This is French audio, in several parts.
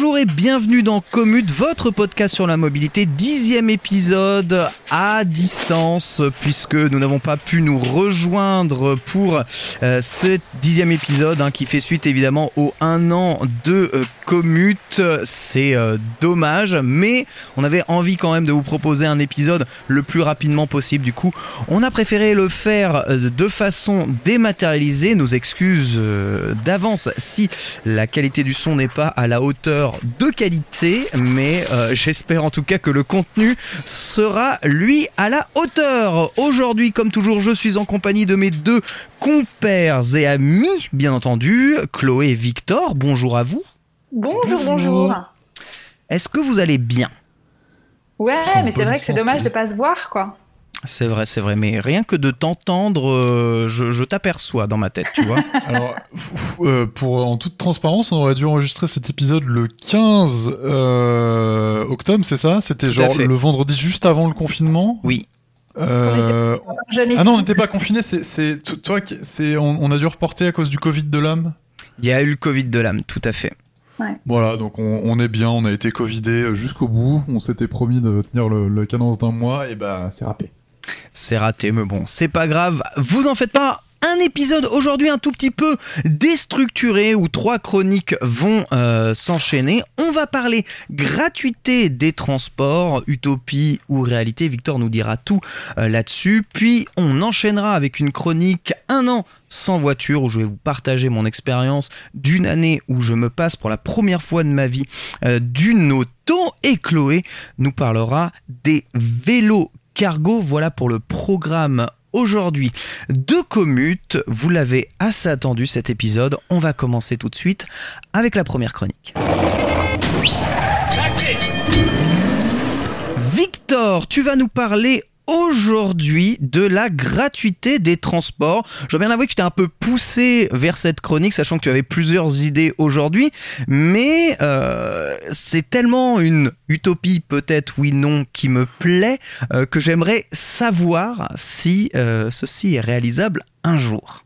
Bonjour et bienvenue dans Commute, votre podcast sur la mobilité, dixième épisode à distance puisque nous n'avons pas pu nous rejoindre pour euh, ce dixième épisode hein, qui fait suite évidemment au un an de euh, Commute. C'est euh, dommage, mais on avait envie quand même de vous proposer un épisode le plus rapidement possible. Du coup, on a préféré le faire euh, de façon dématérialisée. Nos excuses euh, d'avance si la qualité du son n'est pas à la hauteur de qualité, mais j'espère en tout cas que le contenu sera lui à la hauteur. Aujourd'hui, comme toujours, je suis en compagnie de mes deux compères et amis, bien entendu, Chloé et Victor. Bonjour à vous. Bonjour, bonjour. Est-ce que vous allez bien? Ouais, Sans mais c'est vrai que c'est dommage de pas se voir, quoi. C'est vrai, c'est vrai, mais rien que de t'entendre, euh, je, je t'aperçois dans ma tête, tu vois. Alors, euh, pour en toute transparence, on aurait dû enregistrer cet épisode le 15 euh, octobre, c'est ça? C'était genre le vendredi juste avant le confinement? Oui. Euh, Ah non, on n'était pas confinés. C'est, toi, qui- c'est on, on a dû reporter à cause du Covid de l'âme? Il y a eu le Covid de l'âme, tout à fait. Voilà, donc on, on est bien, on a été covidé jusqu'au bout. On s'était promis de tenir le, le cadence d'un mois, et bah c'est raté. C'est raté, mais bon, c'est pas grave. Vous en faites pas. Un épisode aujourd'hui un tout petit peu déstructuré où trois chroniques vont euh, s'enchaîner. On va parler gratuité des transports, utopie ou réalité. Victor nous dira tout euh, là-dessus. Puis on enchaînera avec une chronique un an sans voiture où je vais vous partager mon expérience d'une année où je me passe pour la première fois de ma vie euh, d'une auto. Et Chloé nous parlera des vélos cargo. Voilà pour le programme aujourd'hui de Commute. Vous l'avez assez attendu cet épisode. On va commencer tout de suite avec la première chronique. Victor, tu vas nous parler aujourd'hui de la gratuité des transports. Je dois bien avouer que j'étais un peu poussé vers cette chronique, sachant que tu avais plusieurs idées aujourd'hui, mais euh, c'est tellement une utopie, peut-être oui, non, qui me plaît, euh, que j'aimerais savoir si euh, ceci est réalisable un jour.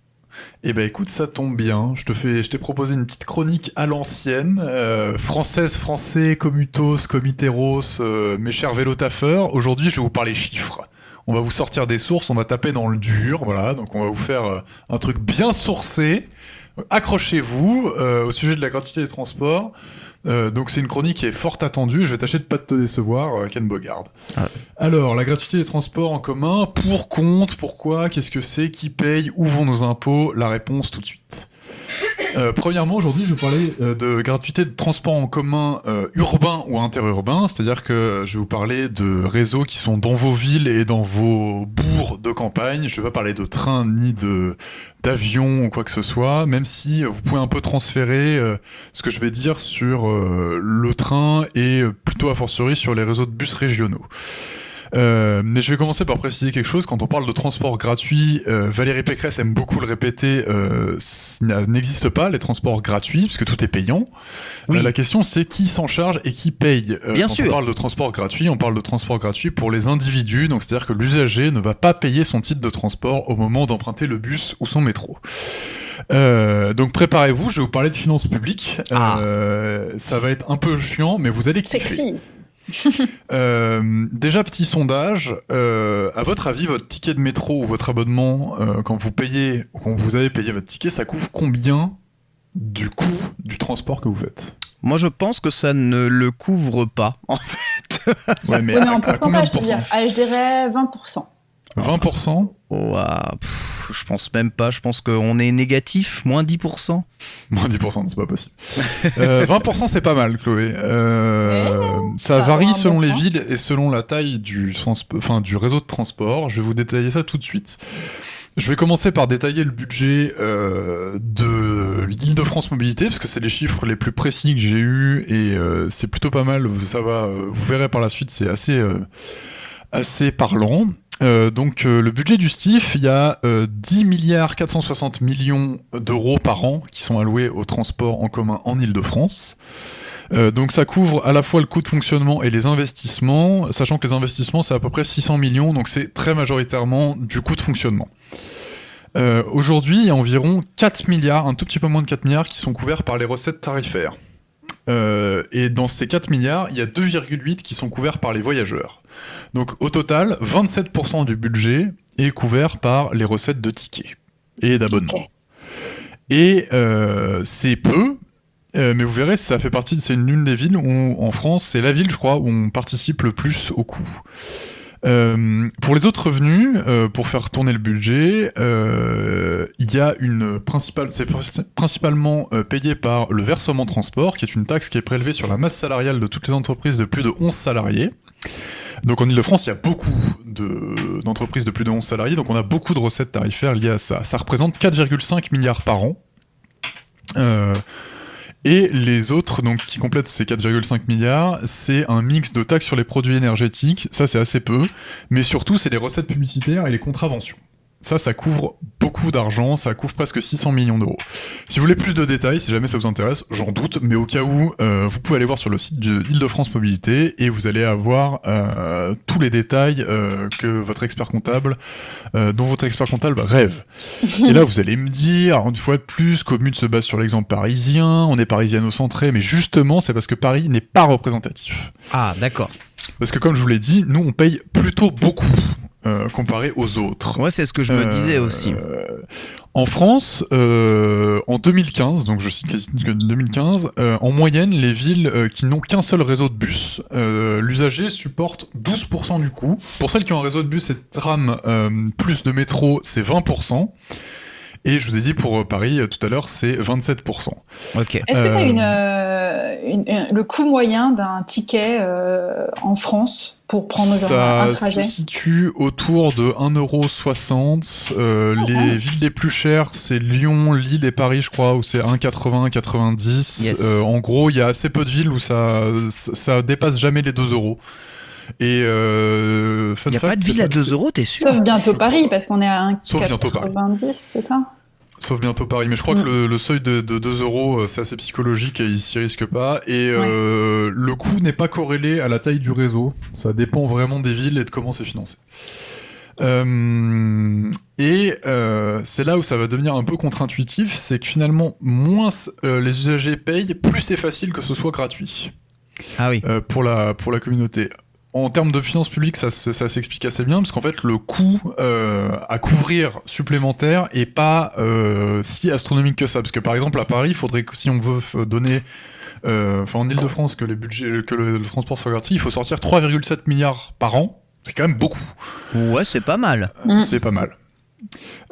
Eh ben écoute, ça tombe bien. Je te fais, je t'ai proposé une petite chronique à l'ancienne, euh, française, français, commutos, comiteros, mes chers vélotaffeurs. Aujourd'hui, je vais vous parler chiffres. On va vous sortir des sources, on va taper dans le dur, voilà. Donc on va vous faire euh, un truc bien sourcé. Accrochez-vous euh, au sujet de la gratuité des transports. Euh, donc c'est une chronique qui est fort attendue. Je vais tâcher de pas te décevoir, Ken Bogard. Ah. Alors la gratuité des transports en commun, pour compte, pourquoi, qu'est-ce que c'est, qui paye, où vont nos impôts? La réponse tout de suite. Euh, premièrement, aujourd'hui, je vais parler euh, de gratuité de transport en commun euh, urbain ou interurbain, c'est-à-dire que je vais vous parler de réseaux qui sont dans vos villes et dans vos bourgs de campagne. Je vais pas parler de train ni de d'avion ou quoi que ce soit, même si vous pouvez un peu transférer ce que je vais dire sur le train et plutôt a fortiori sur les réseaux de bus régionaux. Euh, mais je vais commencer par préciser quelque chose. Quand on parle de transport gratuit, euh, Valérie Pécresse aime beaucoup le répéter, euh, ça n'existe pas les transports gratuits, puisque tout est payant. Oui. Euh, la question c'est qui s'en charge et qui paye? Euh, Bien quand sûr. on parle de transport gratuit, on parle de transport gratuit pour les individus, donc c'est-à-dire que l'usager ne va pas payer son titre de transport au moment d'emprunter le bus ou son métro. Euh, donc préparez-vous, je vais vous parler de finances publiques. Ah. Euh, ça va être un peu chiant, mais vous allez kiffer. Sexy. Euh, déjà, petit sondage. Euh, à votre avis, votre ticket de métro ou votre abonnement, euh, quand vous payez, ou quand vous avez payé votre ticket, ça couvre combien du coût du transport que vous faites? Moi, je pense que ça ne le couvre pas, en fait. Ouais, mais Oui, mais à, en à combien de pourcentage, dire. pourcents Ah, je dirais 20%. 20% Ouah, pff, je pense même pas. Je pense qu'on est négatif, moins 10%. Moins 10%, c'est pas possible. Euh, 20% c'est pas mal, Chloé. Euh, ça ça varie selon bon les villes et selon la taille du, transp- enfin, du réseau de transport. Je vais vous détailler ça tout de suite. Je vais commencer par détailler le budget euh, de l'Île-de-France Mobilité, parce que c'est les chiffres les plus précis que j'ai eus, et euh, c'est plutôt pas mal, ça va, euh, vous verrez par la suite, c'est assez, euh, assez parlant. Euh, donc euh, le budget du STIF, il y a euh, 10 milliards 460 millions d'euros par an qui sont alloués au transport en commun en Île-de-France. Euh, donc ça couvre à la fois le coût de fonctionnement et les investissements, sachant que les investissements c'est à peu près 600 millions, donc c'est très majoritairement du coût de fonctionnement. Aujourd'hui, il y a environ 4 milliards, un tout petit peu moins de 4 milliards, qui sont couverts par les recettes tarifaires. Euh, et dans ces 4 milliards, il y a 2,8 qui sont couverts par les voyageurs. Donc au total, 27% du budget est couvert par les recettes de tickets et d'abonnements. Et euh, c'est peu, euh, mais vous verrez, ça fait partie, c'est une, une des villes où, en France, c'est la ville, je crois, où on participe le plus au coût. Euh, pour les autres revenus, euh, pour faire tourner le budget, euh, il y a une principale, c'est pr- principalement payé par le versement transport, qui est une taxe qui est prélevée sur la masse salariale de toutes les entreprises de plus de 11 salariés. Donc en Ile-de-France, il y a beaucoup de- d'entreprises de, plus de 11 salariés, donc on a beaucoup de recettes tarifaires liées à ça. Ça représente 4,5 milliards par an. Et les autres, donc qui complètent ces 4,5 milliards, c'est un mix de taxes sur les produits énergétiques, ça c'est assez peu, mais surtout c'est les recettes publicitaires et les contraventions. Ça, ça couvre beaucoup d'argent, ça couvre presque 600 millions d'euros. Si vous voulez plus de détails, si jamais ça vous intéresse, j'en doute, mais au cas où, euh, vous pouvez aller voir sur le site de Île-de-France Mobilité et vous allez avoir euh, tous les détails euh, que votre expert comptable, euh, dont votre expert comptable rêve. Et là, vous allez me dire, une fois de plus, Commune se base sur l'exemple parisien, on est parisiano-centré, mais justement, c'est parce que Paris n'est pas représentatif. Ah, d'accord. Parce que comme je vous l'ai dit, nous, on paye plutôt beaucoup euh, comparé aux autres. Ouais, c'est ce que je me Euh, disais aussi. En France, euh, en 2015, donc je cite les statistiques de 2015, euh, en moyenne, les villes euh, qui n'ont qu'un seul réseau de bus, euh, l'usager supporte 12% du coût. Pour celles qui ont un réseau de bus et de tram euh, plus de métro, c'est 20%. Et je vous ai dit pour euh, Paris euh, tout à l'heure, c'est 27%. Ok. Est-ce que tu as Euh, une, euh, une- un- le coût moyen d'un ticket euh, en France pour prendre genre, un, un Ça trajet? se situe autour de 1,60€. Euh, Ah les ouais. villes les plus chères, c'est Lyon, Lille et Paris, je crois, où c'est 1,80, 90. Yes. Euh, en gros, il y a assez peu de villes où ça, ça, ça dépasse jamais les 2 euros. Et euh, fun Il n'y a fact, pas de ville à 2 c'est- euros, t'es sûr Sauf bientôt Paris, parce qu'on est à Sauf bientôt Paris. 1,90, c'est ça Sauf bientôt Paris. Mais je crois Mm. que le, le seuil de, de 2 euros, euh, c'est assez psychologique et il s'y risque pas. Et euh, le coût n'est pas corrélé à la taille du réseau. Ça dépend vraiment des villes et de comment c'est financé. Euh, et euh, c'est là où ça va devenir un peu contre-intuitif, c'est que finalement, moins euh, les usagers payent, plus c'est facile que ce soit gratuit Ah oui. euh, pour, la, pour la communauté. En termes de finances publiques, ça, se- ça s'explique assez bien, parce qu'en fait, le coût euh, à couvrir supplémentaire est pas euh, si astronomique que ça. Parce que par exemple, à Paris, il faudrait que si on veut donner, euh, enfin en Ile-de-France, que, les budgets, que le, le transport soit gratuit, il faut sortir 3,7 milliards par an. C'est quand même beaucoup. Ouais, c'est pas mal. Mm. C'est pas mal.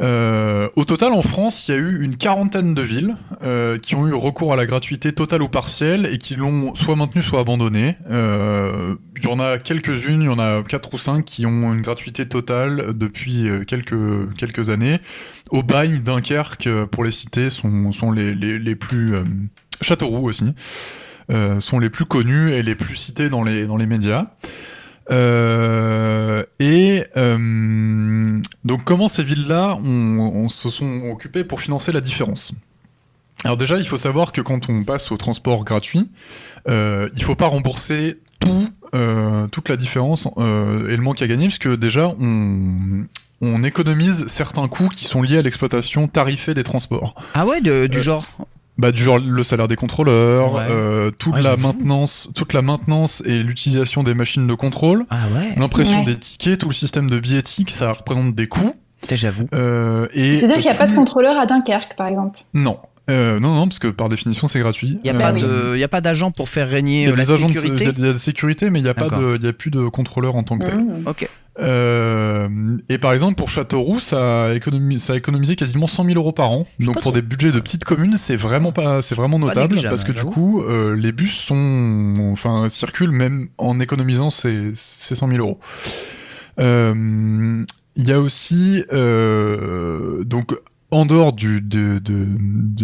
Euh, au total, en France, il y a eu une quarantaine de villes euh, qui ont eu recours à la gratuité totale ou partielle et qui l'ont soit maintenue, soit abandonnée. Euh, Il y en a quelques-unes, il y en a quatre ou cinq qui ont une gratuité totale depuis quelques, quelques années. Aubagne, Dunkerque, pour les citer, sont, les, les, plus... Châteauroux aussi. sont les plus connus et les plus cités dans les, dans les médias. Euh, et euh, donc comment ces villes-là on, on se sont occupées pour financer la différence? Alors déjà, il faut savoir que quand on passe au transport gratuit, euh, il faut pas rembourser tout, toute la différence et le manque à gagner, puisque déjà on, on économise certains coûts qui sont liés à l'exploitation tarifée des transports. Ah ouais, de- du genre? Bah, du genre le salaire des contrôleurs, Ouais. euh, toute Ouais, la maintenance, toute la maintenance et l'utilisation des machines de contrôle, Ah ouais. l'impression Ouais. des tickets, tout le système de billettique, ça représente des coûts. J'avoue. Euh, et C'est-à-dire qu'il n'y a pas de contrôleur à Dunkerque, par exemple? Non. Euh, non, non, parce que par définition, c'est gratuit. Il n'y a, y a pas d'agent pour faire régner y a euh, la des agents de- sécurité il y y a de sécurité, mais il n'y a, pas D'accord. de- il y a plus de contrôleur en tant que tel. Mmh. Ok. Euh, et par exemple, pour Châteauroux, ça a, économisé, ça a économisé quasiment 100 000 euros par an. Donc pour des budgets de petites communes, c'est vraiment pas, c'est vraiment notable parce que du coup, euh, les bus sont, enfin, circulent même en économisant ces, ces 100 000 euros. Euh, Il y a aussi, euh, donc, en dehors du, de, de,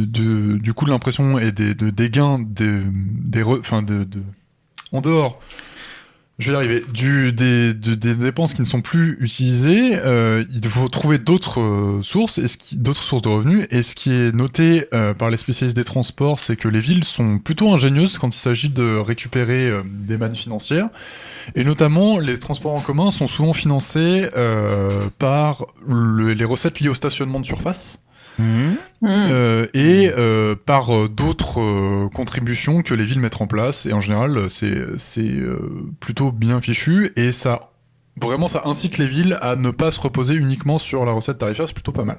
de- du coût de l'impression et des, de- des gains, des, des, re- de, de- en dehors, je vais y arriver, des, de- des dépenses qui ne sont plus utilisées, euh, il faut trouver d'autres euh, sources, d'autres sources de revenus. Et ce qui est noté euh, par les spécialistes des transports, c'est que les villes sont plutôt ingénieuses quand il s'agit de récupérer euh, des mannes financières. Et notamment, les transports en commun sont souvent financés par le- les recettes liées au stationnement de surface. Mhm. Mmh. Euh, et euh, par euh, d'autres euh, contributions que les villes mettent en place. Et en général, c'est plutôt bien fichu et ça vraiment ça incite les villes à ne pas se reposer uniquement sur la recette tarifaire. C'est plutôt pas mal.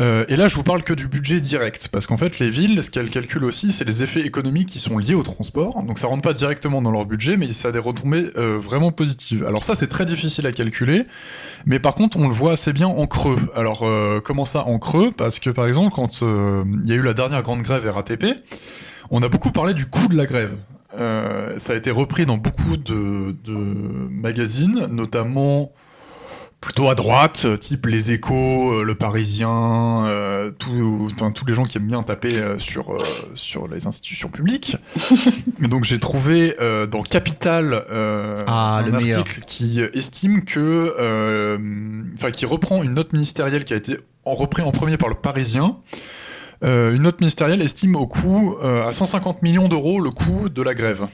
Euh, et là, je vous parle que du budget direct, parce qu'en fait, les villes, ce qu'elles calculent aussi, c'est les effets économiques qui sont liés au transport. Donc, ça rentre pas directement dans leur budget, mais ça a des retombées euh, vraiment positives. Alors ça, c'est très difficile à calculer, mais par contre, on le voit assez bien en creux. Alors, euh, comment ça en creux? Parce que, par exemple, quand il y a eu la dernière grande grève RATP, on a beaucoup parlé du coût de la grève. Ça a été repris dans beaucoup de magazines, notamment plutôt à droite, euh, type Les Échos, euh, Le Parisien, euh, tout- tous les gens qui aiment bien taper euh, sur, euh, sur les institutions publiques. Donc j'ai trouvé dans Capital Ah, un meilleur. article qui estime que, enfin qui reprend une note ministérielle qui a été en repris en premier par Le Parisien. Une note ministérielle estime au coût à 150 millions d'euros le coût de la grève.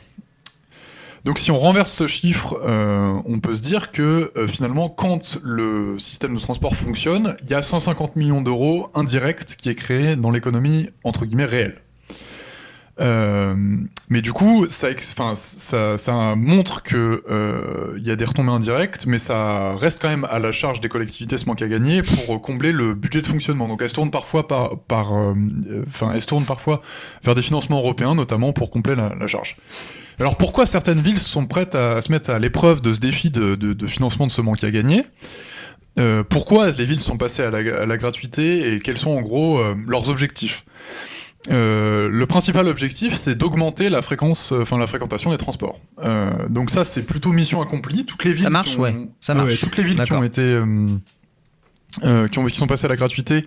Donc si on renverse ce chiffre, euh, on peut se dire que euh, finalement, quand le système de transport fonctionne, il y a 150 millions d'euros indirects qui est créé dans l'économie entre guillemets réelle. Euh, mais du coup, ça, montre que euh, il y a des retombées indirectes, mais ça reste quand même à la charge des collectivités ce manque à gagner pour combler le budget de fonctionnement. Donc, elles se tournent parfois par, parfois vers des financements européens, notamment pour combler la charge. Alors, pourquoi certaines villes sont prêtes à, se mettre à l'épreuve de ce défi de, de- de financement de ce manque à gagner? Euh, Pourquoi les villes sont passées à la, à la gratuité et quels sont en gros euh, leurs objectifs? Euh, le principal objectif, c'est d'augmenter la fréquence, enfin la fréquentation des transports. Donc ça, c'est plutôt mission accomplie. Toutes les villes Ça marche, ont- ouais, ça Ouais, marche. ouais, toutes les villes qui ont été, qui, ont, qui sont passées à la gratuité,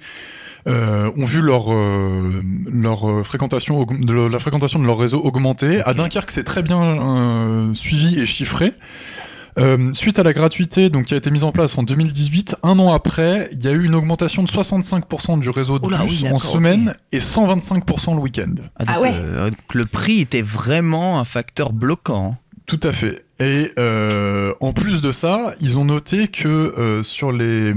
euh, ont vu leur euh, leur euh, fréquentation, de la fréquentation de leur réseau augmenter. À Dunkerque, c'est très bien euh, suivi et chiffré. Euh, suite à la gratuité donc, qui a été mise en place en 2018, un an après, il y a eu une augmentation de 65% du réseau de Oh là, bus oui, en semaine et 125% le week-end. Ah, donc, Ah ouais. euh, donc le prix était vraiment un facteur bloquant. Tout à fait. Et euh, en plus de ça, ils ont noté que euh, sur les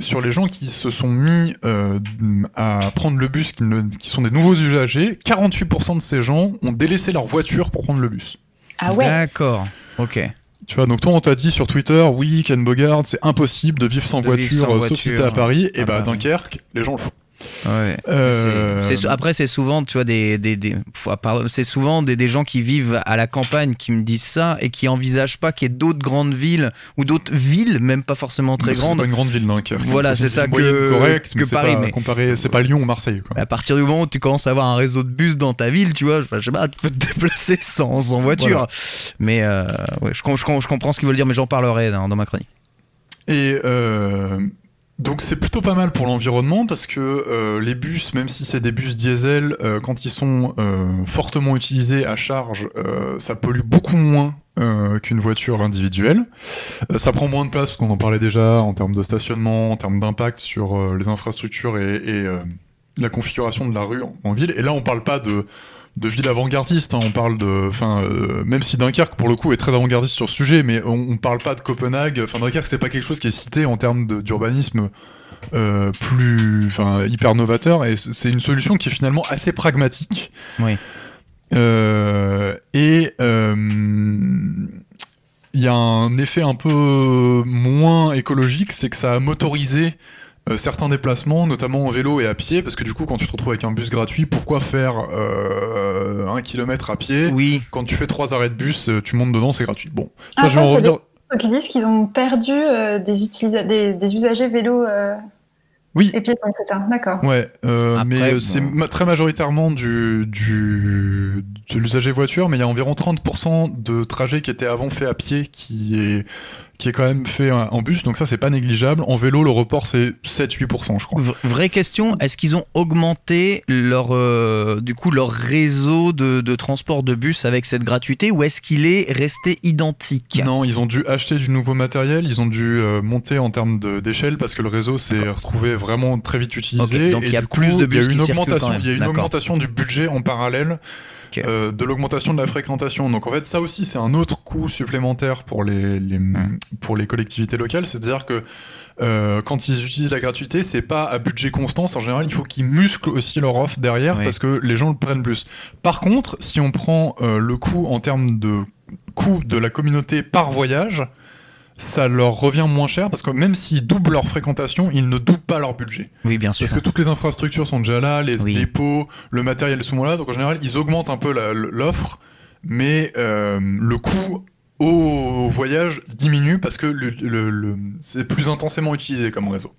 sur les gens qui se sont mis euh, à prendre le bus, qui, ne- qui sont des nouveaux usagers, 48% de ces gens ont délaissé leur voiture pour prendre le bus. Ah ouais. D'accord. Ok. Tu vois, donc toi on t'a dit sur Twitter, oui, Ken Bogard, c'est impossible de vivre sans De vivre voiture, sans euh, voiture sauf si t'es à Paris. Et à bah à Paris. Dunkerque, les gens le font. Ouais. Euh, après, c'est souvent, tu vois, des, des, des- c'est souvent des, des gens qui vivent à la campagne qui me disent ça et qui envisagent pas qu'il y ait d'autres grandes villes ou d'autres villes, même pas forcément très c'est grandes. pas une grande ville Dunkerque. Voilà, C'est ça que- correcte, que Paris, pas mais- comparé, c'est pas Lyon ou Marseille. Quoi. À partir du moment où tu commences à avoir un réseau de bus dans ta ville, tu vois, je sais pas, tu peux te déplacer sans, sans voiture. Voilà. Mais euh, ouais, je, je je comprends ce qu'ils veulent dire, mais j'en parlerai dans, dans ma chronique. Et euh, donc c'est plutôt pas mal pour l'environnement parce que euh, les bus, même si c'est des bus diesel, euh, quand ils sont euh, fortement utilisés à charge, ça pollue beaucoup moins qu'une voiture individuelle. Ça prend moins de place parce qu'on en parlait déjà en termes de stationnement, en termes d'impact sur les infrastructures et, la configuration de la rue en, ville. Et là, on parle pas de de ville avant-gardiste, hein, on parle de, enfin, euh, même si Dunkerque pour le coup est très avant-gardiste sur ce sujet, mais on, on parle pas de Copenhague. Enfin, Dunkerque c'est pas quelque chose qui est cité en termes d'urbanisme euh, plus, enfin, hyper novateur, et c'est une solution qui est finalement assez pragmatique. Oui. Euh, et il y a un effet un peu moins écologique, c'est que ça a motorisé euh, certains déplacements, notamment en vélo et à pied, parce que du coup, quand tu te retrouves avec un bus gratuit, pourquoi faire euh, un kilomètre à pied? Oui. Quand tu fais trois arrêts de bus, euh, tu montes dedans, c'est gratuit. Bon, ça, Ah, je vais en revenir. Qui disent qu'ils ont perdu euh, des, utilisa- des, des usagers vélo euh, Oui. et piétons, c'est ça D'accord. Ouais, euh, Après, mais bon. c'est ma- très majoritairement du, du, de l'usager voiture, mais il y a environ 30% de trajets qui étaient avant faits à pied qui est, qui est quand même fait en bus, donc ça c'est pas négligeable. En vélo, le report c'est 7-8%, je crois. V- vraie question, est-ce qu'ils ont augmenté leur, euh, du coup, leur réseau de, de transport de bus avec cette gratuité ou est-ce qu'il est resté identique? Non, ils ont dû acheter du nouveau matériel, ils ont dû euh, monter en termes d'échelle parce que le réseau s'est retrouvé vraiment très vite utilisé. Ok, donc il y a plus coup, de il y a bus une augmentation, il y a une augmentation du budget en parallèle. Euh, de l'augmentation de la fréquentation. Donc en fait, ça aussi, c'est un autre coût supplémentaire pour les, les- pour les collectivités locales. C'est-à-dire que euh, quand ils utilisent la gratuité, c'est pas à budget constant. En général, il faut qu'ils musclent aussi leur offre derrière Oui. parce que les gens le prennent plus. Par contre, si on prend euh, le coût en termes de coût de la communauté par voyage, ça leur revient moins cher parce que même s'ils doublent leur fréquentation, ils ne doublent pas leur budget. Oui, bien sûr. Parce que toutes les infrastructures sont déjà là, les Oui. dépôts, le matériel est souvent là, donc en général ils augmentent un peu l'offre, mais euh, le coût au voyage diminue parce que le, le- le- c'est plus intensément utilisé comme réseau.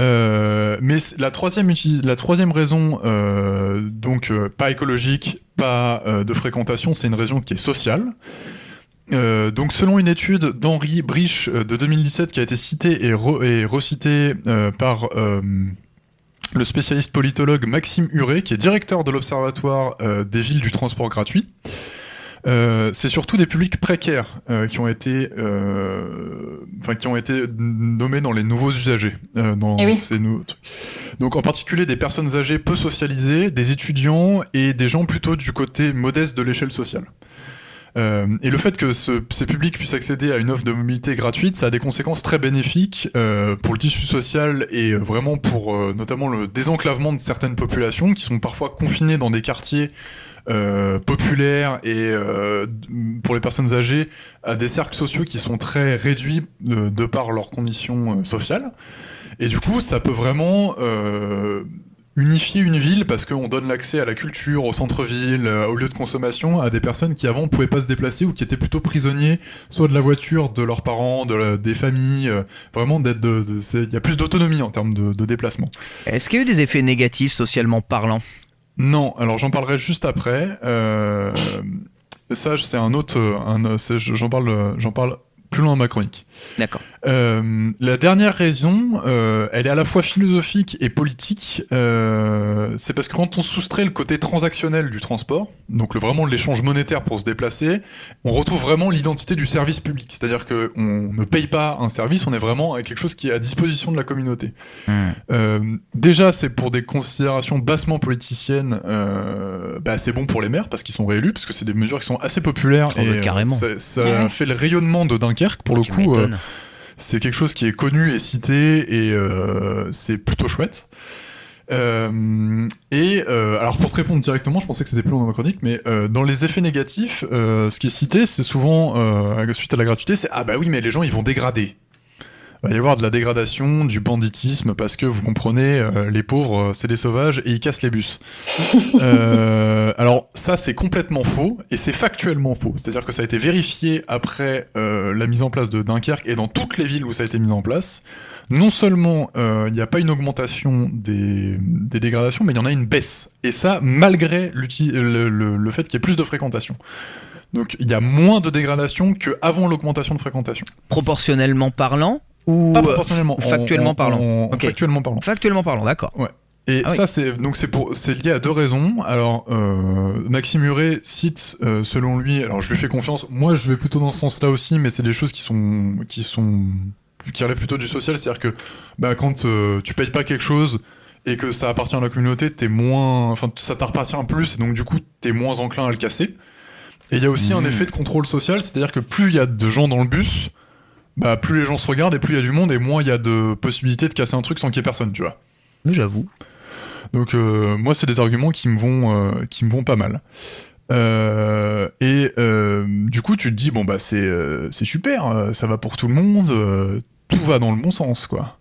Euh, mais la troisième, la troisième raison, euh, donc pas écologique, pas de fréquentation, c'est une raison qui est sociale. Euh, donc selon une étude d'Henri Brich euh, de 2017 qui a été citée et, re- et recitée euh, par euh, le spécialiste politologue Maxime Huret, qui est directeur de l'Observatoire des villes du transport gratuit, euh, c'est surtout des publics précaires euh, qui ont été, euh, enfin qui ont été nommés dans les nouveaux usagers. dans Eh oui. ces nou- trucs. Donc en particulier des personnes âgées peu socialisées, des étudiants et des gens plutôt du côté modeste de l'échelle sociale. Euh, et le fait que ce- ces publics puissent accéder à une offre de mobilité gratuite, ça a des conséquences très bénéfiques euh, pour le tissu social et euh, vraiment pour notamment le désenclavement de certaines populations qui sont parfois confinées dans des quartiers populaires et pour les personnes âgées à des cercles sociaux qui sont très réduits de, par leurs conditions sociales. Et du coup, ça peut vraiment unifier une ville parce qu'on donne l'accès à la culture, au centre-ville, euh, aux lieux de consommation à des personnes qui avant pouvaient pas se déplacer ou qui étaient plutôt prisonniers soit de la voiture, de leurs parents, de la- des familles, euh, vraiment d'être de, il y a plus d'autonomie en termes de, de déplacement. Est-ce qu'il y a eu des effets négatifs socialement parlant? Non, alors j'en parlerai juste après. Euh, ça, c'est un autre, un, j'en parle, j'en parle plus loin dans ma chronique. D'accord. Euh, la dernière raison, euh, elle est à la fois philosophique et politique. Euh, c'est parce que quand on soustrait le côté transactionnel du transport, donc le, vraiment l'échange monétaire pour se déplacer, on retrouve vraiment l'identité du service public. C'est-à-dire que on ne paye pas un service, on est vraiment à quelque chose qui est à disposition de la communauté. Euh, déjà, c'est pour des considérations bassement politiciennes, euh, bah, c'est bon pour les maires parce qu'ils sont réélus, parce que c'est des mesures qui sont assez populaires Oh, bah, et euh, carrément. ça, fait le rayonnement de Dunkerque pour le coup. C'est quelque chose qui est connu et cité et euh, c'est plutôt chouette. Euh, et euh, alors pour te répondre directement, je pensais que c'était plus long dans ma chronique, mais dans les effets négatifs, ce qui est cité, c'est souvent suite à la gratuité, c'est ah bah oui mais les gens ils vont dégrader. Il va y avoir de la dégradation, du banditisme, parce que vous comprenez, euh, les pauvres, euh, c'est des sauvages et ils cassent les bus. Euh, alors ça, c'est complètement faux, et c'est factuellement faux. C'est-à-dire que ça a été vérifié après euh, la mise en place de Dunkerque et dans toutes les villes où ça a été mis en place. Non seulement euh, il n'y a pas une augmentation des, des dégradations, mais il y en a une baisse. Et ça, malgré le, le- le fait qu'il y ait plus de fréquentation. Donc il y a moins de dégradation qu'avant l'augmentation de fréquentation. Proportionnellement parlant ou Pas euh, proportionnellement. factuellement en- parlant. Factuellement parlant. factuellement parlant, d'accord. Et Ah oui. ça, c'est donc c'est pour c'est lié à deux raisons. Alors, euh, Maxime Huret cite, euh, selon lui, alors je lui fais confiance. Moi, je vais plutôt dans ce sens-là aussi, mais c'est des choses qui sont qui sont qui relèvent plutôt du social, c'est-à-dire que bah, quand euh, tu payes pas quelque chose et que ça appartient à la communauté, t'es moins, enfin ça t'appartient plus, et donc du coup t'es moins enclin à le casser. Et il y a aussi un Mmh. effet de contrôle social, c'est-à-dire que plus il y a de gens dans le bus, bah plus les gens se regardent et plus il y a du monde et moins il y a de possibilités de casser un truc sans qu'il y ait personne, tu vois. J'avoue. Donc euh, moi, c'est des arguments qui me vont, euh, qui me vont pas mal. Euh, et euh, du coup, tu te dis bon bah c'est euh, c'est super, euh, ça va pour tout le monde, euh, tout va dans le bon sens quoi.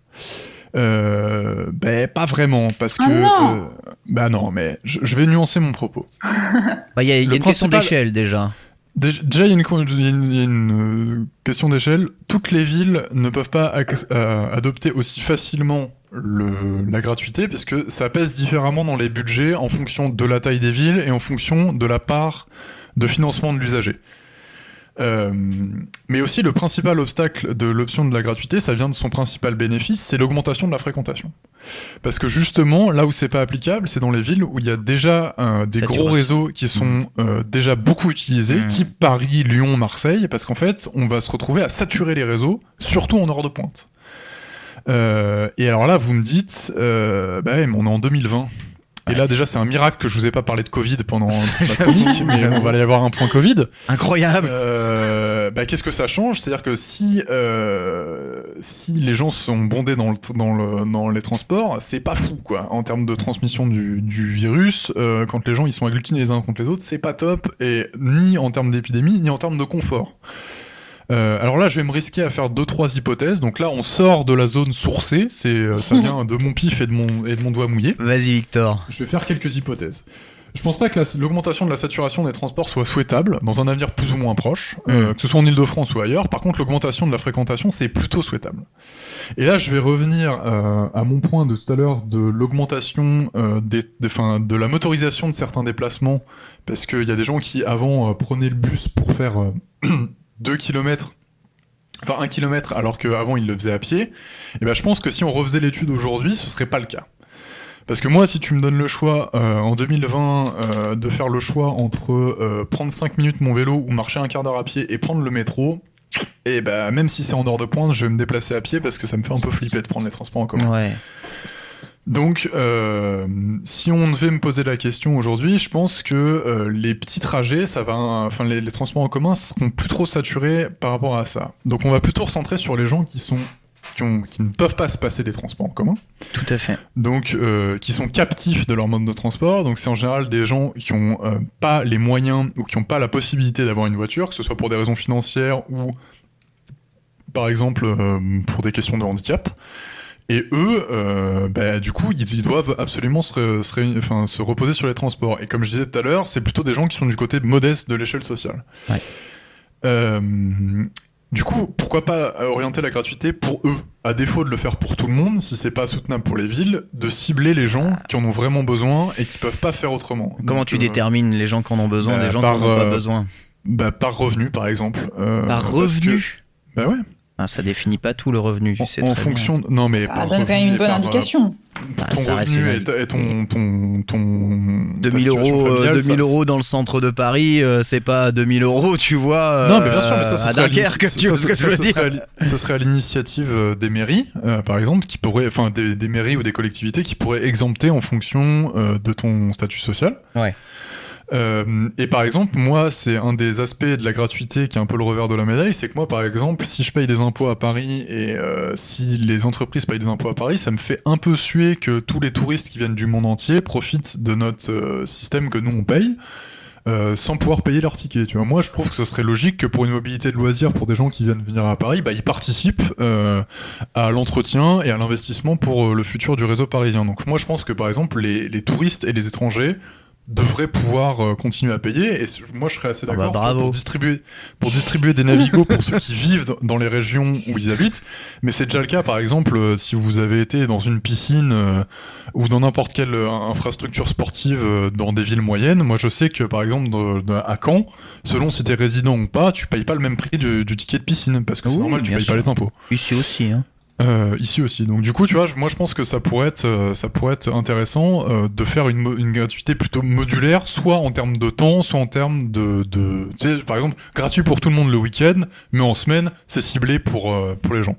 euh, ben pas vraiment parce Ah que non. euh, bah non mais je, je vais nuancer mon propos. Bah, Il y a, y une question d'échelle déjà. Dé- Déjà, il y a une, euh, question d'échelle. Toutes les villes ne peuvent pas euh, adopter aussi facilement le, la gratuité, puisque ça pèse différemment dans les budgets en fonction de la taille des villes et en fonction de la part de financement de l'usager. Euh, mais aussi, le principal obstacle de l'option de la gratuité, ça vient de son principal bénéfice, c'est l'augmentation de la fréquentation. Parce que justement, là où c'est pas applicable, c'est dans les villes où il y a déjà euh, des gros réseaux qui sont euh, déjà beaucoup utilisés, Mhm. type Paris, Lyon, Marseille, parce qu'en fait, on va se retrouver à saturer les réseaux, surtout en heure de pointe. Et alors là, vous me dites, bah on est en 2020. Et là, déjà, c'est un miracle que je vous ai pas parlé de Covid pendant la chronique, mais on va aller avoir un point Covid. Incroyable. Euh, bah, qu'est-ce que ça change? C'est-à-dire que si euh, si les gens sont bondés dans, le, dans, le, dans les transports, c'est pas fou quoi. En termes de transmission du, du virus, euh, quand les gens ils sont agglutinés les uns contre les autres, c'est pas top et ni en termes d'épidémie ni en termes de confort. Euh, alors là, je vais me risquer à faire deux trois hypothèses. Donc là, on sort de la zone sourcée. C'est euh, ça vient de mon pif et de mon et de mon doigt mouillé. Vas-y, Victor. Je vais faire quelques hypothèses. Je pense pas que la- l'augmentation de la saturation des transports soit souhaitable dans un avenir plus ou moins proche, euh, Mm. que ce soit en Ile-de-France ou ailleurs. Par contre, l'augmentation de la fréquentation, c'est plutôt souhaitable. Et là, je vais revenir euh, à mon point de tout à l'heure de l'augmentation euh, des, des- 'fin, de la motorisation de certains déplacements, parce qu'il y a des gens qui avant euh, prenaient le bus pour faire 2 km Enfin, un kilomètre alors qu'avant ils le faisaient à pied, et ben je pense que si on refaisait l'étude aujourd'hui, ce serait pas le cas. Parce que moi, si tu me donnes le choix euh, en 2020 euh, de faire le choix entre euh, prendre 5 minutes mon vélo ou marcher un quart d'heure à pied et prendre le métro, et ben même si c'est en heure de pointe, je vais me déplacer à pied parce que ça me fait un peu flipper de prendre les transports en commun. Donc, euh, si on devait me poser la question aujourd'hui, je pense que euh, les petits trajets, ça va, enfin les, les transports en commun seront plus trop saturés par rapport à ça. Donc, on va plutôt recentrer sur les gens qui sont qui, ont, qui ne peuvent pas se passer des transports en commun Tout à fait. donc euh, qui sont captifs de leur mode de transport. Donc c'est en général des gens qui ont euh, pas les moyens ou qui n'ont pas la possibilité d'avoir une voiture, que ce soit pour des raisons financières ou par exemple euh, pour des questions de handicap. Et eux, euh, bah, du coup, ils, ils doivent absolument se, ré- se réuni- enfin, se reposer sur les transports. Et comme je disais tout à l'heure, c'est plutôt des gens qui sont du côté modeste de l'échelle sociale. Ouais. Euh, du coup, pourquoi pas orienter la gratuité pour eux, à défaut de le faire pour tout le monde, si c'est pas soutenable pour les villes, de cibler les gens qui en ont vraiment besoin et qui peuvent pas faire autrement. Comment Donc, tu euh, détermines les gens qui en ont besoin bah, des gens qui en ont pas besoin? bah, Par revenu, par exemple. Par revenu que- Bah ouais. Ah, Ça définit pas tout le revenu, tu sais En, en très bien. fonction. Non, mais Ça par donne quand même une bonne par, euh, indication. Ah, ton ça revenu et, ton, ton, ton, ta 2000 situation euros, euh, familiale, 2000 ça- euros dans le centre de Paris, euh, c'est pas 2000 euros, tu vois. Non, mais bien sûr, mais ça, euh, ce à tu vois ce que ça, je veux dire Ce serait à l'initiative des mairies, euh, par exemple, qui pourraient, enfin, des, des mairies ou des collectivités qui pourraient exempter en fonction euh, de ton statut social. Ouais. Euh, et par exemple, moi, c'est un des aspects de la gratuité qui est un peu le revers de la médaille, c'est que moi, par exemple, si je paye des impôts à Paris et euh, si les entreprises payent des impôts à Paris, ça me fait un peu suer que tous les touristes qui viennent du monde entier profitent de notre euh, système que nous on paye. sans pouvoir payer leur ticket. Tu vois, moi, je trouve que ce serait logique que pour une mobilité de loisirs, pour des gens qui viennent venir à Paris, bah, ils participent à l'entretien et à l'investissement pour le futur du réseau parisien. Donc, moi, je pense que par exemple, les touristes et les étrangers devraient pouvoir euh, continuer à payer. Et moi, je serais assez Ah bah, d'accord pour distribuer pour distribuer des navigos pour ceux qui vivent dans- les régions où ils habitent. Mais c'est déjà le cas, par exemple, euh, si vous avez été dans une piscine euh, ou dans n'importe quelle infrastructure sportive euh, dans des villes moyennes. Moi, je sais que, par exemple, de- de- à Caen, selon si t'es résident ou pas, tu payes pas le même prix du, du ticket de piscine parce que c'est Oui, normal, tu payes sûr. pas les impôts. Ici aussi, hein. Euh, ici aussi. Donc du coup, tu vois, moi je pense que ça pourrait être, euh, ça pourrait être intéressant euh, de faire une, gratuité plutôt modulaire, soit en termes de temps, soit en termes de, de tu sais, par exemple, gratuit pour tout le monde le week-end, mais en semaine, c'est ciblé pour euh, pour les gens.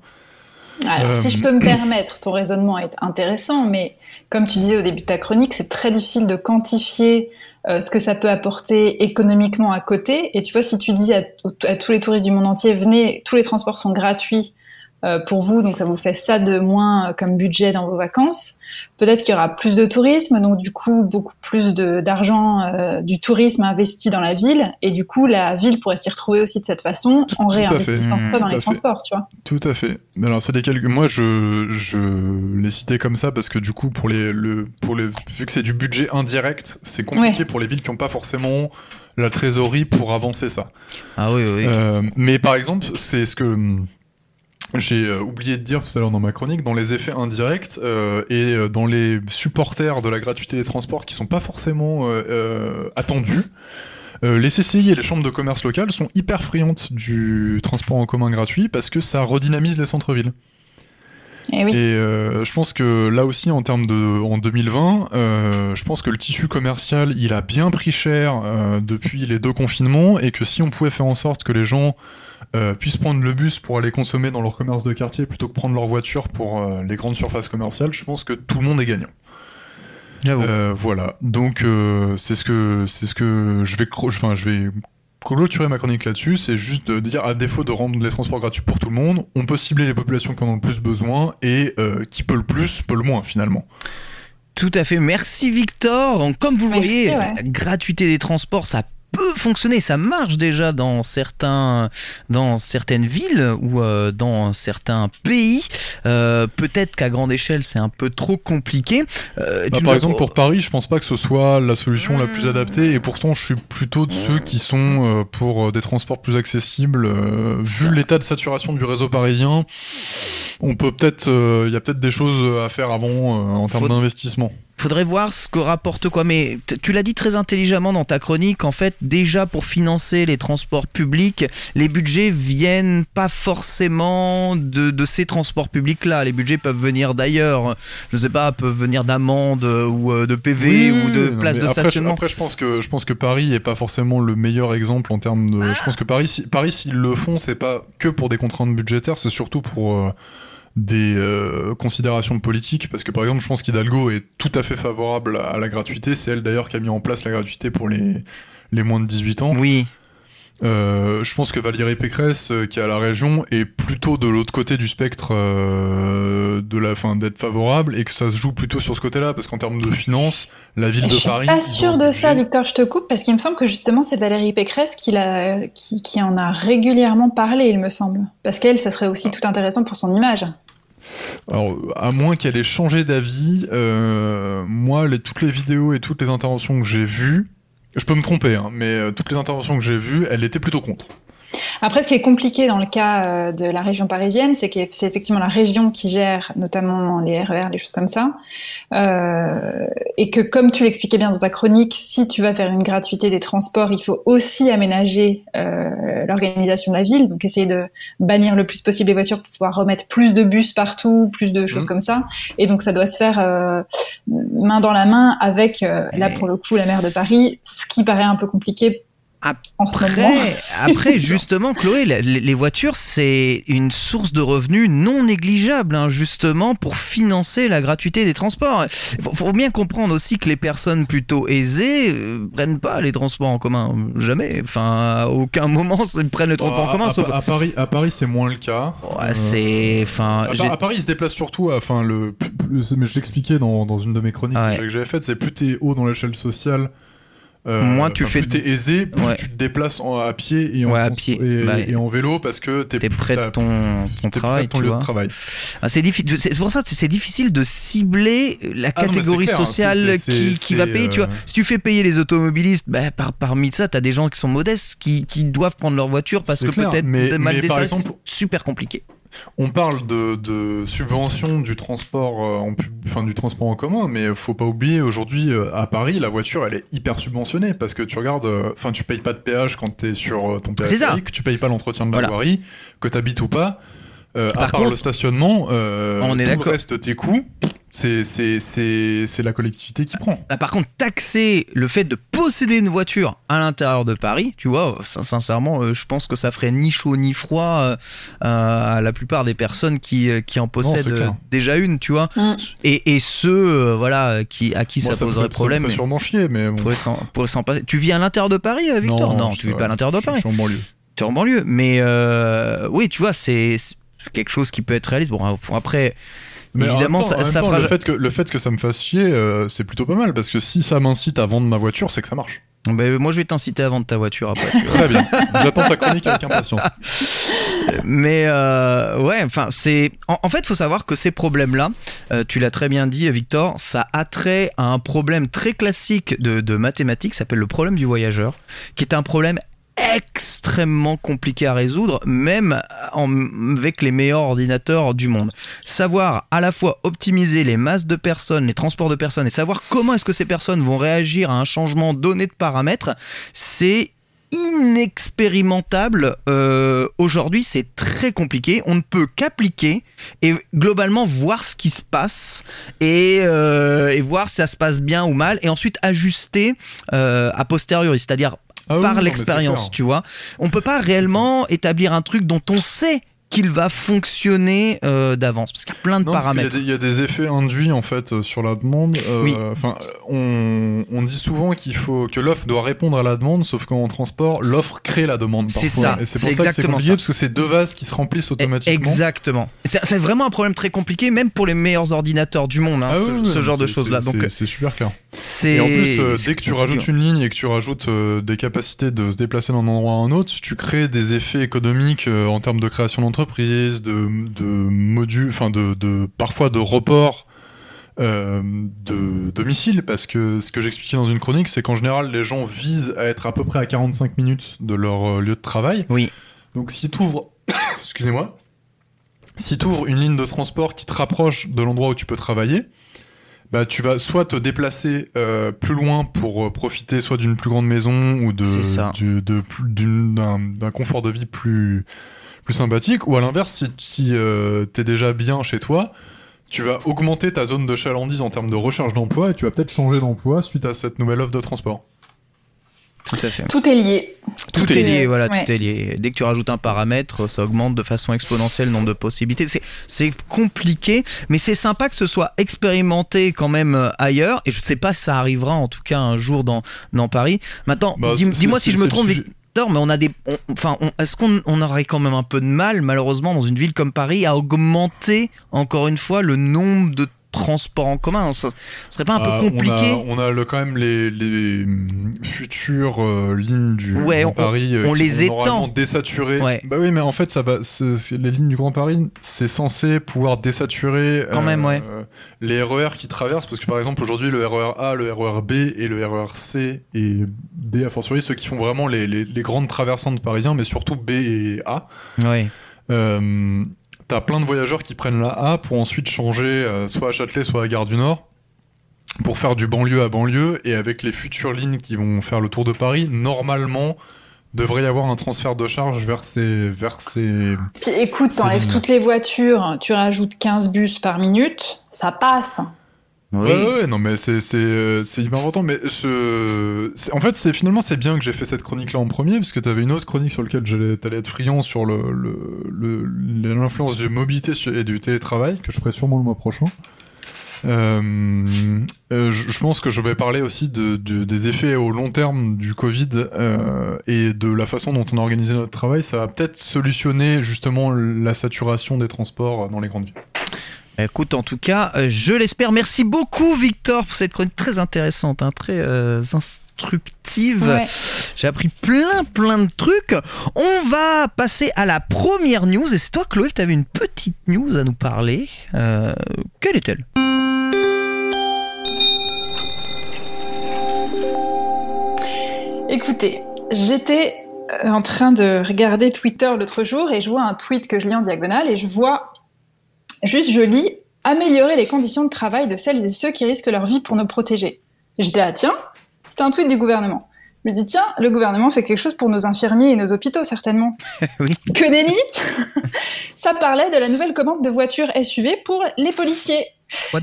Alors, si je peux me permettre, ton raisonnement est intéressant, mais comme tu disais au début de ta chronique, c'est très difficile de quantifier euh, ce que ça peut apporter économiquement à côté. Et tu vois, si tu dis à, à tous les touristes du monde entier, venez, tous les transports sont gratuits pour vous, donc ça vous fait ça de moins euh, comme budget dans vos vacances. Peut-être qu'il y aura plus de tourisme, donc du coup beaucoup plus d'argent euh, du tourisme investi dans la ville, et du coup la ville pourrait s'y retrouver aussi de cette façon en réinvestissant ça dans les transports, tu vois. Tout à fait. Mais alors c'est des calculs. Moi je je l'ai cité comme ça parce que du coup pour les le pour les vu que c'est du budget indirect, c'est compliqué pour les villes qui n'ont pas forcément la trésorerie pour avancer ça. Ah oui oui. mais par exemple c'est ce que j'ai euh, oublié de dire tout à l'heure dans ma chronique, dans les effets indirects euh, et euh, dans les supporters de la gratuité des transports qui sont pas forcément attendus, les CCI et les chambres de commerce locales sont hyper friandes du transport en commun gratuit parce que ça redynamise les centres-villes. Eh et, je pense que là aussi, en termes de, en 2020, je pense que le tissu commercial, il a bien pris cher depuis les deux confinements et que si on pouvait faire en sorte que les gens euh, puissent prendre le bus pour aller consommer dans leur commerce de quartier plutôt que prendre leur voiture pour euh, les grandes surfaces commerciales, je pense que tout le monde est gagnant. Euh, voilà. Donc c'est ce que c'est ce que je vais enfin je vais clôturer ma chronique là-dessus, c'est juste de dire à défaut de rendre les transports gratuits pour tout le monde, on peut cibler les populations qui en ont le plus besoin et qui peut le plus peut le moins finalement. Tout à fait. Merci Victor. Comme vous le voyez, la gratuité des transports, ça peut fonctionner, ça marche déjà dans certains, dans certaines villes ou euh, dans certains pays. Euh, peut-être qu'à grande échelle, c'est un peu trop compliqué. Euh, bah, par exemple, pour Paris, je pense pas que ce soit la solution la plus adaptée, et pourtant, je suis plutôt de ceux qui sont pour des transports plus accessibles. vu l'état de saturation du réseau parisien, on peut peut-être, il y a peut-être des choses à faire avant en termes d'investissement faudrait voir ce que rapporte quoi. Mais tu l'as dit très intelligemment dans ta chronique. En fait, déjà pour financer les transports publics, les budgets viennent pas forcément de, ces transports publics-là. Les budgets peuvent venir d'ailleurs. Je sais pas, peuvent venir d'amendes ou euh, de PV ou de places de stationnement. Après, je pense que je pense que Paris est pas forcément le meilleur exemple en termes de. Je pense que Paris, si, Paris, s'ils le font, c'est pas que pour des contraintes budgétaires, c'est surtout pour euh, des euh, considérations politiques, parce que par exemple, je pense qu'Hidalgo est tout à fait favorable à, la gratuité. C'est elle d'ailleurs qui a mis en place la gratuité pour les, les moins de 18 ans. Oui. Euh, je pense que Valérie Pécresse, euh, qui est à la région, est plutôt de l'autre côté du spectre de la fin d'être favorable et que ça se joue plutôt sur ce côté-là, parce qu'en termes de finances, la ville de Paris. Je suis pas sûr de ça, Victor. Je te coupe parce qu'il me semble que justement c'est Valérie Pécresse qui, qui, qui, en a régulièrement parlé, il me semble, parce qu'elle, ça serait aussi tout intéressant pour son image. Alors, à moins qu'elle ait changé d'avis, euh, moi, les, toutes les vidéos et toutes les interventions que j'ai vues, je peux me tromper, hein, mais euh, toutes les interventions que j'ai vues, elle était plutôt contre. Après, ce qui est compliqué dans le cas euh, de la région parisienne, c'est que c'est effectivement la région qui gère notamment les RER, les choses comme ça. Euh, et que, comme tu l'expliquais bien dans ta chronique, si tu vas faire une gratuité des transports, il faut aussi aménager euh, l'organisation de la ville. Donc, essayer de bannir le plus possible les voitures pour pouvoir remettre plus de bus partout, plus de choses mmh. comme ça. Et donc, ça doit se faire euh, main dans la main avec, là pour le coup, la maire de Paris, ce qui paraît un peu compliqué après, après, justement, Chloé, les voitures, c'est une source de revenus non négligeable, hein, justement, pour financer la gratuité des transports. Il faut, bien comprendre aussi que les personnes plutôt aisées euh, prennent pas les transports en commun. Jamais. Enfin, à aucun moment, ils prennent les transports en commun. À, sauf... à, Paris, à Paris c'est moins le cas. Ouais, c'est. Enfin, à, Paris, ils se déplacent surtout. Enfin, le. mais je l'expliquais dans, dans, une de mes chroniques que j'avais faites, c'est plus t'es haut dans l'échelle sociale euh, moins tu fais. Plus t'es aisé, plus tu te déplaces à pied et en, à pied. Bah, et, en vélo parce que t'es, es près de ton, ton travail. ton lieu de travail. Ah, c'est, c'est pour ça que c'est difficile de cibler la ah catégorie hein, sociale qui, qui va payer. Tu vois, euh, si tu fais payer les automobilistes, bah, par, parmi ça, t'as des gens qui sont modestes qui, qui doivent prendre leur voiture parce que peut-être mal mais par exemple, super compliqué. On parle de, subvention du transport, euh, en, enfin, du transport en commun, mais faut pas oublier aujourd'hui euh, à Paris, la voiture elle est hyper subventionnée parce que tu regardes, euh, enfin tu payes pas de péage quand tu es sur ton périphérique, tu payes pas l'entretien de la voirie, que tu habites ou pas. à part le stationnement, on est tout le reste tes coûts, c'est la collectivité qui prend. Là, par contre, taxer le fait de posséder une voiture à l'intérieur de Paris, tu vois, sincèrement, euh, je pense que ça ferait ni chaud ni froid euh, à la plupart des personnes qui, euh, qui en possèdent déjà une, tu vois. Mm. Et, et, ceux, voilà, qui, à qui ça, poserait problème. Ça me sûrement chier, mais bon. passer. Tu vis à l'intérieur de Paris, Victor? Non, tu vis pas à l'intérieur de Paris. Je suis en banlieue. Tu es en banlieue. Mais oui, tu vois, c'est quelque chose qui peut être réaliste. Bon, après. Mais évidemment, en même temps, ça, temps, fera- le, fait que, le fait que ça me fasse chier, euh, c'est plutôt pas mal, parce que si ça m'incite à vendre ma voiture, c'est que ça marche. Ben, moi, je vais t'inciter à vendre ta voiture après. Très bien. J'attends ta chronique avec impatience. Mais euh, ouais, enfin, c'est. En, en fait, il faut savoir que ces problèmes-là, euh, tu l'as très bien dit, Victor, ça a trait à un problème très classique de, de mathématiques, ça s'appelle le problème du voyageur, qui est un problème extrêmement compliqué à résoudre, même avec les meilleurs ordinateurs du monde. Savoir à la fois optimiser les masses de personnes, les transports de personnes, et savoir comment est-ce que ces personnes vont réagir à un changement donné de paramètres, c'est inexpérimentable. Euh, Aujourd'hui, c'est très compliqué. On ne peut qu'appliquer et globalement voir ce qui se passe et, euh, voir si ça se passe bien ou mal et ensuite ajuster euh, a posteriori, c'est-à-dire Ah oui, par l'expérience, tu vois. On peut pas réellement établir un truc dont on sait qu'il va fonctionner euh, d'avance parce qu'il y a plein de Non, paramètres. Il y, a des effets induits en fait euh, sur la demande. Euh, Oui. On, on dit souvent qu'il faut que l'offre doit répondre à la demande, sauf qu'en transport, l'offre crée la demande. C'est ça, Et c'est pour ça que c'est compliqué ça. parce que c'est deux vases qui se remplissent automatiquement. Exactement. C'est vraiment un problème très compliqué, même pour les meilleurs ordinateurs du monde, hein, Ah ce, oui, genre de choses-là. c'est- Donc c'est- super clair. Et en plus, euh, dès que tu rajoutes une ligne et que tu rajoutes des capacités de se déplacer d'un endroit à un autre, tu crées des effets économiques en termes de création d'entreprise, de, de modules, enfin de, de parfois de report euh, de domicile, parce que ce que j'expliquais dans une chronique, c'est qu'en général, les gens visent à être à peu près à 45 minutes de leur euh, lieu de travail. Oui. Donc si tu ouvres, excusez-moi, si une ligne de transport qui te rapproche de l'endroit où tu peux travailler, bah, tu vas soit te déplacer euh, plus loin pour euh, profiter soit d'une plus grande maison ou de, du- d'un confort de vie plus, plus sympathique, ou à l'inverse, si, si euh, t'es déjà bien chez toi, tu vas augmenter ta zone de chalandise en termes de recherche d'emploi et tu vas peut-être changer d'emploi suite à cette nouvelle offre de transport. Tout à fait. Tout est lié. Tout, Tout est est- lié, voilà, ouais. tout est lié. Dès que tu rajoutes un paramètre, ça augmente de façon exponentielle le nombre de possibilités. C'est- C'est compliqué, mais c'est sympa que ce soit expérimenté quand même euh, ailleurs. Et je sais pas si ça arrivera en tout cas un jour dans, dans Paris. Maintenant, Bah, dis-moi si je me trompe, sujet. Mais on a des. Enfin, est-ce qu'on on aurait quand même un peu de mal, malheureusement, dans une ville comme Paris, à augmenter encore une fois le nombre de transports en commun Ça serait pas un peu compliqué On a, on a le- quand même les, les hum, futures euh, lignes du Ouais, Grand on- Paris euh, on qui les étend. désaturées. Ouais. Bah oui, mais en fait, ça va. les lignes du Grand Paris, c'est censé pouvoir désaturer Quand même, ouais. les RER qui traversent, parce que par exemple aujourd'hui le RER A, le RER B et le RER C et D a fortiori ceux qui font vraiment les, les, les grandes traversantes parisiens, mais surtout B et A. Oui. T'as plein de voyageurs qui prennent la A pour ensuite changer euh, soit à Châtelet, soit à Gare du Nord pour faire du banlieue à banlieue et avec les futures lignes qui vont faire le tour de Paris, normalement devrait y avoir un transfert de charge vers ces vers ces Puis écoute, t'enlèves toutes les voitures, tu rajoutes 15 bus par minute, ça passe. Oui. Ouais, ouais, non, mais c'est euh, hyper important. Mais en fait, c'est finalement c'est bien que j'ai fait cette chronique là en premier parce que t'avais une autre chronique sur laquelle t'allais être friand sur le le- le- l'influence de mobilité et du télétravail que je ferai sûrement le mois prochain. Euh, euh, je, je pense que je vais parler aussi de, de- des effets au long terme du Covid euh, et de la façon dont on a organisé notre travail. Ça va peut-être solutionner justement la saturation des transports dans les grandes villes. Écoute, en tout cas, euh, je l'espère. Merci beaucoup, Victor, pour cette chronique très intéressante, hein, très euh, instructive. Ouais. J'ai appris plein, plein de trucs. On va passer à la première news. Et c'est toi, Chloé, tu avais une petite news à nous parler. Euh, quelle est-elle? Écoutez, j'étais en train de regarder Twitter l'autre jour et je vois un tweet que je lis en diagonale et je vois, juste je lis, améliorer les conditions de travail de celles et ceux qui risquent leur vie pour nous protéger. J'étais ah tiens, c'était un tweet du gouvernement. Je me dis tiens, le gouvernement fait quelque chose pour nos infirmiers et nos hôpitaux certainement. Oui. Que nenni Ça parlait de la nouvelle commande de voitures SUV pour les policiers.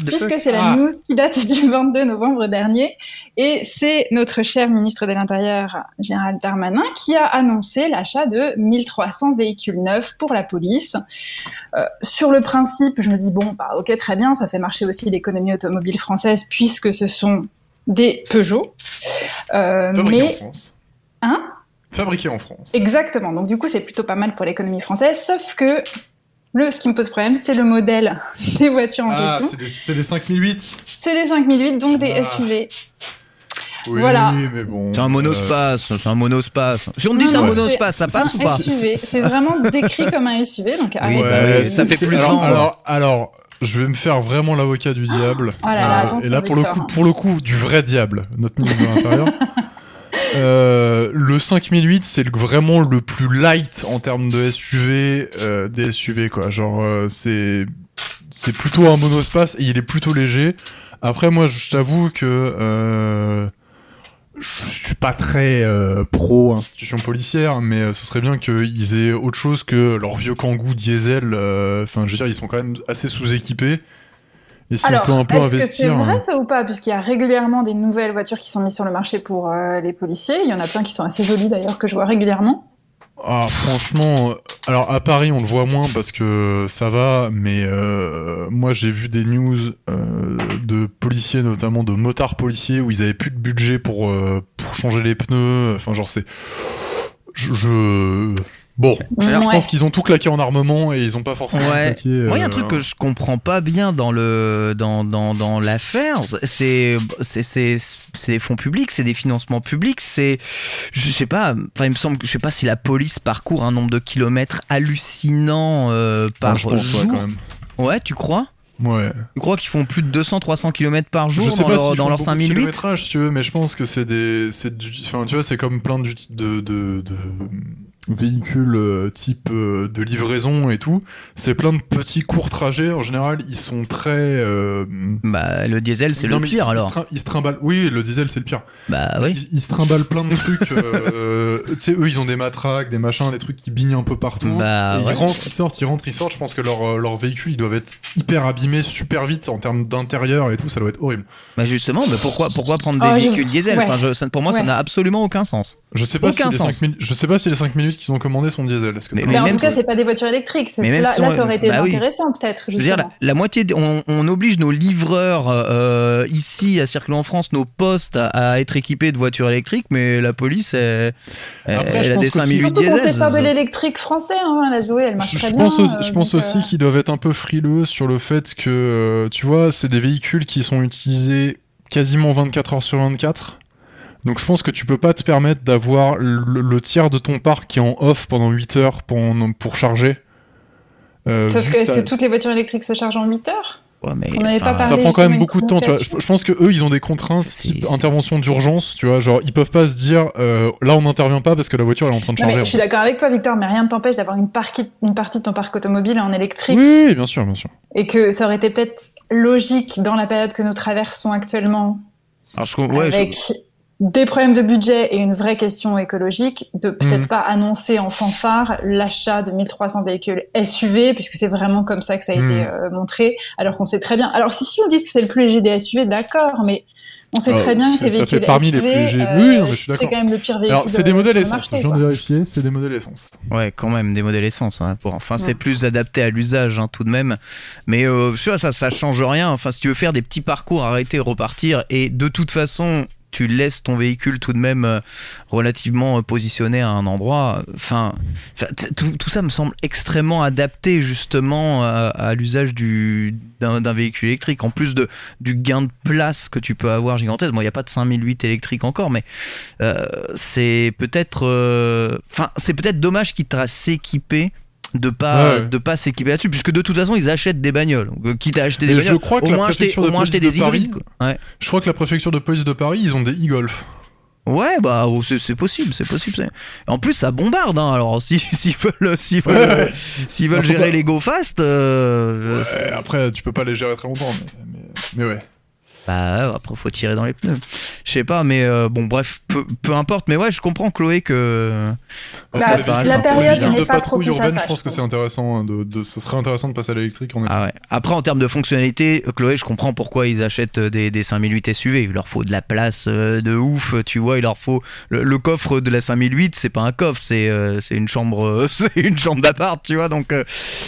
Puisque c'est la Ah. news qui date du 22 novembre dernier. Et c'est notre cher ministre de l'Intérieur, Gérald Darmanin, qui a annoncé l'achat de 1300 véhicules neufs pour la police. Euh, sur le principe, je me dis, bon, bah, ok, très bien, ça fait marcher aussi l'économie automobile française, puisque ce sont des Peugeot. Euh, Fabriqué en mais, France. Hein? Fabriqué en France. exactement, donc du coup, c'est plutôt pas mal pour l'économie française, sauf que Le, ce qui me pose problème, c'est le modèle des voitures en Ah, question. c'est des, c'est des 5008 C'est des 5008, donc des Ah. SUV. Oui, Voilà. mais bon. C'est un euh, monospace, c'est un monospace. Si on dit Non, c'est un monospace, ça C'est passe ou un pas SUV. C'est vraiment décrit comme un SUV, donc arrête bah ça fait plus alors, alors, je vais me faire vraiment l'avocat du diable. Oh là là, Euh, attends, et là, pour le, coup, pour le coup, du vrai diable, notre ministre de l'Intérieur. Euh, le 5008, c'est vraiment le plus light en termes de SUV euh, des SUV, quoi. Genre, euh, c'est c'est plutôt un monospace et il est plutôt léger. Après, moi, je t'avoue que euh, je suis pas très euh, pro institution policière, mais euh, ce serait bien qu'ils aient autre chose que leur vieux Kangoo diesel. euh, Enfin, je veux dire, ils sont quand même assez sous-équipés. Et si Alors, on peut un peu est-ce que c'est vrai euh, ça ou pas? Puisqu'il y a régulièrement des nouvelles voitures qui sont mises sur le marché pour euh, les policiers. Il y en a plein qui sont assez jolies d'ailleurs que je vois régulièrement. Ah, franchement, euh, alors à Paris, on le voit moins parce que ça va, mais euh, moi j'ai vu des news euh, de policiers, notamment de motards policiers, où ils avaient plus de budget pour, euh, pour changer les pneus. Enfin, genre, c'est. Je. Je- Bon, je Ouais. pense qu'ils ont tout claqué en armement et ils ont pas forcément Ouais. claqué. Moi, il y a un euh, truc que je comprends pas bien dans le dans dans, dans l'affaire, c'est c'est c'est c'est des fonds publics, c'est des financements publics, c'est je sais pas, enfin il me semble que je sais pas si la police parcourt un nombre de kilomètres hallucinant euh, par ouais, je pense, jour. ouais, quand même. Ouais, tu crois? Ouais. Tu crois qu'ils font plus de 200 300 km par jour je sais dans pas leur, dans leur beaucoup de 5008 kilométrage, si tu veux, mais je pense que c'est des, c'est du, enfin, tu vois, c'est comme plein de, de, de, de véhicules euh, type euh, de livraison et tout. C'est plein de petits courts trajets. En général, ils sont très. euh, Bah le diesel c'est le pire ils alors. se Ils se trimballent. Oui, le diesel, c'est le pire. Bah oui. Ils, ils se trimballent plein de trucs. euh, tu sais, eux, ils ont des matraques, des machins, des trucs qui bignent un peu partout. Bah Et ouais. Ils rentrent, ils sortent, ils rentrent, ils sortent. Je pense que leurs leurs véhicules, ils doivent être hyper abîmés super vite en termes d'intérieur et tout. Ça doit être horrible. Bah justement, mais pourquoi pourquoi prendre des Ah, je- véhicules diesel? Ouais. Enfin je- ça- pour moi ça n'a absolument aucun sens. Je sais pas Aucun si les sens. 5 minutes, je sais pas si les 5 minutes qu'ils ont commandées sont diesel. Que Mais- en tout cas, c'est pas des voitures électriques. C'est Mais même là, si là on- t'aurais été bah oui. intéressant peut-être Je veux dire, justement. la, la moitié, de- on, on oblige nos livreurs euh, ici à circuler en France, nos postes à, à être équipés de voitures électriques, mais la police, elle, Après, elle a des qu'aussi- 5008 Surtout qu'on diesel. fait faire de l'électrique français, hein, la Zoé, elle marche Je, très je bien. pense, aussi, euh, je pense aussi euh, qu'ils doivent être un peu frileux sur le fait que, euh, tu vois, c'est des véhicules qui sont utilisés quasiment 24 heures sur 24. Donc je pense que tu peux pas te permettre d'avoir le, le tiers de ton parc qui est en off pendant 8 heures pour, pour charger. Euh, Sauf que est-ce que toutes les voitures électriques se chargent en 8 heures? Ouais, mais, On n'avait pas parlé. ça prend quand même beaucoup de temps, tu vois. Je, pense que eux, ils ont des contraintes type intervention d'urgence, tu vois. Genre, ils peuvent pas se dire, euh, là, on n'intervient pas parce que la voiture elle est en train de Non, en je suis d'accord avec toi, Victor, mais rien ne t'empêche d'avoir une, partie- une partie de ton parc automobile en électrique. Oui, oui, bien sûr, bien sûr. Et que ça aurait été peut-être logique dans la période que nous traversons actuellement, alors, je- ouais, je- avec des problèmes de budget et une vraie question écologique, de peut-être Mhm. pas annoncer en fanfare l'achat de 1300 véhicules SUV, puisque c'est vraiment comme ça que ça a été Mhm. euh, montré, alors qu'on sait très bien. Alors si, si on dit que c'est le plus léger des SUV, d'accord, mais on sait Ah, très bien que c'est- les ça véhicules fait parmi les plus légers. euh, Oui, non, mais je suis c'est d'accord. quand même le pire véhicule. Alors, c'est des de- modèles essence. Je viens de vérifier, c'est des modèles essence. Ouais, quand même, des modèles essence. hein, pour, enfin, c'est Ouais. plus adapté à l'usage, hein, tout de même. Mais euh, tu vois, ça, ça change rien. Enfin, si tu veux faire des petits parcours, arrêter, repartir, et de toute façon, tu laisses ton véhicule tout de même euh, relativement euh, positionné à un endroit. Enfin, tout, tout ça me semble extrêmement adapté justement à, l'usage du d'un véhicule électrique. En plus de du gain de place que tu peux avoir gigantesque. Bon, il n'y a pas de 5008 électrique encore, mais euh, c'est peut-être c'est peut-être dommage qu'ils te s'équiper de pas Ouais, ouais. de pas s'équiper là-dessus puisque de toute façon ils achètent des bagnoles Donc, euh, quitte à acheter des Mais bagnoles je crois que au moins acheter, au moins des de hybrides quoi. ouais. Je crois que la préfecture de police de Paris, ils ont des e-golf. Ouais, bah oh, c'est c'est possible, c'est possible. En plus, ça bombarde. Hein. Alors, si- s'ils veulent, s'ils veulent, Ouais. s'ils veulent Faut gérer les go fast, euh, après, tu peux pas les gérer très longtemps, mais, mais, mais ouais. Bah après faut tirer dans les pneus. Je sais pas, mais euh, bon, bref, peu, peu importe. Mais ouais, je comprends Chloé que Bah, ça, la véhicules- période de pas patrouille urbaine, ça, je pense je que c'est intéressant. De, de- ce serait intéressant de passer à l'électrique. Ah ouais. Après, en termes de fonctionnalité, Chloé, je comprends pourquoi ils achètent des, des 5008 SUV. Il leur faut de la place euh, de ouf, tu vois. Il leur faut le, le coffre de la 5008, c'est pas un coffre, c'est euh, c'est une chambre, euh, c'est une chambre d'appart, tu vois. Donc euh,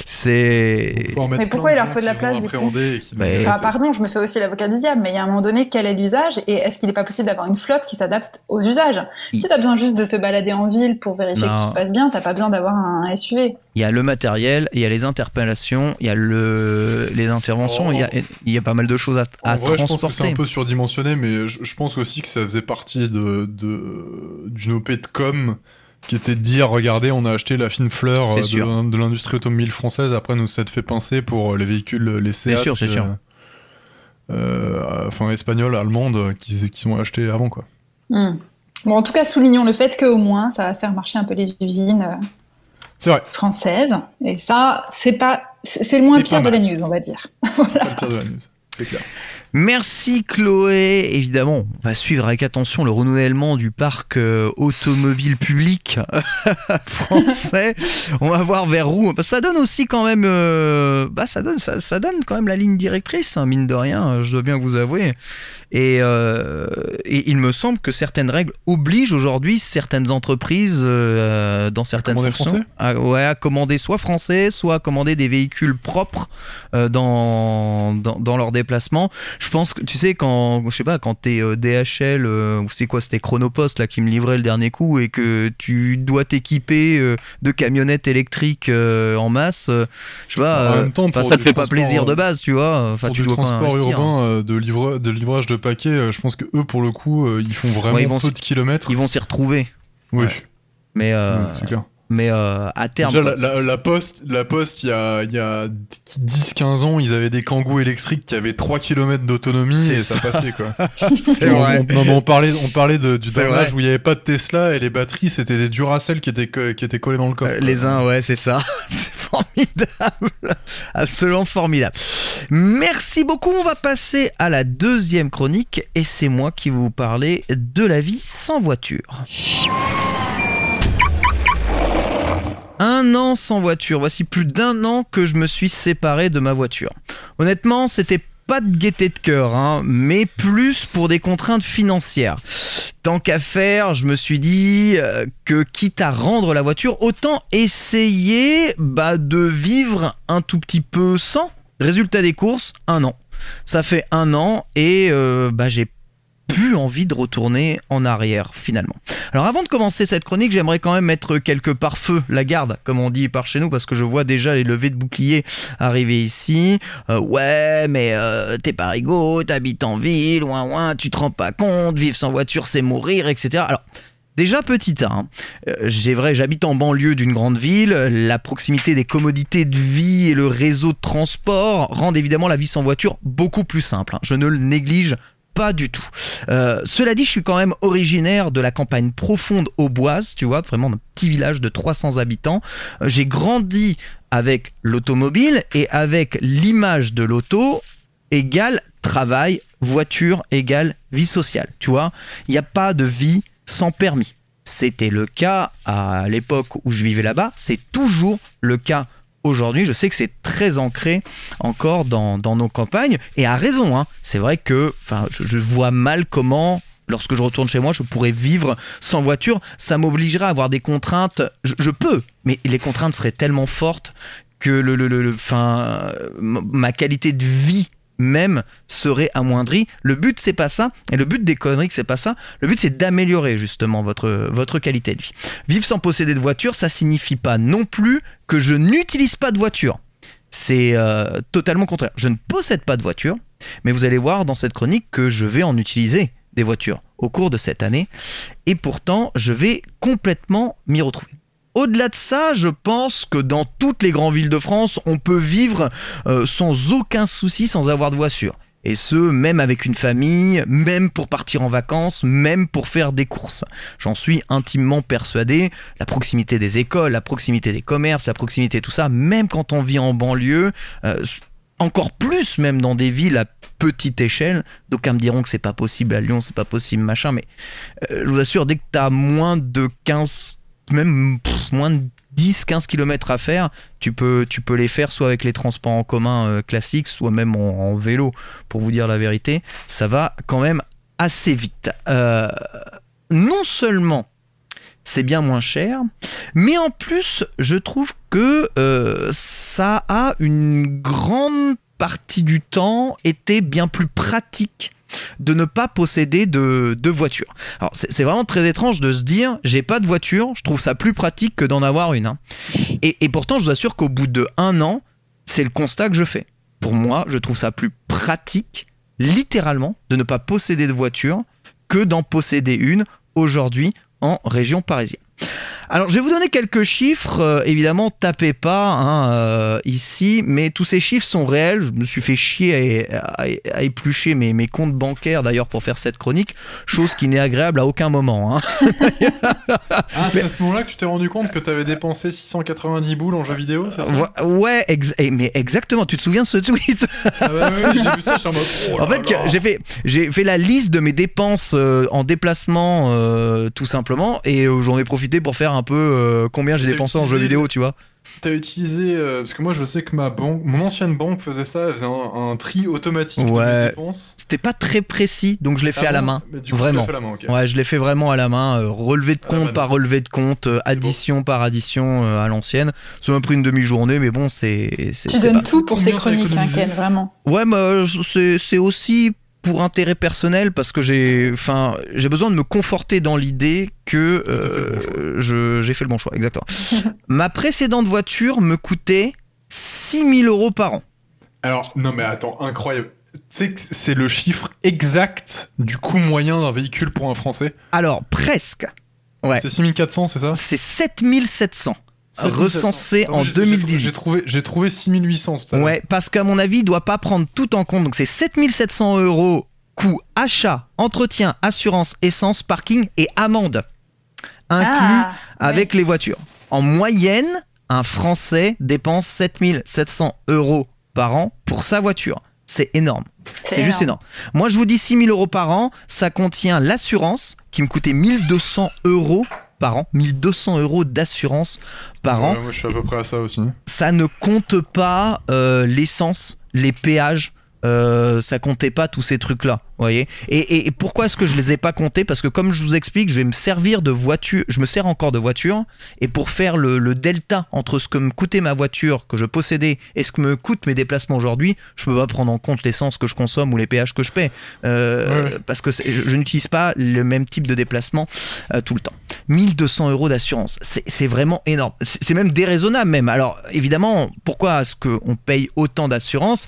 c'est Faut en mettre Mais pourquoi il leur faut de la place, du coup méritent. Enfin, pardon, je me fais aussi l'avocat du diable, mais il y a un moment donné, quel est l'usage et est-ce qu'il n'est pas possible d'avoir une flotte qui s'adapte aux usages. Si tu as besoin juste de te balader en ville pour vérifier que tout se passe bien, t'as pas besoin d'avoir un SUV. Il y a le matériel, il y a les interpellations, il y a le, les interventions, il, y a, il y a pas mal de choses à, à vrai, transporter. Je pense que c'est un peu surdimensionné, mais je, je, pense aussi que ça faisait partie de, d'une OP de com qui était de dire regardez on a acheté la fine fleur de, de l'industrie automobile française après nous ça te fait pincer pour les véhicules les Seat c'est sûr c'est sûr euh, enfin espagnoles allemandes qui, qui ont acheté avant quoi mm. bon en tout cas soulignons le fait qu'au moins ça va faire marcher un peu les usines euh, vrai. françaises et ça c'est pas c'est le moins pire de la news on va dire voilà. pas le pire de la news c'est clair Merci Chloé. Évidemment, on va suivre avec attention le renouvellement du parc euh, automobile public français. on va voir vers où. Ça donne aussi quand même, euh, bah ça donne, ça, ça, donne quand même la ligne directrice, hein, mine de rien. Je dois bien vous avouer. Et, euh, et, il me semble que certaines règles obligent aujourd'hui certaines entreprises dans certaines à fonctions à, ouais, à, commander soit français, soit à commander des véhicules propres dans, dans, dans leur déplacement. Je pense que tu sais quand je sais pas quand t'es euh, DHL ou c'est quoi c'était Chronopost là qui me livrait le dernier coup et que tu dois t'équiper euh, de camionnettes électriques euh, en masse. je sais pas. temps, ça te fait pas plaisir de base, tu vois. Enfin, pour tu du dois transport urbain de, de livrage de paquets, je pense que eux pour le coup ils font vraiment ouais, ils vont peu de kilomètres. Ils vont s'y retrouver. Oui. Ouais. Mais euh, ouais, c'est clair. Mais euh, à terme. Déjà, la, la, la, Poste, la Poste, il y a, il y a 10-15 ans, ils avaient des kangous électriques qui avaient 3 km d'autonomie et ça. ça. passait, quoi. c'est vrai. On, parlait, on parlait de, du dommage où il n'y avait pas de Tesla et les batteries, c'était des Duracell qui étaient, qui étaient collés dans le coffre. Euh, les uns, ouais, c'est ça. c'est formidable. Absolument formidable. Merci beaucoup. On va passer à la deuxième chronique et c'est moi qui vais vous parler de la vie sans voiture. Un an sans voiture. Voici plus d'un an que je me suis séparé de ma voiture. Honnêtement, c'était pas de gaieté de cœur, hein, mais plus pour des contraintes financières. Tant qu'à faire, je me suis dit euh, que quitte à rendre la voiture, autant essayer bah, de vivre un tout petit peu sans. Résultat des courses, un an. Ça fait un an et euh, bah, j'ai plus envie de retourner en arrière finalement. Alors avant de commencer cette chronique, j'aimerais quand même mettre quelques pare-feu, la garde, comme on dit par chez nous, parce que je vois déjà les levées de boucliers arriver ici. Euh, ouais, mais euh, t'es pas rigolo, t'habites en ville, ouin ouin, tu te rends pas compte, vivre sans voiture c'est mourir, etc. Alors Déjà petit hein, j'ai vrai, j'habite en banlieue d'une grande ville, la proximité des commodités de vie et le réseau de transport rendent évidemment la vie sans voiture beaucoup plus simple. Hein. Je ne le néglige pas du tout. Euh, cela dit, je suis quand même originaire de la campagne profonde auboise, tu vois, vraiment d'un petit village de 300 habitants. Euh, J'ai grandi avec l'automobile et avec l'image de l'auto égale travail, voiture égale vie sociale. Tu vois, il n'y a pas de vie sans permis. C'était le cas à l'époque où je vivais là-bas, c'est toujours le cas aujourd'hui, je sais que c'est très ancré encore dans, nos campagnes, et à raison. Hein. C'est vrai que je, vois mal comment lorsque je retourne chez moi, je pourrais vivre sans voiture. Ça m'obligerait à avoir des contraintes. Je, peux, mais les contraintes seraient tellement fortes que le, le, ma qualité de vie même serait amoindrie. Le but c'est pas ça, et le but des conneries c'est pas ça. Le but c'est d'améliorer justement votre, votre qualité de vie. Vivre sans posséder de voiture, ça signifie pas non plus que je n'utilise pas de voiture. C'est euh, totalement contraire. Je ne possède pas de voiture, mais vous allez voir dans cette chronique que je vais en utiliser des voitures au cours de cette année, et pourtant je vais complètement m'y retrouver. Au-delà de ça, je pense que dans toutes les grandes villes de France, on peut vivre euh, sans aucun souci, sans avoir de voiture. Et ce, même avec une famille, même pour partir en vacances, même pour faire des courses. J'en suis intimement persuadé. La proximité des écoles, la proximité des commerces, la proximité de tout ça, même quand on vit en banlieue, euh, encore plus même dans des villes à petite échelle. D'aucuns me diront que c'est pas possible à Lyon, c'est pas possible, machin, mais euh, je vous assure, dès que tu as moins de 15 même moins de 10-15 km à faire, tu peux, tu peux les faire soit avec les transports en commun euh, classiques, soit même en, en, vélo, pour vous dire la vérité. Ça va quand même assez vite. Euh, non seulement c'est bien moins cher, mais en plus, je trouve que euh, ça a une grande partie du temps été bien plus pratique de ne pas posséder de, voiture. Alors c'est c'est vraiment très étrange de se dire j'ai pas de voiture, je trouve ça plus pratique que d'en avoir une. hein. Et, et pourtant je vous assure qu'au bout de un an, c'est le constat que je fais. Pour moi, je trouve ça plus pratique, littéralement, de ne pas posséder de voiture que d'en posséder une aujourd'hui en région parisienne. Alors, je vais vous donner quelques chiffres. euh, évidemment, tapez pas hein, euh, ici, mais tous ces chiffres sont réels. Je me suis fait chier à, à- à éplucher mes, mes comptes bancaires d'ailleurs pour faire cette chronique, chose qui n'est agréable à aucun moment. hein. Ah, c'est à ce moment-là que tu t'es rendu compte que t'avais dépensé 690 boules en jeux vidéo, c'est ça? Ouais, ex- eh, mais exactement. Tu te souviens de ce tweet? Ah ouais, ouais, j'ai vu ça, j'étais en mode. oh En fait, j'ai fait, j'ai fait la liste de mes dépenses euh, en déplacement, euh, tout simplement, et euh, j'en ai profité pour faire un peu euh, combien j'ai dépensé en jeux vidéo, tu vois. T'as utilisé. euh, parce que moi, je sais que ma banque, mon ancienne banque faisait ça, elle faisait un, un tri automatique de Ouais. mes dépenses. C'était pas très précis, donc je l'ai fait Ah à la bon main. Mais du coup, tu Vraiment. l'as fait à la main, ok. Ouais, je l'ai fait vraiment à la main, euh, relevé de Ah, compte bah, par relevé de compte, euh, addition par addition euh, à l'ancienne. Ça m'a pris une demi-journée, mais bon, c'est. Tu donnes pas- tout pour ces chroniques, hein, Ken, vraiment. Ouais, mais euh, c'est c'est aussi pour intérêt personnel parce que j'ai enfin j'ai besoin de me conforter dans l'idée que euh, j'ai fait le bon choix exactement. Ma précédente voiture me coûtait 6000 euros par an. Alors, non, mais attends, incroyable. Tu sais que c'est le chiffre exact du coût moyen d'un véhicule pour un Français? Alors presque. Ouais. C'est 6400, c'est ça? C'est 7700 7700. Recensé en j'ai- j'ai- 2018. J'ai trouvé, j'ai trouvé 6800 tout à l'heure. Ouais, parce qu'à mon avis, il doit pas prendre tout en compte. Donc c'est 7700 euros coût achat, entretien, assurance, essence, parking et amende inclus Ah, avec les voitures. En moyenne, un Français dépense 7700 euros par an pour sa voiture. C'est énorme. C'est juste énorme. Moi, je vous dis 6000 euros par an. Ça contient l'assurance qui me coûtait 1200 euros par an. 1200 euros d'assurance par an. Moi, je suis à peu près à ça aussi. Ça ne compte pas euh, l'essence, les péages. euh, ça comptait pas tous ces trucs là voyez. Et, et- et pourquoi est-ce que je les ai pas comptés? Parce que comme je vous explique je vais me servir de voiture je me sers encore de voiture et pour faire le, le delta entre ce que me coûtait ma voiture que je possédais et ce que me coûtent mes déplacements aujourd'hui je peux pas prendre en compte l'essence que je consomme ou les péages que je paie euh, Ouais, parce que je, je n'utilise pas le même type de déplacement euh, tout le temps. 1200 euros d'assurance c'est vraiment énorme. C'est c'est même déraisonnable même. Alors évidemment pourquoi est-ce qu'on paye autant d'assurance?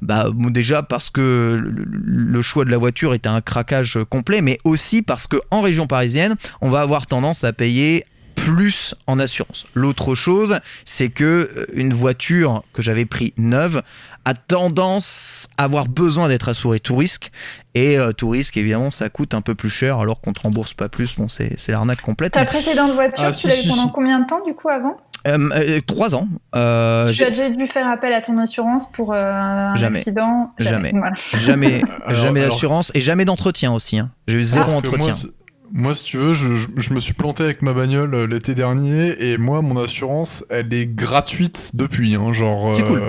Bah bon, déjà parce que le, le choix de la voiture est un craquage complet, mais aussi parce que en région parisienne, on va avoir tendance à payer plus en assurance. L'autre chose, c'est que euh, une voiture que j'avais pris neuve a tendance à avoir besoin d'être assurée tout risque et euh, tout risque évidemment ça coûte un peu plus cher alors qu'on te rembourse pas plus. Bon c'est c'est l'arnaque complète. Ta mais- précédente voiture, Ah, tu si, l'as eu si, pendant si. combien de temps, du coup, avant? Euh, euh, trois ans. Euh, Tu j'ai- as déjà dû faire appel à ton assurance pour euh, un Jamais. accident Jamais. Voilà. jamais jamais alors- d'assurance et jamais d'entretien aussi. hein. J'ai eu zéro entretien. Moi, moi, si tu veux, je, je- je me suis planté avec ma bagnole euh, l'été dernier et moi, mon assurance, elle est gratuite depuis. Hein, genre. C'est cool.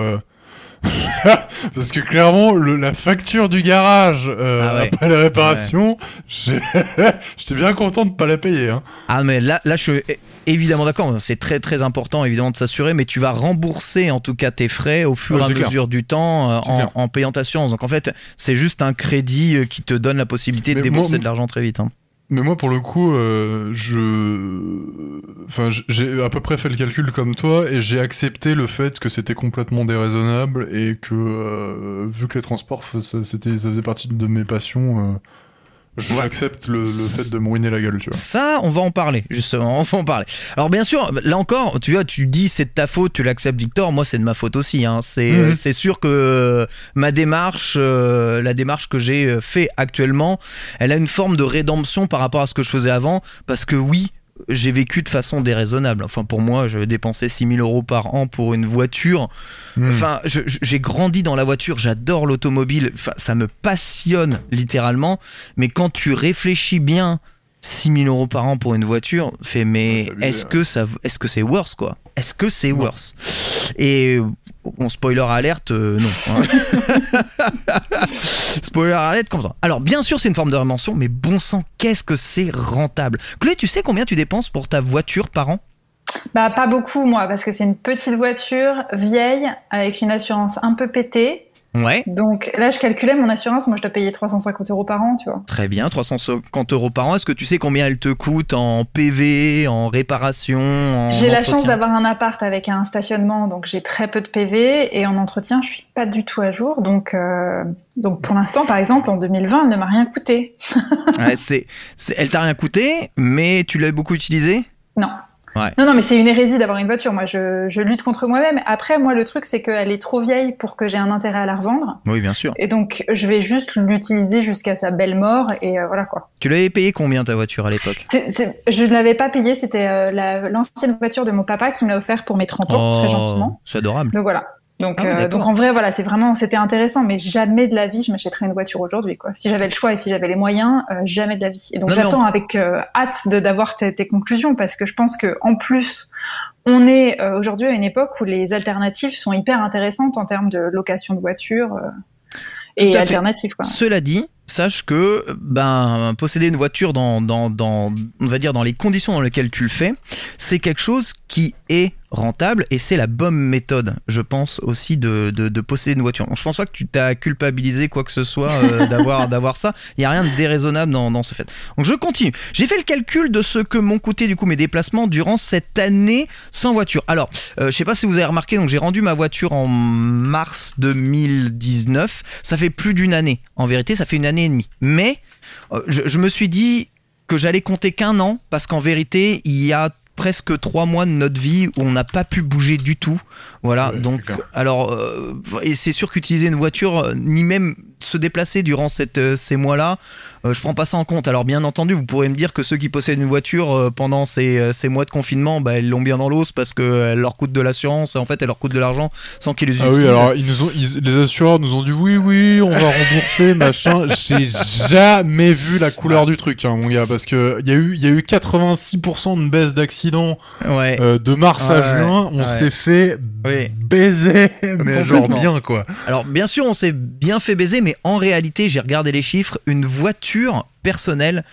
Parce que clairement, le- la facture du garage euh, Ah ouais. après la réparation, j'étais bien content de pas la payer. Hein. Ah mais là, là je suis évidemment d'accord, c'est très très important évidemment de s'assurer, mais tu vas rembourser en tout cas tes frais au fur Ouais, et à clair. mesure du temps euh, en, payant ta assurance. Donc en fait c'est juste un crédit euh, qui te donne la possibilité de débourser moi- de l'argent très vite. hein. Mais moi, pour le coup, euh, je, enfin, j'ai à peu près fait le calcul comme toi et j'ai accepté le fait que c'était complètement déraisonnable et que euh, vu que les transports, ça faisait partie de mes passions, euh, j'accepte le, le fait de me ruiner la gueule, tu vois. Ça, on va en parler, justement, on va en parler. Alors bien sûr, là encore, tu vois, tu dis c'est de ta faute, tu l'acceptes Victor, moi c'est de ma faute aussi. hein. C'est Mhm. euh, c'est sûr que euh, ma démarche, euh, la démarche que j'ai fait actuellement, elle a une forme de rédemption par rapport à ce que je faisais avant, parce que oui, j'ai vécu de façon déraisonnable. Enfin pour moi, j'avais dépensé 6000 euros par an pour une voiture. Hmm. Enfin, je- je- j'ai grandi dans la voiture, j'adore l'automobile, enfin, ça me passionne littéralement. Mais quand tu réfléchis bien, 6000 euros par an pour une voiture, fait mais abusé, est-ce que ça, est-ce que c'est worse quoi? Est-ce que c'est worse? Et bon, spoiler alerte, euh, non. hein. spoiler alerte, comme ça. Alors bien sûr, c'est une forme de rémention, mais bon sang, qu'est-ce que c'est rentable? Chloé, tu sais combien tu dépenses pour ta voiture par an? Bah, pas beaucoup, moi, parce que c'est une petite voiture vieille, avec une assurance un peu pétée. Ouais. Donc là, je calculais mon assurance. Moi, je dois payer 350 euros par an, tu vois. Très bien, 350 euros par an. Est-ce que tu sais combien elle te coûte en PV, en réparation en J'ai la chance d'avoir un appart avec un stationnement, donc j'ai très peu de PV. Et en entretien, je suis pas du tout à jour. Donc, euh, donc pour l'instant, par exemple, en 2020, elle ne m'a rien coûté. Ouais, elle t'a rien coûté, mais tu l'as beaucoup utilisé? Non. Ouais. Non, non, mais c'est une hérésie d'avoir une voiture. Moi, je, je lutte contre moi-même. Après, moi, le truc, c'est qu'elle est trop vieille pour que j'ai un intérêt à la revendre. Oui, bien sûr. Et donc, je vais juste l'utiliser jusqu'à sa belle mort. Et euh, voilà quoi. Tu l'avais payé combien ta voiture à l'époque? Je ne l'avais pas payée. C'était euh, la- l'ancienne voiture de mon papa qui me l'a offert pour mes 30 ans, très gentiment. Oh, C'est adorable. Donc voilà. Donc, Ah euh, donc en vrai, voilà, c'est vraiment, c'était intéressant, mais jamais de la vie je m'achèterais une voiture aujourd'hui, quoi. Si j'avais le choix et si j'avais les moyens, euh, jamais de la vie. Et donc mais j'attends avec euh, hâte de d'avoir tes, tes conclusions parce que je pense que en plus, on est euh, aujourd'hui à une époque où les alternatives sont hyper intéressantes en termes de location de voiture et alternatives, quoi. Cela dit, sache que ben posséder une voiture dans, dans, dans on va dire dans les conditions dans lesquelles tu le fais, c'est quelque chose qui est rentable et c'est la bonne méthode, je pense aussi de, de, de posséder une voiture. Donc, je pense pas que tu t'as culpabilisé quoi que ce soit euh, d'avoir d'avoir ça. Il y a rien de déraisonnable dans, dans ce fait. Donc je continue. J'ai fait le calcul de ce que m'ont coûté du coup mes déplacements durant cette année sans voiture. Alors, euh, je sais pas si vous avez remarqué, donc j'ai rendu ma voiture en mars 2019. Ça fait plus d'une année. En vérité, ça fait une année et demie. Mais euh, je, je me suis dit que j'allais compter qu'un an parce qu'en vérité, il y a presque trois mois de notre vie où on n'a pas pu bouger du tout. Voilà, Ouais, donc alors euh, et c'est sûr qu'utiliser une voiture, euh, ni même se déplacer durant cette, euh, ces mois-là, je prends pas ça en compte. Alors bien entendu, vous pourrez me dire que ceux qui possèdent une voiture euh, pendant ces, euh, ces mois de confinement, bah, ils l'ont bien dans l'os parce qu'elle leur coûte de l'assurance, et en fait elle leur coûte de l'argent sans qu'ils les Ah utilisent. oui, alors ils nous ont, ils- les assureurs nous ont dit oui, oui, on va rembourser, machin. J'ai jamais vu la couleur du truc, hein, mon gars, parce que il y a eu, il y a eu 86% de baisse d'accidents Ouais. euh, de mars à juin. On ouais. s'est fait Oui. baiser, mais genre bien quoi. Alors bien sûr, on s'est bien fait baiser, mais en réalité, j'ai regardé les chiffres, une voiture personnelle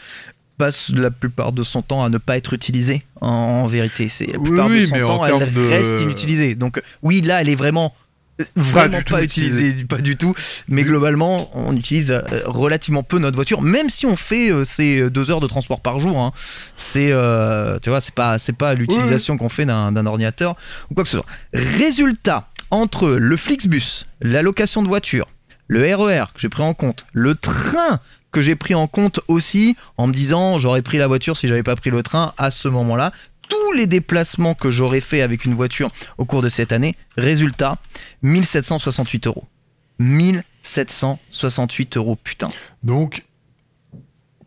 passe la plupart de son temps à ne pas être utilisée. En, en vérité, c'est la plupart oui, de son temps, elle de- reste inutilisée. Donc oui, là, elle est vraiment euh, vraiment pas utilisée, pas du tout. Mais Oui. globalement, on utilise euh, relativement peu notre voiture, même si on fait euh, ces deux heures de transport par jour. hein. C'est, euh, tu vois, c'est pas, c'est pas l'utilisation qu'on fait d'un d'un ordinateur ou quoi que ce soit. Résultat, entre le Flixbus, la location de voiture, le RER que j'ai pris en compte, le train que j'ai pris en compte aussi en me disant j'aurais pris la voiture si j'avais pas pris le train à ce moment-là. Tous les déplacements que j'aurais fait avec une voiture au cours de cette année, résultat 1768 euros. 1768 euros, putain. Donc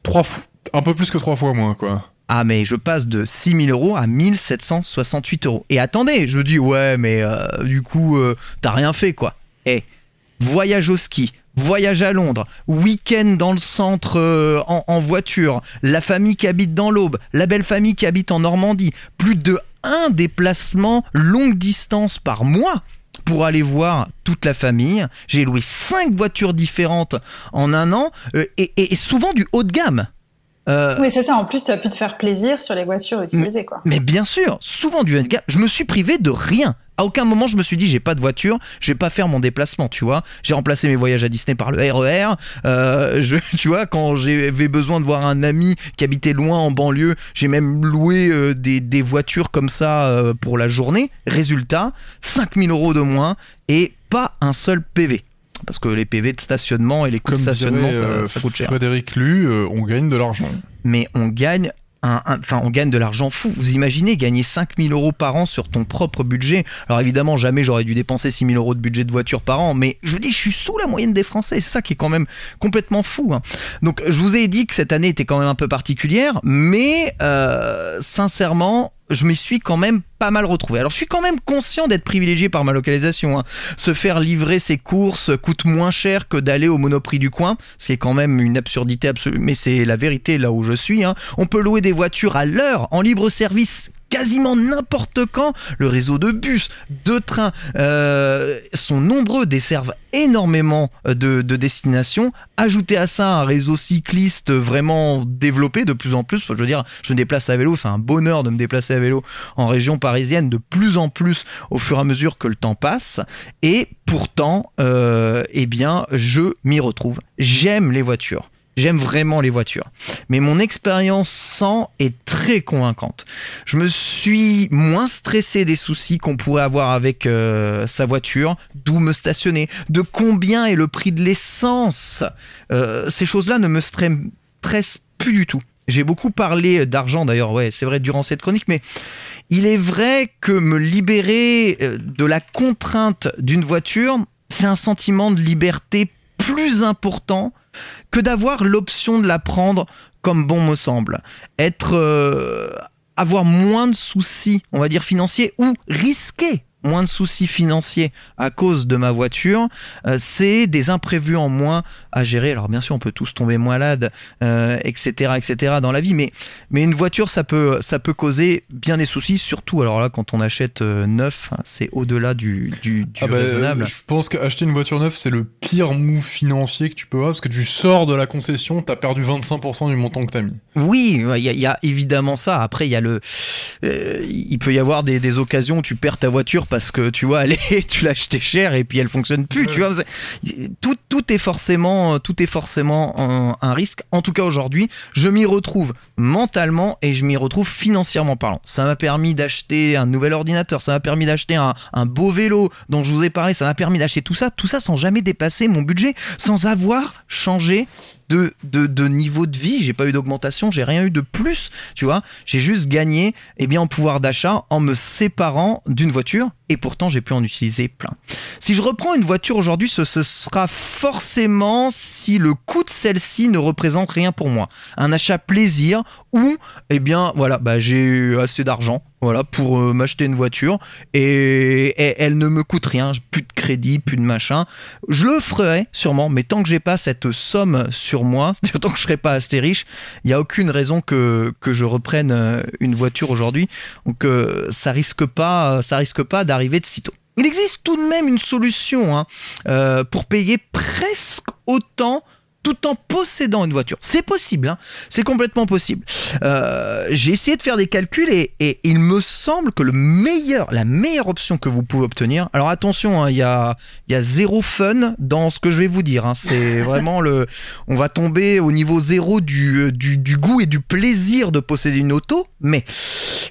trois fois, un peu plus que trois fois moins quoi. Ah mais je passe de 6000 euros à 1768 euros. Et attendez, je dis ouais mais euh, du coup euh, t'as rien fait quoi. Eh, voyage au ski, voyage à Londres, week-end dans le centre euh, en, en voiture, la famille qui habite dans l'Aube, la belle famille qui habite en Normandie, plus de un déplacement longue distance par mois pour aller voir toute la famille. J'ai loué cinq voitures différentes en un an euh, et, et- et souvent du haut de gamme. Euh, Oui, c'est ça. En plus, ça a pu te faire plaisir sur les voitures utilisées, quoi. mais bien sûr, souvent du handicap, je me suis privé de rien. À aucun moment je me suis dit j'ai pas de voiture, je vais pas faire mon déplacement, tu vois. J'ai remplacé mes voyages à Disney par le RER. Euh, je, tu vois, quand j'avais besoin de voir un ami qui habitait loin en banlieue, j'ai même loué euh, des, des voitures comme ça euh, pour la journée. Résultat, 5000 euros de moins et pas un seul PV. Parce que les PV de stationnement et les coûts Comme de stationnement, dirait, ça, euh, ça coûte cher Frédéric Lu, euh, on gagne de l'argent. mais on gagne Enfin, on gagne de l'argent fou. Vous imaginez gagner 5000 euros par an sur ton propre budget. Alors évidemment, jamais j'aurais dû dépenser 6000 euros de budget de voiture par an, mais je vous dis, je suis sous la moyenne des Français. C'est ça qui est quand même complètement fou. hein. Donc, je vous ai dit que cette année était quand même un peu particulière, mais euh, sincèrement, je m'y suis quand même pas mal retrouvé. Alors, je suis quand même conscient d'être privilégié par ma localisation. hein. Se faire livrer ses courses coûte moins cher que d'aller au Monoprix du coin, ce qui est quand même une absurdité absolue, mais c'est la vérité là où je suis. hein. On peut louer des voitures à l'heure en libre service quasiment n'importe quand. Le réseau de bus, de trains euh, sont nombreux, desservent énormément de, de, destinations. Ajoutez à ça un réseau cycliste vraiment développé de plus en plus. je veux dire, je me déplace à vélo, c'est un bonheur de me déplacer à vélo en région parisienne de plus en plus au fur et à mesure que le temps passe. Et pourtant, euh, eh bien, je m'y retrouve. J'aime les voitures. J'aime vraiment les voitures. Mais mon expérience sans est très convaincante. Je me suis moins stressé des soucis qu'on pourrait avoir avec euh, sa voiture, d'où me stationner, de combien est le prix de l'essence. Euh, ces choses-là ne me stressent plus du tout. J'ai beaucoup parlé d'argent d'ailleurs, ouais, c'est vrai, durant cette chronique, mais il est vrai que me libérer euh, de la contrainte d'une voiture, c'est un sentiment de liberté plus important que d'avoir l'option de la prendre comme bon me semble. Être euh, avoir moins de soucis, on va dire financiers ou risquer moins de soucis financiers à cause de ma voiture, euh, c'est des imprévus en moins à gérer. Alors bien sûr, on peut tous tomber malade, euh, etc., etc. dans la vie, mais, mais une voiture, ça peut, ça peut causer bien des soucis, surtout alors là, quand on achète euh, neuf, hein, c'est au-delà du, du, du ah bah, raisonnable. Je pense qu'acheter une voiture neuve, c'est le pire move financier que tu peux avoir, parce que tu sors de la concession, t'as perdu 25% du montant que t'as mis. Oui, il y, a évidemment ça. Après, il y a le, il peut y avoir des, des occasions où tu perds ta voiture parce que tu vois, allez, tu l'as acheté cher et puis elle fonctionne plus. Tu vois, tout, tout est forcément, tout est forcément un, risque. En tout cas aujourd'hui, je m'y retrouve mentalement et je m'y retrouve financièrement parlant. Ça m'a permis d'acheter un nouvel ordinateur, ça m'a permis d'acheter un, beau vélo dont je vous ai parlé, ça m'a permis d'acheter tout ça, tout ça sans jamais dépasser mon budget, sans avoir changé de, de, niveau de vie, j'ai pas eu d'augmentation, j'ai rien eu de plus, tu vois. J'ai juste gagné eh bien, en pouvoir d'achat en me séparant d'une voiture et pourtant j'ai pu en utiliser plein. Si je reprends une voiture aujourd'hui, ce, sera forcément si le coût de celle-ci ne représente rien pour moi. Un achat plaisir ou, eh bien, voilà, bah, j'ai assez d'argent voilà, pour euh, m'acheter une voiture et, elle ne me coûte rien, plus de crédit, plus de machin. Je le ferai sûrement, mais tant que j'ai pas cette somme sur moi, tant que je serai pas assez riche, il n'y a aucune raison que, que je reprenne euh, une voiture aujourd'hui. Donc euh, ça risque pas, risque pas d'arriver de sitôt. Il existe tout de même une solution hein, pour payer presque autant tout en possédant une voiture. C'est possible, hein. c'est complètement possible. Euh, j'ai essayé de faire des calculs et, il me semble que le meilleur, la meilleure option que vous pouvez obtenir. Alors attention, hein, il y, a, y, a, zéro fun dans ce que je vais vous dire. Hein. c'est vraiment le, on va tomber au niveau zéro du, du, du goût et du plaisir de posséder une auto. Mais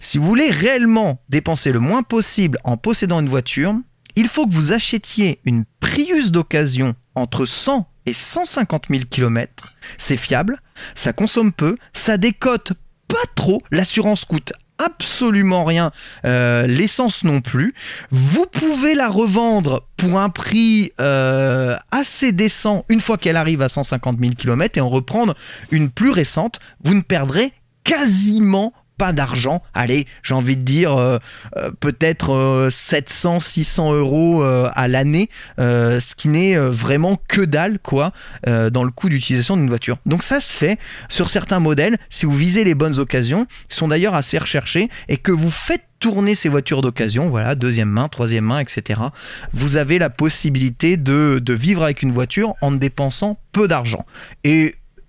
si vous voulez réellement dépenser le moins possible en possédant une voiture, il faut que vous achetiez une Prius d'occasion entre 100 et 150 000 km. C'est fiable, ça consomme peu, ça décote pas trop, l'assurance coûte absolument rien, euh, l'essence non plus. Vous pouvez la revendre pour un prix euh, assez décent une fois qu'elle arrive à 150 000 km et en reprendre une plus récente. Vous ne perdrez quasiment pas d'argent. Allez, j'ai envie de dire euh, euh, peut-être 700, euh, 600 euros à l'année, ce qui n'est vraiment que dalle quoi dans le coût d'utilisation d'une voiture. Donc ça se fait sur certains modèles si vous visez les bonnes occasions, qui sont d'ailleurs assez recherchés et que vous faites tourner ces voitures d'occasion, voilà, deuxième main, troisième main, etc. Vous avez la possibilité de, de vivre avec une voiture en dépensant peu d'argent.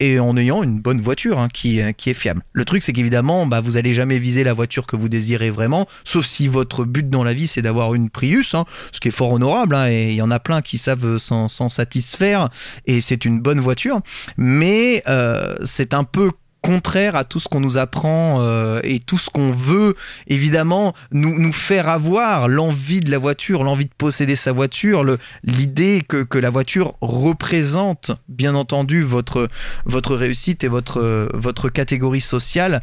Et en ayant une bonne voiture hein, qui, qui, est fiable. Le truc, c'est qu'évidemment, bah, vous n'allez jamais viser la voiture que vous désirez vraiment, sauf si votre but dans la vie, c'est d'avoir une Prius, hein, ce qui est fort honorable, hein, et il y en a plein qui savent s'en satisfaire, et c'est une bonne voiture, mais euh, c'est un peu contraire à tout ce qu'on nous apprend euh, et tout ce qu'on veut évidemment nous, nous faire avoir l'envie de la voiture, l'envie de posséder sa voiture, l'idée que, que, la voiture représente bien entendu votre, votre réussite et votre, votre catégorie sociale.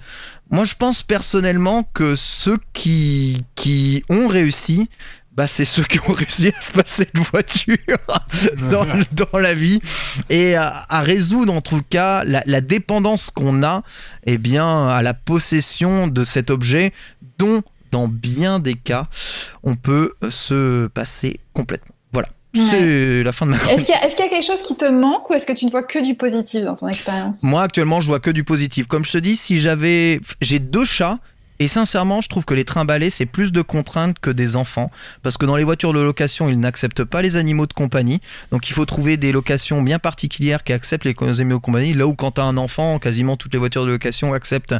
Moi je pense personnellement que ceux qui, qui ont réussi bah, c'est ceux qui ont réussi à se passer de voiture dans, dans, la vie et à, résoudre en tout cas la, dépendance qu'on a eh bien, à la possession de cet objet dont dans bien des cas on peut se passer complètement. Voilà. C'est la fin de ma Est-ce qu'il y, est y, a quelque chose qui te manque ou est-ce que tu ne vois que du positif dans ton expérience? Moi actuellement je vois que du positif. Comme je te dis, si j'avais... J'ai deux chats Et sincèrement, je trouve que les trains balais, c'est plus de contraintes que des enfants. Parce que dans les voitures de location, ils n'acceptent pas les animaux de compagnie. Donc il faut trouver des locations bien particulières qui acceptent les animaux de compagnie. Là où quand tu as un enfant, quasiment toutes les voitures de location acceptent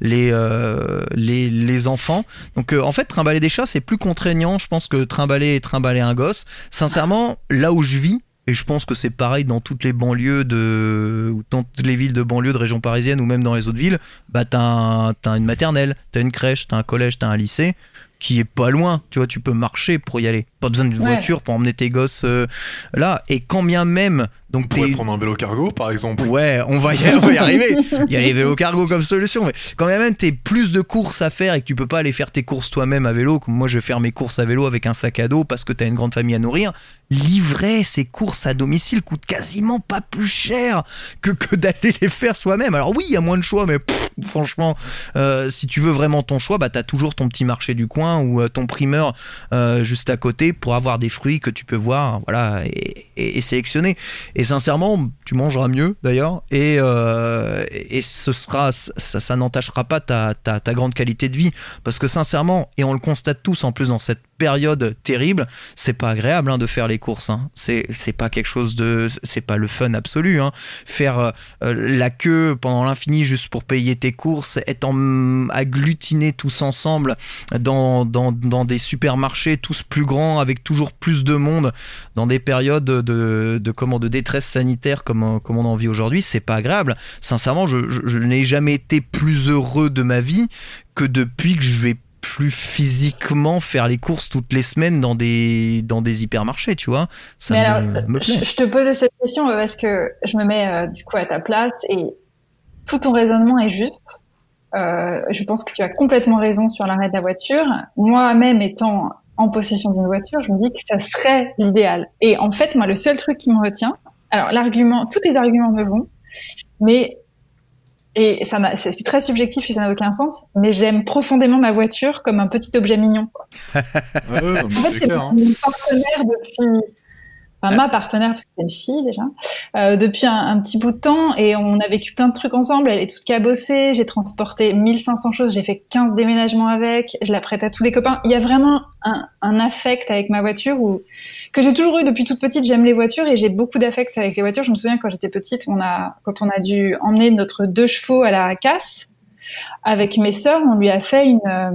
les, euh, les, les, enfants. Donc euh, en fait, trimballer des chats, c'est plus contraignant, je pense, que trimballer et trimballer un gosse. Sincèrement, là où je vis, et je pense que c'est pareil dans toutes les banlieues de, dans toutes les villes de banlieue de région parisienne ou même dans les autres villes, bah t'as, as une maternelle, t'as une crèche, t'as un collège, t'as un lycée qui est pas loin, tu vois, tu peux marcher pour y aller. Pas besoin d'une voiture pour emmener tes gosses euh, là. Et quand bien même donc on pourrait prendre un vélo cargo par exemple. Ouais, on va y, arriver. Il y a les vélos cargo comme solution. Mais quand même, t'es plus de courses à faire et que tu peux pas aller faire tes courses toi-même à vélo, comme moi je vais faire mes courses à vélo avec un sac à dos parce que t'as une grande famille à nourrir. Livrer ces courses à domicile coûte quasiment pas plus cher que, que d'aller les faire soi-même. Alors oui, il y a moins de choix, mais franchement, euh, si tu veux vraiment ton choix, bah t'as toujours ton petit marché du coin ou euh, ton primeur euh, juste à côté pour avoir des fruits que tu peux voir, voilà, et, sélectionner. Et sincèrement, tu mangeras mieux d'ailleurs, et, et ce sera, ça, n'entachera pas ta, ta, grande qualité de vie. Parce que sincèrement, et on le constate tous en plus dans cette période terrible, c'est pas agréable hein, de faire les courses. Hein. C'est, pas quelque chose de. C'est pas le fun absolu. Hein. Faire euh, la queue pendant l'infini juste pour payer tes courses, être en, agglutinés tous ensemble dans, dans, dans, des supermarchés, tous plus grands, avec toujours plus de monde, dans des périodes de, de, comment, de détresse sanitaire comme, comme on en vit aujourd'hui, c'est pas agréable. Sincèrement, je n'ai jamais été plus heureux de ma vie que depuis que je vais plus physiquement faire les courses toutes les semaines dans des, dans des hypermarchés, tu vois. Ça Mais alors, Je, te posais cette question parce que je me mets euh, du coup à ta place et tout ton raisonnement est juste. Euh, je pense que tu as complètement raison sur l'arrêt de la voiture. Moi-même étant en possession d'une voiture, je me dis que ça serait l'idéal. Et en fait, moi, le seul truc qui me retient, alors l'argument, tous tes arguments me vont, mais et ça c'est très subjectif et ça n'a aucun sens, mais j'aime profondément ma voiture comme un petit objet mignon. Quoi. ouais, en fait, c'est hein. mon partenaire depuis enfin ma partenaire parce que c'est une fille déjà, euh, depuis un, petit bout de temps et on a vécu plein de trucs ensemble. Elle est toute cabossée, j'ai transporté 1500 choses, j'ai fait 15 déménagements avec, je la prête à tous les copains. Il y a vraiment un, un affect avec ma voiture où, que j'ai toujours eu depuis toute petite. J'aime les voitures et j'ai beaucoup d'affect avec les voitures. Je me souviens quand j'étais petite, on a, quand on a dû emmener notre deux chevaux à la casse avec mes sœurs, on lui a fait une euh,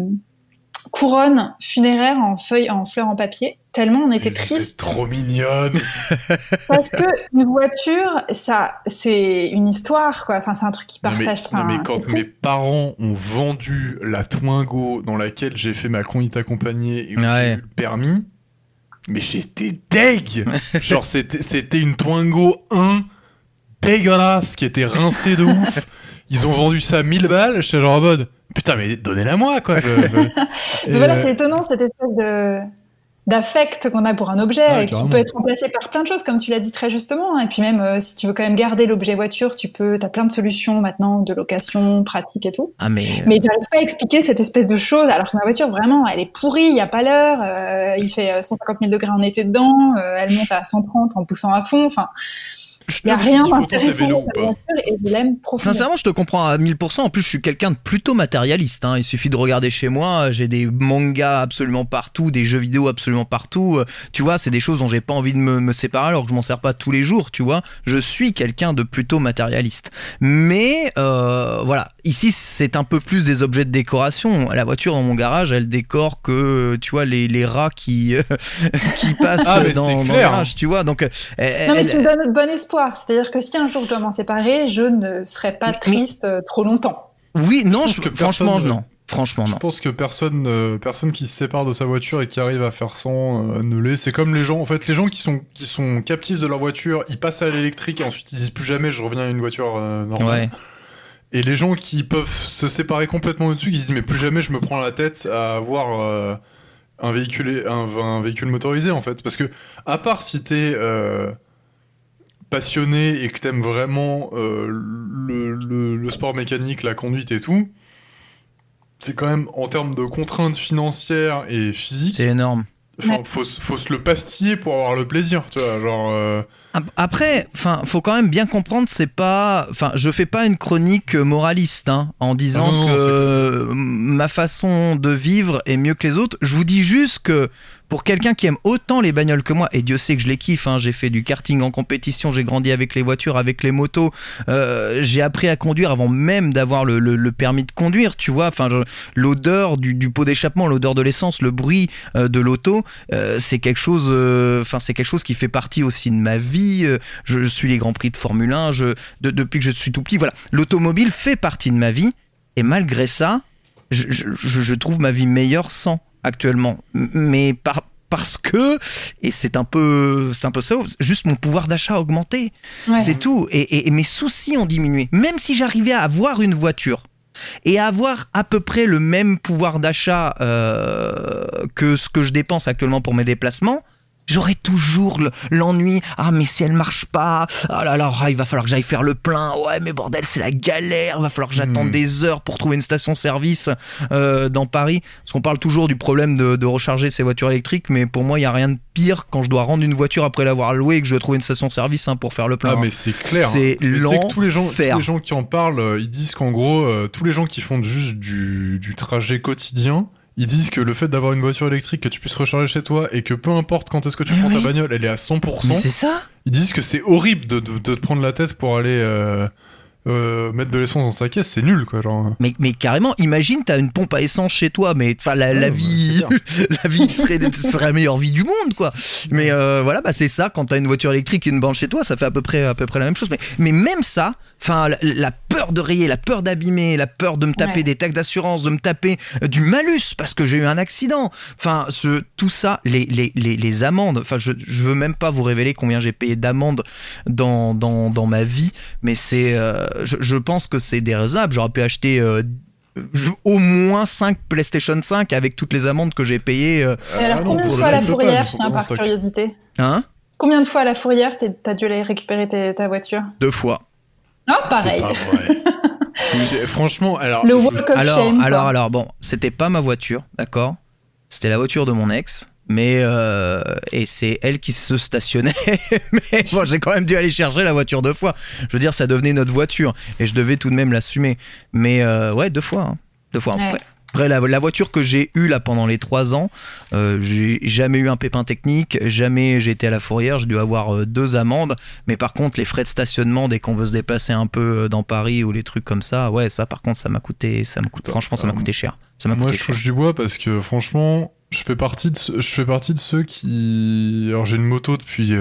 couronne funéraire en feuilles, en fleurs en papier tellement on était triste. C'est trop mignonne. Parce que une voiture, ça, c'est une histoire, quoi. Enfin, c'est un truc qui partage. Non mais, quand mes parents ont vendu la Twingo dans laquelle j'ai fait ma conduite accompagnée et où j'ai eu le permis, mais j'étais deg. Genre c'était, c'était une Twingo 1 dégueulasse qui était rincée de ouf. Ils ont vendu ça à 1000 balles. J'étais genre en mode, putain mais donnez-la moi quoi. voilà, c'est étonnant cette espèce de d'affect qu'on a pour un objet qui peut être remplacé par plein de choses comme tu l'as dit très justement. Et puis même euh, si tu veux quand même garder l'objet voiture tu peux as plein de solutions maintenant de location pratique et tout. Ah, mais euh... mais j'arrive pas à expliquer cette espèce de chose alors que ma voiture vraiment elle est pourrie il y a pas l'heure euh, il fait 150 000 degrés en été dedans euh, elle monte à 130 en poussant à fond enfin il n'y a rien d'intéressant et je l'aime profondément. Sincèrement, je te comprends à 1000%. En plus, je suis quelqu'un de plutôt matérialiste. Hein. Il suffit de regarder chez moi. J'ai des mangas absolument partout, des jeux vidéo absolument partout. Tu vois, c'est des choses dont j'ai pas envie de me, séparer alors que je m'en sers pas tous les jours. Tu vois, je suis quelqu'un de plutôt matérialiste. Mais euh, voilà, ici, c'est un peu plus des objets de décoration. La voiture dans mon garage, elle décore que tu vois les, les rats qui qui passent ah, dans, le garage. Tu vois, donc. non, mais tu me donnes de bon espoir c'est-à-dire que si un jour je dois m'en séparer, je ne serai pas triste euh, trop longtemps. Oui, non, je, franchement, non. Franchement, je pense que personne, euh, personne qui se sépare de sa voiture et qui arrive à faire sans euh, ne l'est. C'est comme les gens, en fait, les gens qui sont, qui sont captifs de leur voiture, ils passent à l'électrique et ensuite ils disent plus jamais je reviens à une voiture normale. Et les gens qui peuvent se séparer complètement dessus, qui disent mais plus jamais je me prends la tête à avoir un véhicule, un, véhicule motorisé en fait. Parce que à part si t'es passionné et que t'aimes vraiment euh, le, sport mécanique, la conduite et tout, c'est quand même en termes de contraintes financières et physiques. C'est énorme. Enfin, Ouais. faut, se- faut se le pastiller pour avoir le plaisir, tu vois, genre... euh, Ap- Après, enfin, faut quand même bien comprendre, c'est pas, enfin, je fais pas une chronique moraliste hein, en disant non, non, que ma façon de vivre est mieux que les autres. Je vous dis juste que pour quelqu'un qui aime autant les bagnoles que moi, et Dieu sait que je les kiffe, hein, j'ai fait du karting en compétition, j'ai grandi avec les voitures, avec les motos, euh, j'ai appris à conduire avant même d'avoir le, permis de conduire, tu vois. Enfin, l'odeur du, pot d'échappement, l'odeur de l'essence, le bruit euh, de l'auto, euh, c'est quelque chose, enfin, c'est quelque chose qui fait partie aussi de ma vie. Je, suis les grands prix de Formule 1, je, de- depuis que je suis tout petit, voilà. L'automobile fait partie de ma vie, et malgré ça, je- je- je trouve ma vie meilleure sans actuellement. Mais par, parce que, et c'est un peu, c'est un peu ça, juste mon pouvoir d'achat a augmenté. Ouais. C'est tout. Et, et- et mes soucis ont diminué. Même si j'arrivais à avoir une voiture et à avoir à peu près le même pouvoir d'achat euh, que ce que je dépense actuellement pour mes déplacements, J'aurais toujours le- l'ennui. Ah, mais si elle marche pas, ah là là, ah, il va falloir que j'aille faire le plein. Ouais, mais bordel, c'est la galère. Va falloir que j'attende Hmm. des heures pour trouver une station-service euh, dans Paris. Parce qu'on parle toujours du problème de, de recharger ses voitures électriques, mais pour moi, il y a rien de pire quand je dois rendre une voiture après l'avoir louée et que je dois trouver une station-service hein, pour faire le plein. Ah mais c'est clair. C'est hein. Sais que tous les gens, tous les gens qui en parlent, euh, ils disent qu'en gros, euh, tous les gens qui font juste du, du trajet quotidien, ils disent que le fait d'avoir une voiture électrique que tu puisses recharger chez toi et que peu importe quand est-ce que tu Mais prends ta bagnole, elle est à 100%. Mais c'est ça Ils disent que c'est horrible de, de, de te prendre la tête pour aller euh, euh, mettre de l'essence dans sa caisse, c'est nul quoi. Genre. mais, mais carrément, imagine, t'as une pompe à essence chez toi, mais enfin la, la Ouais, vie, bah, la vie serait, serait la meilleure vie du monde, quoi. Mais euh, voilà, bah c'est ça. Quand t'as une voiture électrique et une borne chez toi, ça fait à peu près, à peu près la même chose. Mais, mais même ça, enfin la, la peur de rayer, la peur d'abîmer, la peur de me taper Ouais. des taxes d'assurance, de me taper euh, du malus parce que j'ai eu un accident. Enfin, ce, tout ça, les, les, les, les amendes. Enfin, je, je veux même pas vous révéler combien j'ai payé d'amendes dans, dans, dans ma vie, mais c'est, euh, je, je pense que c'est déraisonnable. J'aurais pu acheter euh, au moins 5 PlayStation 5 avec toutes les amendes que j'ai payées. euh, Et alors, non, combien de fois à la fourrière, tiens, par stock. curiosité hein? Combien de fois à la fourrière t'es- t'as dû aller récupérer ta voiture? Deux fois. Ah, pareil. Pas vrai. Franchement, alors. Le je- walk of alors, shame. alors, alors, bon, c'était pas ma voiture, d'accord? C'était la voiture de mon ex. Mais euh, et c'est elle qui se stationnait. mais bon, j'ai quand même dû aller chercher la voiture deux fois. Je veux dire, ça devenait notre voiture et je devais tout de même l'assumer. Mais euh, ouais, deux fois, hein. deux fois. Ouais. Après, la, la voiture que j'ai eue là pendant les trois ans, euh, j'ai jamais eu un pépin technique, jamais j'ai été à la fourrière. J'ai dû avoir euh, deux amendes. Mais par contre, les frais de stationnement dès qu'on veut se déplacer un peu euh, dans Paris ou les trucs comme ça, ouais, ça par contre, ça m'a coûté, ça m'a coûté. Franchement, ça m'a Euh, coûté cher. Ça m'a Moi, coûté je cher. touche du bois parce que franchement, je fais partie de, ceux- je fais partie de ceux qui. Alors, j'ai une moto depuis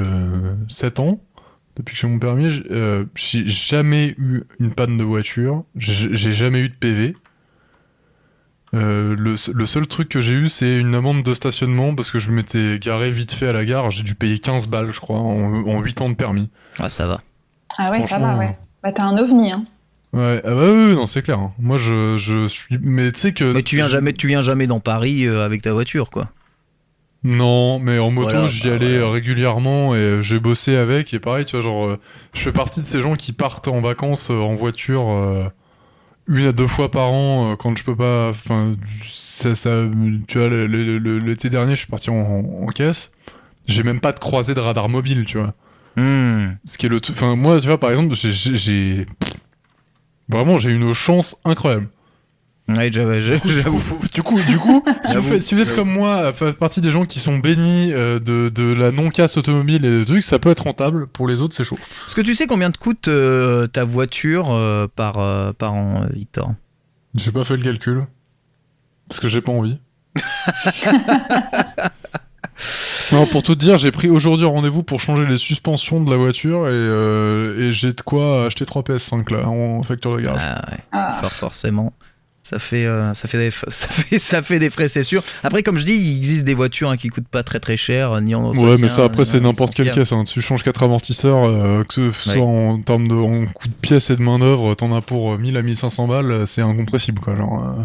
7 ans. Depuis que j'ai mon permis, j'ai euh, jamais eu une panne de voiture. J'ai jamais eu de PV. Euh, le, le seul truc que j'ai eu, c'est une amende de stationnement parce que je m'étais garé vite fait à la gare. J'ai dû payer 15 balles, je crois, en, en 8 ans de permis. Ah, ça va. Ah ouais, ça va, ouais. Bah, t'es un ovni, hein. Ouais, ah bah oui, non, c'est clair. hein. Moi, je, je suis. Mais tu sais que. Mais tu viens jamais, tu viens jamais dans Paris euh, avec ta voiture, quoi. Non, mais en moto, Voilà, j'y bah, allais euh, régulièrement et euh, j'ai bossé avec. Et pareil, tu vois, genre, euh, je fais partie de ces gens qui partent en vacances euh, en voiture euh, une à deux fois par an euh, quand je peux pas. Enfin, ça, ça, tu vois, l'été dernier, je suis parti en, en- en caisse. J'ai même pas de croisée de radar mobile, tu vois. Hmm. Ce qui est le. Enfin, moi, tu vois, par exemple, j'ai- Vraiment, j'ai une chance incroyable. Ouais, Du coup, du coup, du coup, si vous, J'avoue. faites- si vous êtes comme moi, faites partie des gens qui sont bénis euh, de, de la non-casse automobile et de trucs, ça peut être rentable. Pour les autres, c'est chaud. Est-ce que tu sais combien te coûte euh, ta voiture euh, par, euh, par an, Victor? J'ai pas fait le calcul. Parce que j'ai pas envie. non, pour tout te dire, j'ai pris aujourd'hui rendez-vous pour changer les suspensions de la voiture et, euh, et j'ai de quoi acheter 3 PS5 là en facture de garage. Ah ouais, Ah. for- forcément. Ça fait, euh, ça, fait des, ça, fait, ça fait des frais, c'est sûr. Après, comme je dis, il existe des voitures hein, qui coûtent pas très très cher, ni en Ouais, mais ça après ni c'est n'importe quelle caisse. Hein. Tu changes quatre amortisseurs, euh, que ce soit Ouais. en termes de en coût de pièces et de main d'œuvre, t'en as pour euh, 1000 à 1500 balles, euh, c'est incompressible quoi. Genre, euh.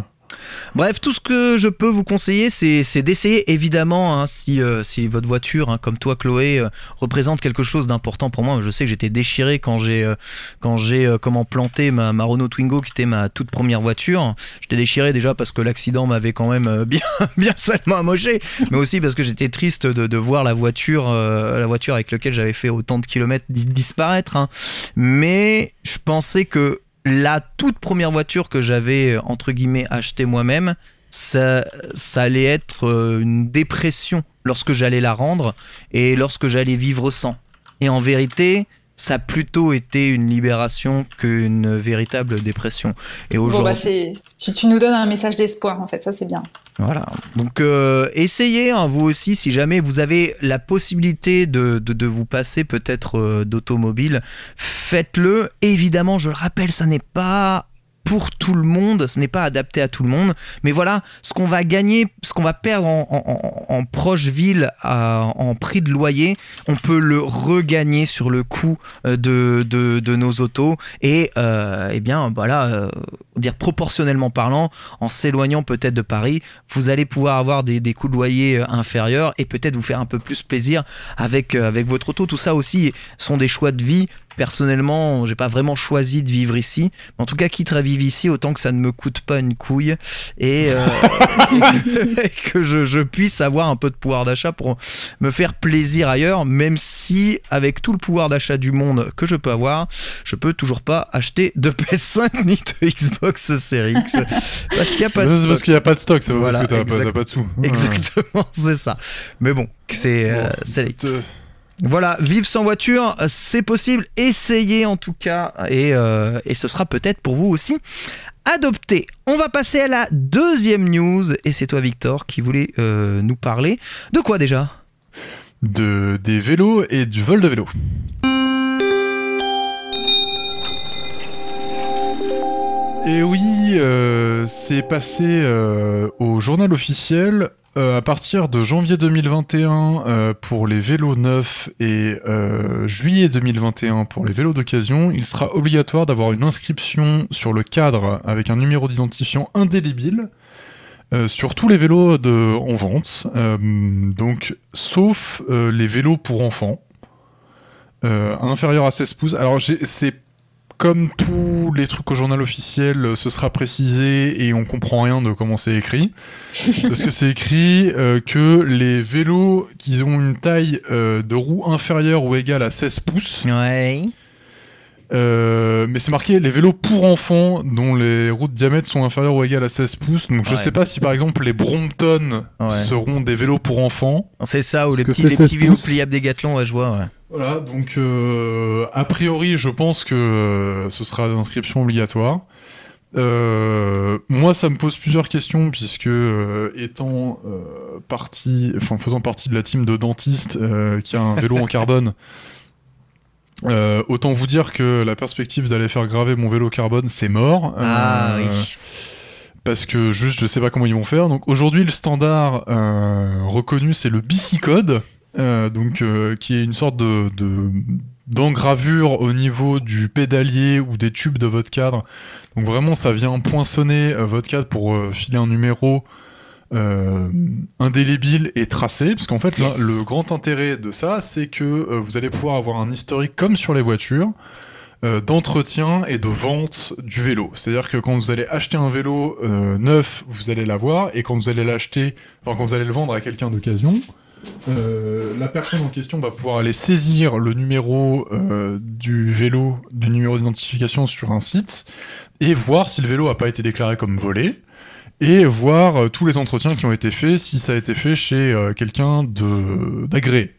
Bref, tout ce que je peux vous conseiller, c'est d'essayer évidemment, hein, si, euh, si votre voiture, hein, comme toi Chloé, euh, représente quelque chose d'important pour moi. Je sais que j'étais déchiré quand j'ai euh, quand comment planté ma, Renault Twingo, qui était ma toute première voiture. J'étais déchiré déjà parce que l'accident m'avait quand même bien bien salement amoché, mais aussi parce que j'étais triste de, de, voir la voiture la voiture avec laquelle j'avais fait autant de kilomètres disparaître. Hein. Mais je pensais que la toute première voiture que j'avais euh, entre guillemets achetée moi-même, ça, ça allait être euh, une dépression lorsque j'allais la rendre et lorsque j'allais vivre sans. Et en vérité, ça a plutôt été une libération qu'une véritable dépression. Et aujourd'hui, bon bah tu, tu, nous donnes un message d'espoir en fait, ça c'est bien. Voilà. Donc euh, essayez hein, vous aussi si jamais vous avez la possibilité de, de, de vous passer peut-être euh, d'automobile, faites-le. Évidemment, je le rappelle, ça n'est pas pour tout le monde, ce n'est pas adapté à tout le monde, mais voilà, ce qu'on va gagner, ce qu'on va perdre en, proche ville en prix de loyer, on peut le regagner sur le coût euh, de, nos autos et euh, eh bien voilà, euh, dire proportionnellement parlant, en s'éloignant peut-être de Paris, vous allez pouvoir avoir des, des coûts de loyer inférieurs et peut-être vous faire un peu plus plaisir avec, avec votre auto. Tout ça aussi sont des choix de vie personnellement, j'ai pas vraiment choisi de vivre ici. Mais en tout cas, quitte à vivre ici, autant que ça ne me coûte pas une couille et, euh, que je, puisse avoir un peu de pouvoir d'achat pour me faire plaisir ailleurs, même si avec tout le pouvoir d'achat du monde que je peux avoir, je peux toujours pas acheter de PS5 ni de Xbox Series X parce qu'il n'y a pas de stock. parce qu'il n'y a pas de stock, c'est parce que t'as pas, pas, de sous. Exactement, c'est ça. Mais bon, c'est euh, voilà, vivre sans voiture, c'est possible. Essayez en tout cas, et, euh, et ce sera peut-être pour vous aussi adopté. On va passer à la deuxième news, et c'est toi Victor qui voulait euh, nous parler. De quoi déjà? De des vélos et du vol de vélo. Et oui, euh, c'est passé au journal officiel euh, à partir de janvier 2021 euh, pour les vélos neufs et euh, juillet 2021 pour les vélos d'occasion, il sera obligatoire d'avoir une inscription sur le cadre avec un numéro d'identifiant indélébile sur tous les vélos en vente, donc sauf les vélos pour enfants. inférieurs à 16 pouces. Alors c'est comme tous les trucs au journal officiel, euh, ce sera précisé et on comprend rien de comment c'est écrit. parce que c'est écrit euh, que les vélos qui ont une taille euh, de roue inférieure ou égale à 16 pouces. Ouais. mais c'est marqué les vélos pour enfants dont les roues de diamètre sont inférieures ou égales à 16 pouces. Donc je sais pas si par exemple les Brompton seront des vélos pour enfants. C'est ça, ou les petits, les petits vélos pliables des Gathlon, ouais, je vois. Voilà, donc euh, a priori, je pense que euh, ce sera d'inscription obligatoire. Euh, moi, ça me pose plusieurs questions puisque étant partie, enfin faisant partie de la team de dentistes qui a un vélo en carbone, autant vous dire que la perspective d'aller faire graver mon vélo carbone, c'est mort. Ah oui parce que juste je sais pas comment ils vont faire. Donc aujourd'hui le standard reconnu c'est le bicicode. Euh, donc euh, qui est une sorte de, d'engravure au niveau du pédalier ou des tubes de votre cadre. Donc vraiment, ça vient poinçonner euh, votre cadre pour filer un numéro indélébile et tracé. Parce qu'en fait, le grand intérêt de ça, c'est que vous allez pouvoir avoir un historique comme sur les voitures. d'entretien et de vente du vélo. C'est-à-dire que quand vous allez acheter un vélo neuf, vous allez l'avoir, et quand vous allez l'acheter, enfin quand vous allez le vendre à quelqu'un d'occasion, euh, la personne en question va pouvoir aller saisir le numéro euh, du vélo, du numéro d'identification sur un site, et voir si le vélo n'a pas été déclaré comme volé, et voir euh, tous les entretiens qui ont été faits, si ça a été fait chez quelqu'un d'agréé.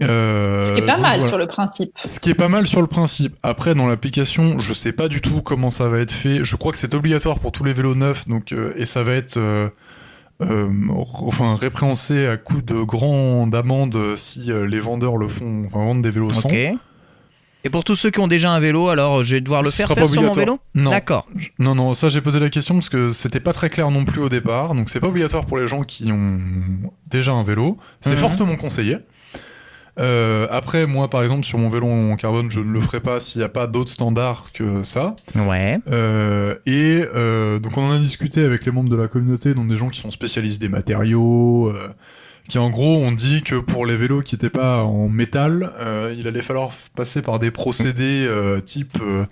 ce qui est pas mal sur le principe. Ce qui est pas mal sur le principe. Après, dans l'application, je sais pas du tout comment ça va être fait. Je crois que c'est obligatoire pour tous les vélos neufs, donc et ça va être euh, enfin répréhenser à coup de grandes amendes si euh, les vendeurs le font, enfin vendent des vélos sans. Et pour tous ceux qui ont déjà un vélo, alors je vais devoir le faire faire sur mon vélo? Non. D'accord. Non, non, ça j'ai posé la question parce que c'était pas très clair non plus au départ. Donc c'est pas obligatoire pour les gens qui ont déjà un vélo. C'est mhm. fortement conseillé. Euh, après, moi, par exemple, sur mon vélo en carbone, je ne le ferai pas s'il n'y a pas d'autres standards que ça. Ouais. Euh, et euh, donc, on en a discuté avec les membres de la communauté, donc des gens qui sont spécialistes des matériaux, euh, qui en gros ont dit que pour les vélos qui n'étaient pas en métal, euh, il allait falloir passer par des procédés euh, type euh,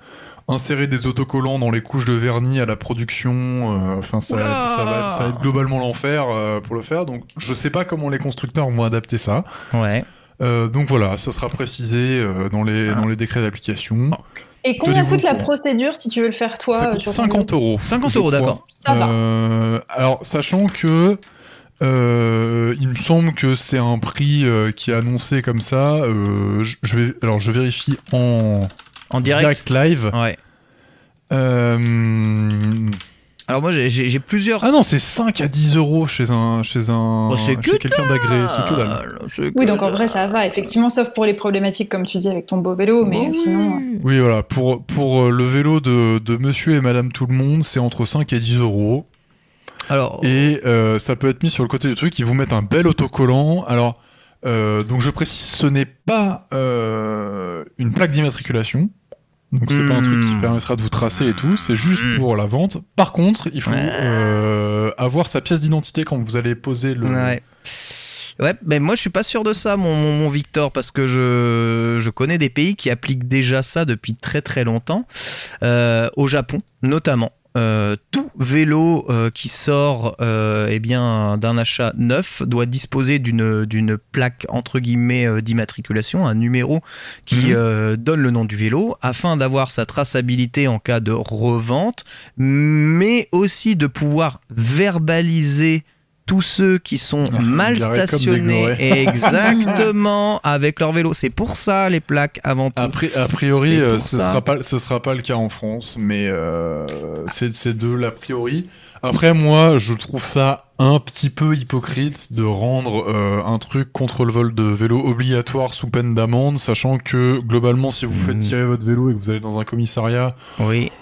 insérer des autocollants dans les couches de vernis à la production. euh, Enfin, ça, va, ça va être globalement l'enfer euh, pour le faire. Donc, je sais pas comment les constructeurs vont adapter ça. Ouais. Euh, donc voilà, ça sera précisé euh, dans, les, Ah. dans les décrets d'application. Et combien Tenez-vous coûte la procédure si tu veux le faire toi ça euh, coûte 50 euros. 50 je euros, d'accord. Ça va. Euh, alors, sachant que euh, il me semble que c'est un prix euh, qui est annoncé comme ça. euh, je, je vais, alors, je vérifie en En direct. live. Ouais. Euh, Alors moi j'ai- plusieurs. Ah non, c'est 5 à 10 euros chez un, chez un, Oh, chez que quelqu'un d'agréé. C'est que dalle. c'est Oui, que donc en vrai, ça va, effectivement, sauf pour les problématiques, comme tu dis, avec ton beau vélo, mais Oui. sinon. euh, Oui, voilà. Pour, pour euh, le vélo de, de monsieur et madame tout le monde, c'est entre 5 et 10 euros. Alors, Et euh, ça peut être mis sur le côté du truc. Ils vous mettent un bel autocollant. Alors, euh, donc je précise, ce n'est pas euh, une plaque d'immatriculation. Donc c'est pas un truc qui Hmm. permettra de vous tracer et tout. C'est juste Hmm. pour la vente. Par contre, il faut Ouais. euh, avoir sa pièce d'identité quand vous allez poser le. Ouais. Ouais, mais moi je suis pas sûr de ça, mon, mon, mon Victor, parce que je, je connais des pays qui appliquent déjà ça depuis très très longtemps. Euh, au Japon, notamment. Euh, tout vélo euh, qui sort euh, eh bien d'un achat neuf doit disposer d'une d'une plaque entre guillemets d'immatriculation, un numéro qui Mhm. donne le nom du vélo afin d'avoir sa traçabilité en cas de revente, mais aussi de pouvoir verbaliser tous ceux qui sont Ah, mal stationnés exactement avec leur vélo. C'est pour ça les plaques avant tout. A, pri- a priori, euh, ce ça. sera pas ce sera pas le cas en France, mais euh, c'est de l'a priori. Après, moi, je trouve ça un petit peu hypocrite de rendre euh, un truc contre le vol de vélo obligatoire sous peine d'amende, sachant que globalement, si vous faites Mhm. tirer votre vélo et que vous allez dans un commissariat, Oui,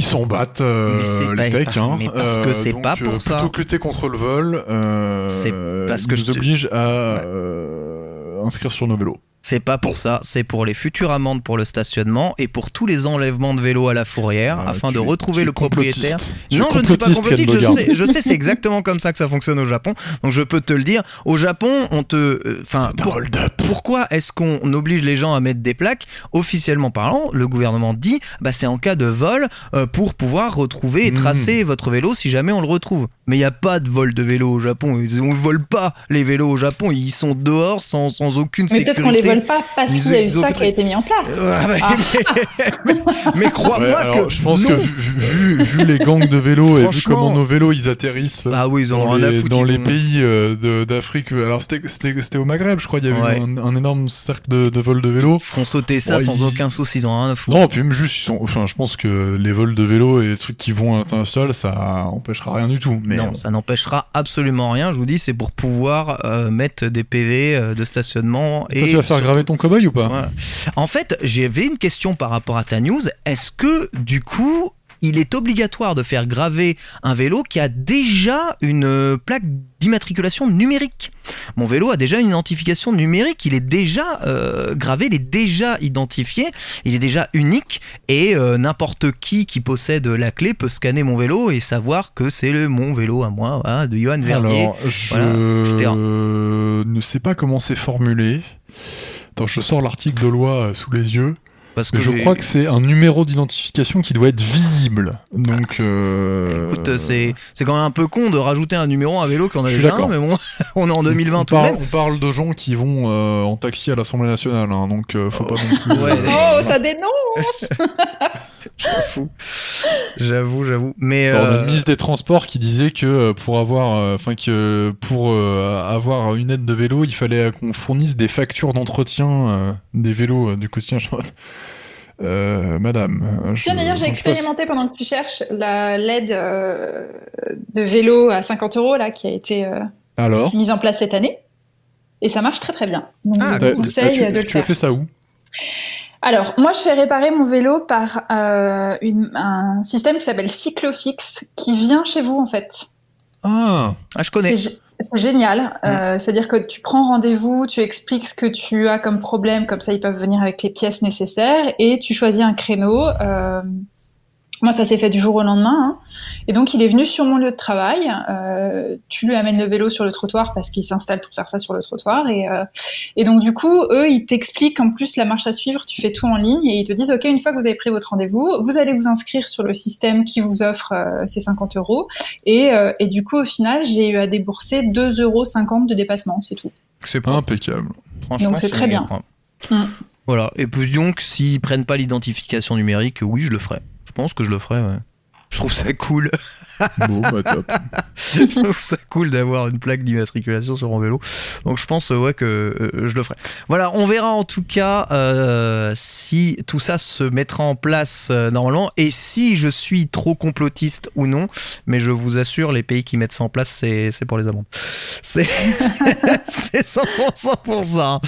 ils s'en battent euh, Mais les steaks. Hein. mais parce que c'est donc, pas pour euh, ça. Plutôt que lutter contre le vol, euh, C'est parce ils que nous je te- oblige à euh, inscrire sur nos vélos. C'est pas pour ça. C'est pour les futures amendes pour le stationnement et pour tous les enlèvements de vélos à la fourrière Ah, afin tu- de retrouver le propriétaire. Non, je ne suis pas complotiste, je sais, je sais, c'est exactement comme ça que ça fonctionne au Japon. Donc je peux te le dire. Au Japon, on te. euh, Enfin, C'est un pour- pourquoi est-ce qu'on oblige les gens à mettre des plaques? Officiellement parlant, le gouvernement dit bah, c'est en cas de vol euh, pour pouvoir retrouver et Mhm. tracer votre vélo si jamais on le retrouve. Mais il n'y a pas de vol de vélo au Japon. Ils- On ne vole pas les vélos au Japon. Ils sont dehors sans, sans aucune Mais sécurité. Pas parce qu'il y a eu ça qui a été mis en place. Euh, ah, mais, Ah. mais- mais crois-moi que je pense non. que vu, vu- vu les gangs de vélos et vu comment nos vélos ils atterrissent Ah oui, ils en ont dans les, pays euh, d'Afrique, alors c'était- au Maghreb, je crois, il y avait un, un énorme cercle de, de vols de vélos. Ils feront sauter ça Ouais, sans ils- aucun souci. Ils en ont rien à foutre. Non, puis même juste, ils sont, enfin, je pense que les vols de vélos et les trucs qui vont à l'international, ça empêchera rien du tout. Mais non, bon. ça n'empêchera absolument rien. Je vous dis, c'est pour pouvoir euh, mettre des PV euh, de stationnement. Toi, et tu vas faire graver ton cobaye ou pas? Voilà. En fait, j'avais une question par rapport à ta news. Est-ce que, du coup, il est obligatoire de faire graver un vélo qui a déjà une euh, plaque d'immatriculation numérique? Mon vélo a déjà une identification numérique. Il est déjà euh, gravé, il est déjà identifié, il est déjà unique et euh, n'importe qui qui possède la clé peut scanner mon vélo et savoir que c'est le mon vélo à moi, de Johan Vernier. Alors, je voilà, ne sais pas comment c'est formulé. Attends, je sors l'article de loi euh, sous les yeux. parce que je crois que c'est un numéro d'identification qui doit être visible. Donc, euh, Écoute, c'est c'est quand même un peu con de rajouter un numéro à un vélo qu'on a déjà un, mais bon, on est en 2020 on tout de parle, même. on parle de gens qui vont euh, en taxi à l'Assemblée nationale, hein, donc euh, faut pas non plus. Ouais. Oh, ça dénonce J'avoue, j'avoue. Mais Attends, on a euh, une ministre des Transports qui disait que euh, pour avoir, euh, enfin que pour euh, avoir une aide de vélo, il fallait qu'on fournisse des factures d'entretien euh, des vélos euh, du quotidien. Euh, madame. je- Tiens, d'ailleurs, j'ai expérimenté pendant que tu cherches la l'aide euh, de vélo à 50 euros là, qui a été euh, Alors mise en place cette année. Et ça marche très très bien. Donc, Ah, je vous ah, conseille tu, de le tu as fait ça où? Alors, moi, je fais réparer mon vélo par euh, une- un système qui s'appelle Cyclofix, qui vient chez vous en fait. ah, Ah, je connais. C'est C'est génial. Euh, C'est-à-dire que tu prends rendez-vous, tu expliques ce que tu as comme problème, comme ça ils peuvent venir avec les pièces nécessaires, et tu choisis un créneau. Euh, moi, ça s'est fait du jour au lendemain. Hein. Et donc, il est venu sur mon lieu de travail. Euh, tu lui amènes le vélo sur le trottoir parce qu'il s'installe pour faire ça sur le trottoir. Et, euh, et donc, du coup, eux, ils t'expliquent en plus la marche à suivre. Tu fais tout en ligne et ils te disent, OK, une fois que vous avez pris votre rendez-vous, vous allez vous inscrire sur le système qui vous offre euh, ces 50 euros. Et, euh, et du coup, au final, j'ai eu à débourser 2,50 euros de dépassement. C'est tout. C'est pas impeccable. Donc, c'est très bien. Mm. Voilà. Et puis donc, s'ils prennent pas l'identification numérique, oui, je le ferai. Je pense que je le ferai, ouais. Je trouve ça cool. Bon, bah top. je trouve ça cool d'avoir une plaque d'immatriculation sur mon vélo. Donc je pense ouais que euh, je le ferai. Voilà, on verra en tout cas euh, si tout ça se mettra en place euh, normalement et si je suis trop complotiste ou non. Mais je vous assure, les pays qui mettent ça en place, c'est c'est pour les amendes. C'est c'est 100% pour ça.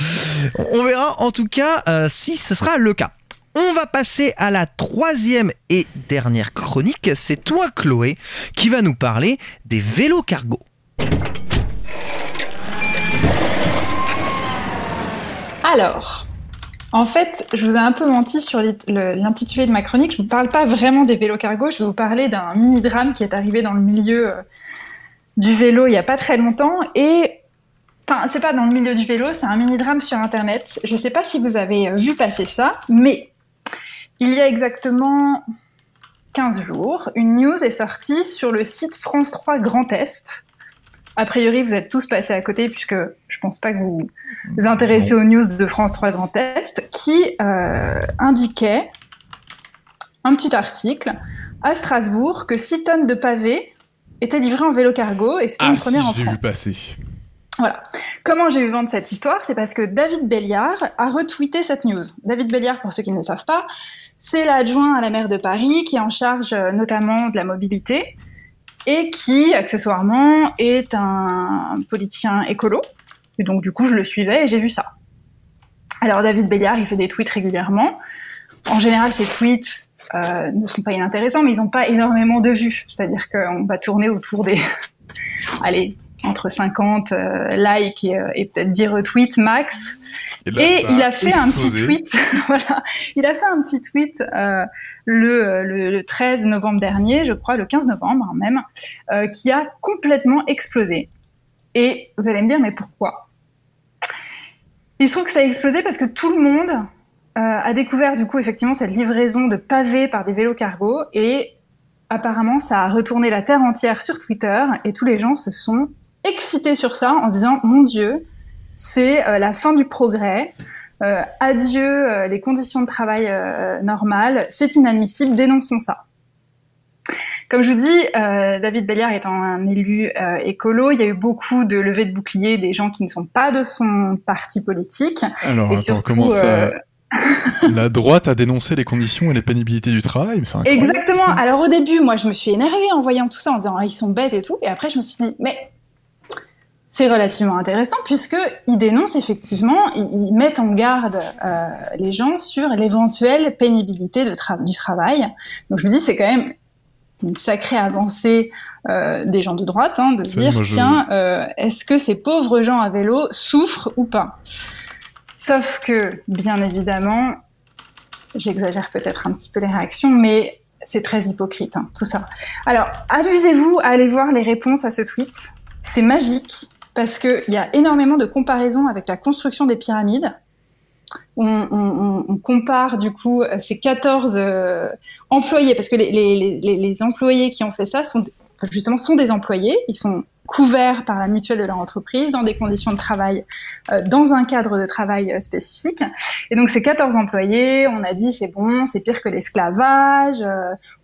On verra en tout cas euh, si ce sera le cas. On va passer à la troisième et dernière chronique. C'est toi, Chloé, qui va nous parler des vélos cargo. Alors, en fait, je vous ai un peu menti sur l'intitulé de ma chronique. Je ne vous parle pas vraiment des vélos cargo. Je vais vous parler d'un mini-drame qui est arrivé dans le milieu euh, du vélo il n'y a pas très longtemps. Et, enfin, c'est pas dans le milieu du vélo, c'est un mini-drame sur Internet. Je ne sais pas si vous avez euh, vu passer ça, mais il y a exactement 15 jours, une news est sortie sur le site France 3 Grand Est. A priori, vous êtes tous passés à côté puisque je pense pas que vous vous intéressez aux news de France 3 Grand Est qui euh, indiquait un petit article à Strasbourg que 6 tonnes de pavés étaient livrées en vélo cargo et c'était Ah une si, première en je l'ai France. vu passer. Voilà. Comment j'ai eu vent de cette histoire C'est parce que David Béliard a retweeté cette news. David Béliard, pour ceux qui ne le savent pas, c'est l'adjoint à la maire de Paris qui est en charge euh, notamment de la mobilité et qui, accessoirement, est un politicien écolo. Et donc, du coup, je le suivais et j'ai vu ça. Alors, David Béliard, il fait des tweets régulièrement. En général, ces tweets euh, ne sont pas inintéressants, mais ils n'ont pas énormément de vues. C'est-à-dire qu'on va tourner autour des... Allez, entre 50 euh, likes et, euh, et peut-être 10 retweets max. là, Et ça il a fait un petit tweet, voilà, il a fait un petit tweet euh, le, le, le 13 novembre dernier, je crois, le 15 novembre hein, même, euh, qui a complètement explosé. Et vous allez me dire, mais pourquoi? Il se trouve que ça a explosé parce que tout le monde a découvert du coup effectivement cette livraison de pavés par des vélos cargo et apparemment ça a retourné la terre entière sur Twitter et tous les gens se sont excités sur ça en disant mon Dieu, c'est euh, la fin du progrès. Euh, adieu euh, les conditions de travail normales, c'est inadmissible, dénonçons ça. Comme je vous dis, David Béliard étant un élu écolo, il y a eu beaucoup de levées de boucliers des gens qui ne sont pas de son parti politique. Alors, et attends, surtout, comment ça La droite a dénoncé les conditions et les pénibilités du travail mais Exactement. ça. Alors au début, moi, je me suis énervée en voyant tout ça, en disant ah, ils sont bêtes et tout. Et après, je me suis dit mais c'est relativement intéressant puisque ils dénoncent effectivement, ils, ils mettent en garde euh, les gens sur l'éventuelle pénibilité de tra- du travail. Donc je me dis c'est quand même une sacrée avancée euh, des gens de droite hein, de se dire moi, je- tiens euh, est-ce que ces pauvres gens à vélo souffrent ou pas? Sauf que bien évidemment j'exagère peut-être un petit peu les réactions, mais c'est très hypocrite, hein, tout ça. Alors, amusez-vous à aller voir les réponses à ce tweet. C'est magique parce qu'il y a énormément de comparaisons avec la construction des pyramides. On, compare du coup ces 14 euh, employés, parce que les, employés qui ont fait ça sont justement sont des employés, ils sont couverts par la mutuelle de leur entreprise dans des conditions de travail, euh, dans un cadre de travail euh, spécifique. Et donc ces 14 employés, on a dit c'est bon, c'est pire que l'esclavage,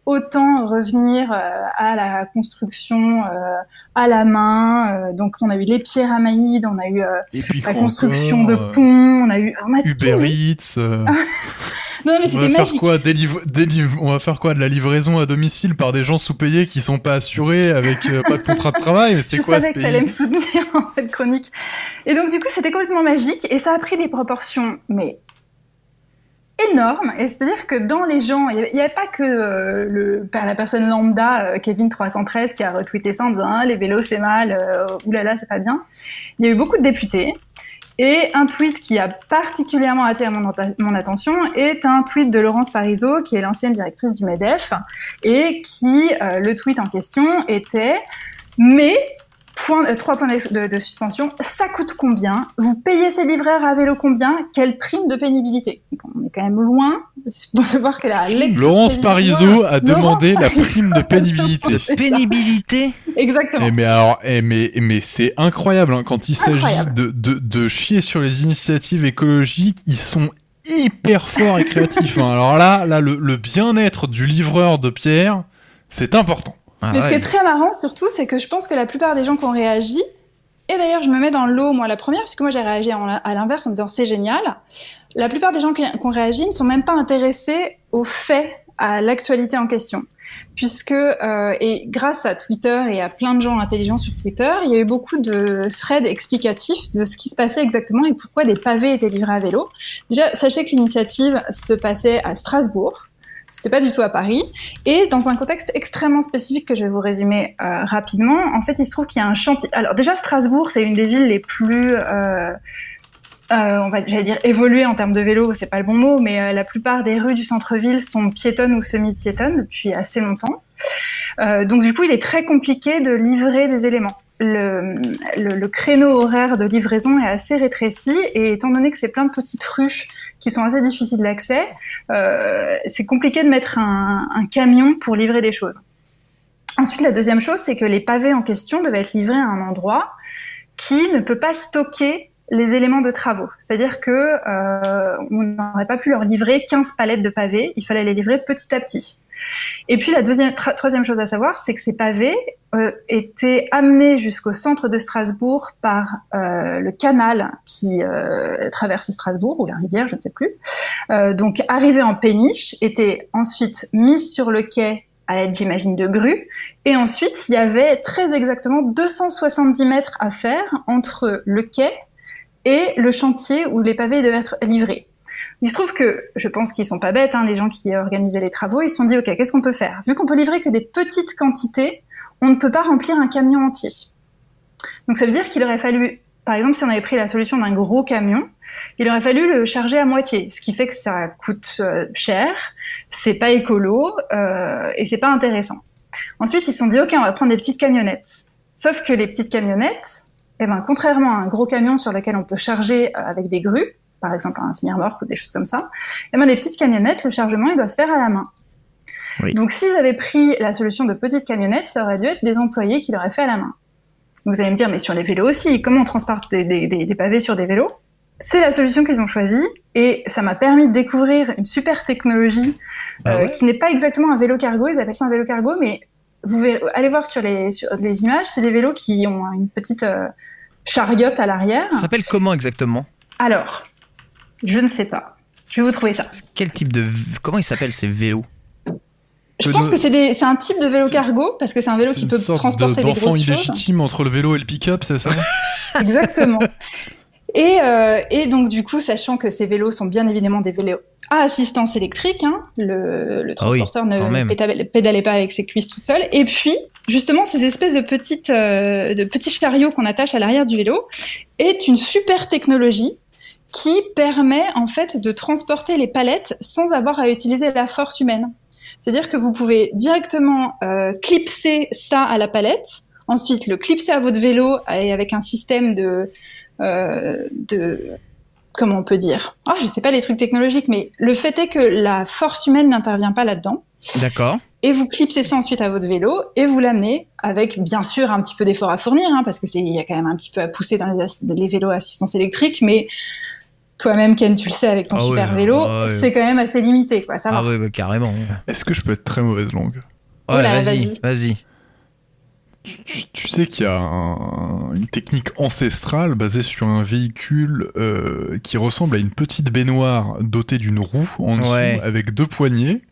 autant revenir euh, à la construction euh, à la main. euh, donc on a eu les pyramides, on a eu euh, la construction de ponts, on a eu on a tout Uber eu. Eats. euh, Non mais on c'était va faire magique. quoi des des On va faire quoi de la livraison à domicile par des gens sous-payés qui sont pas assurés avec pas de contrat de travail? Mais c'est quoi ce savais que t'allais me soutenir en cette chronique. Et donc du coup, c'était complètement magique et ça a pris des proportions, mais énorme. Et c'est-à-dire que dans les gens, il n'y avait, pas que euh, le, la personne lambda, euh, Kevin313, qui a retweeté ça en disant ah, les vélos c'est mal, euh, oulala c'est pas bien. Il y a eu beaucoup de députés. Et un tweet qui a particulièrement attiré mon, mon attention est un tweet de Laurence Parisot, qui est l'ancienne directrice du MEDEF, et qui, le tweet en question était mais Point, euh, trois points de, suspension. Ça coûte combien? Vous payez ces livreurs à vélo combien? Quelle prime de pénibilité? On est quand même loin de voir que la Laurence Parisot a demandé la prime de pénibilité. pénibilité? Exactement. Et eh, mais alors, et eh, mais, mais c'est incroyable hein, quand il s'agit de, de, de, chier sur les initiatives écologiques. Ils sont hyper forts et créatifs. Hein. Alors là, là, le, le bien-être du livreur de Pierre, c'est important. Ah Mais ce qui est très marrant surtout, c'est que je pense que la plupart des gens qui ont réagi, et d'ailleurs je me mets dans l'eau moi la première, puisque moi j'ai réagi à l'inverse en me disant c'est génial, la plupart des gens qui, ont réagi ne sont même pas intéressés aux faits, à l'actualité en question. Puisque, euh, et grâce à Twitter et à plein de gens intelligents sur Twitter, il y a eu beaucoup de threads explicatifs de ce qui se passait exactement et pourquoi des pavés étaient livrés à vélo. Déjà, sachez que l'initiative se passait à Strasbourg, c'était pas du tout à Paris. Et dans un contexte extrêmement spécifique que je vais vous résumer euh, rapidement, en fait, il se trouve qu'il y a un chantier. Alors déjà, Strasbourg, c'est une des villes les plus, euh, euh, on va, j'allais dire évoluées en termes de vélo. C'est pas le bon mot, mais euh, la plupart des rues du centre-ville sont piétonnes ou semi-piétonnes depuis assez longtemps. Euh, donc du coup, il est très compliqué de livrer des éléments le, créneau horaire de livraison est assez rétréci et étant donné que c'est plein de petites rues qui sont assez difficiles d'accès, euh, c'est compliqué de mettre un, camion pour livrer des choses. Ensuite, la deuxième chose, c'est que les pavés en question devaient être livrés à un endroit qui ne peut pas stocker les éléments de travaux. C'est-à-dire que euh, on n'aurait pas pu leur livrer 15 palettes de pavés, il fallait les livrer petit à petit. Et puis la deuxième, troisième chose à savoir, c'est que ces pavés euh, étaient amenés jusqu'au centre de Strasbourg par euh, le canal qui euh, traverse Strasbourg, ou la rivière, je ne sais plus. Euh, donc arrivés en péniche, étaient ensuite mis sur le quai à l'aide, j'imagine, de grues. Et ensuite, il y avait très exactement 270 mètres à faire entre le quai et le chantier où les pavés devaient être livrés. Il se trouve que, je pense qu'ils sont pas bêtes, hein, les gens qui organisaient les travaux, ils se sont dit, OK, qu'est-ce qu'on peut faire? Vu qu'on peut livrer que des petites quantités, on ne peut pas remplir un camion entier. Donc ça veut dire qu'il aurait fallu, par exemple, si on avait pris la solution d'un gros camion, il aurait fallu le charger à moitié, ce qui fait que ça coûte euh, cher, c'est pas écolo euh, et c'est pas intéressant. Ensuite, ils se sont dit, OK, on va prendre des petites camionnettes. Sauf que les petites camionnettes, eh ben, contrairement à un gros camion sur lequel on peut charger euh, avec des grues, par exemple un semi-remorque ou des choses comme ça, eh ben, les petites camionnettes, le chargement, il doit se faire à la main. Donc s'ils avaient pris la solution de petites camionnettes, ça aurait dû être des employés qui l'auraient fait à la main. Vous allez me dire, mais sur les vélos aussi, comment on transporte des, pavés sur des vélos? C'est la solution qu'ils ont choisie et ça m'a permis de découvrir une super technologie ah euh, qui n'est pas exactement un vélo cargo, ils appellent ça un vélo cargo, mais vous verrez, allez voir sur les, sur les images, c'est des vélos qui ont une petite euh, chariote à l'arrière. Ça s'appelle comment exactement? Alors, je ne sais pas. Je vais vous trouver ça. Quel type de. Comment ils s'appellent ces vélos? Je pense que c'est un type de vélo cargo parce que c'est un vélo qui peut transporter des grosses choses. illégitime entre le vélo et le pick-up, c'est ça? Exactement. Et, euh, et, donc du coup, sachant que ces vélos sont bien évidemment des vélos à assistance électrique, hein, le, le, ah transporteur ne pédalait, pas avec ses cuisses tout seul. Et puis, justement, ces espèces de petites, euh, de petits chariots qu'on attache à l'arrière du vélo est une super technologie qui permet en fait de transporter les palettes sans avoir à utiliser la force humaine. C'est-à-dire que vous pouvez directement euh, clipser ça à la palette, ensuite le clipser à votre vélo et avec un système de, de comment on peut dire? Ah, je sais pas les trucs technologiques, mais le fait est que la force humaine n'intervient pas là-dedans. D'accord. Et vous clipsez ça ensuite à votre vélo et vous l'amenez avec bien sûr un petit peu d'effort à fournir, hein, parce que c'est il y a quand même un petit peu à pousser dans les, les vélos à assistance électrique, mais toi-même, Ken, tu le sais avec ton ah super vélo, ah c'est quand même assez limité, quoi. Ça ah va. oui, carrément. Est-ce que je peux être très mauvaise langue? Oh vas-y, vas-y. Tu, sais qu'il y a une technique ancestrale basée sur un véhicule euh, qui ressemble à une petite baignoire dotée d'une roue en dessous avec deux poignées.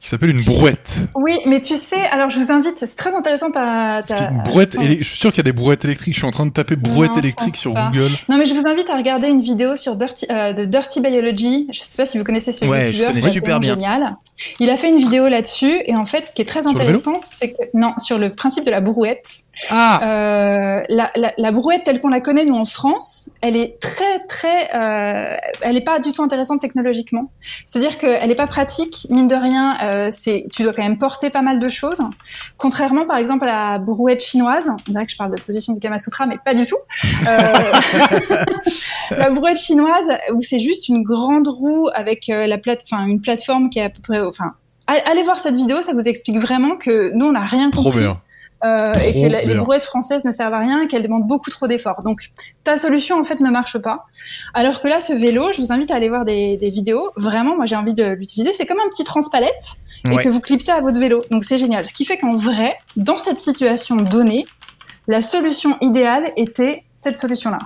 Qui s'appelle une brouette. Oui, mais tu sais, alors je vous invite, c'est très intéressant ta. ta une brouette, je suis sûr qu'il y a des brouettes électriques. Je suis en train de taper brouette électrique sur Google. Non, mais je vous invite à regarder une vidéo sur Dirty, euh, de Dirty Biology. Je sais pas si vous connaissez ce ouais, youtubeur. Je connais super bien. Génial. Il a fait une vidéo là-dessus, et en fait, ce qui est très intéressant, c'est que non, sur le principe de la brouette. Ah. Euh, la, la, la, brouette telle qu'on la connaît nous en France, elle est très très, euh, elle n'est pas du tout intéressante technologiquement. C'est-à-dire qu'elle n'est pas pratique, mine de rien. Euh, c'est, tu dois quand même porter pas mal de choses. Contrairement, par exemple, à la brouette chinoise, on dirait que je parle de position du Kama Sutra, mais pas du tout. Euh, la brouette chinoise, où c'est juste une grande roue avec euh, la plate, enfin une plateforme qui est à peu près, enfin, allez voir cette vidéo, ça vous explique vraiment que nous on n'a rien compris. Trop bien. Euh, et que les brouettes françaises ne servent à rien et qu'elles demandent beaucoup trop d'efforts. Donc ta solution en fait ne marche pas. Alors que là, ce vélo, je vous invite à aller voir des, des vidéos. Vraiment, moi j'ai envie de l'utiliser. C'est comme un petit transpalette et que vous clipsez à votre vélo. Donc c'est génial. Ce qui fait qu'en vrai, dans cette situation donnée, la solution idéale était cette solution-là.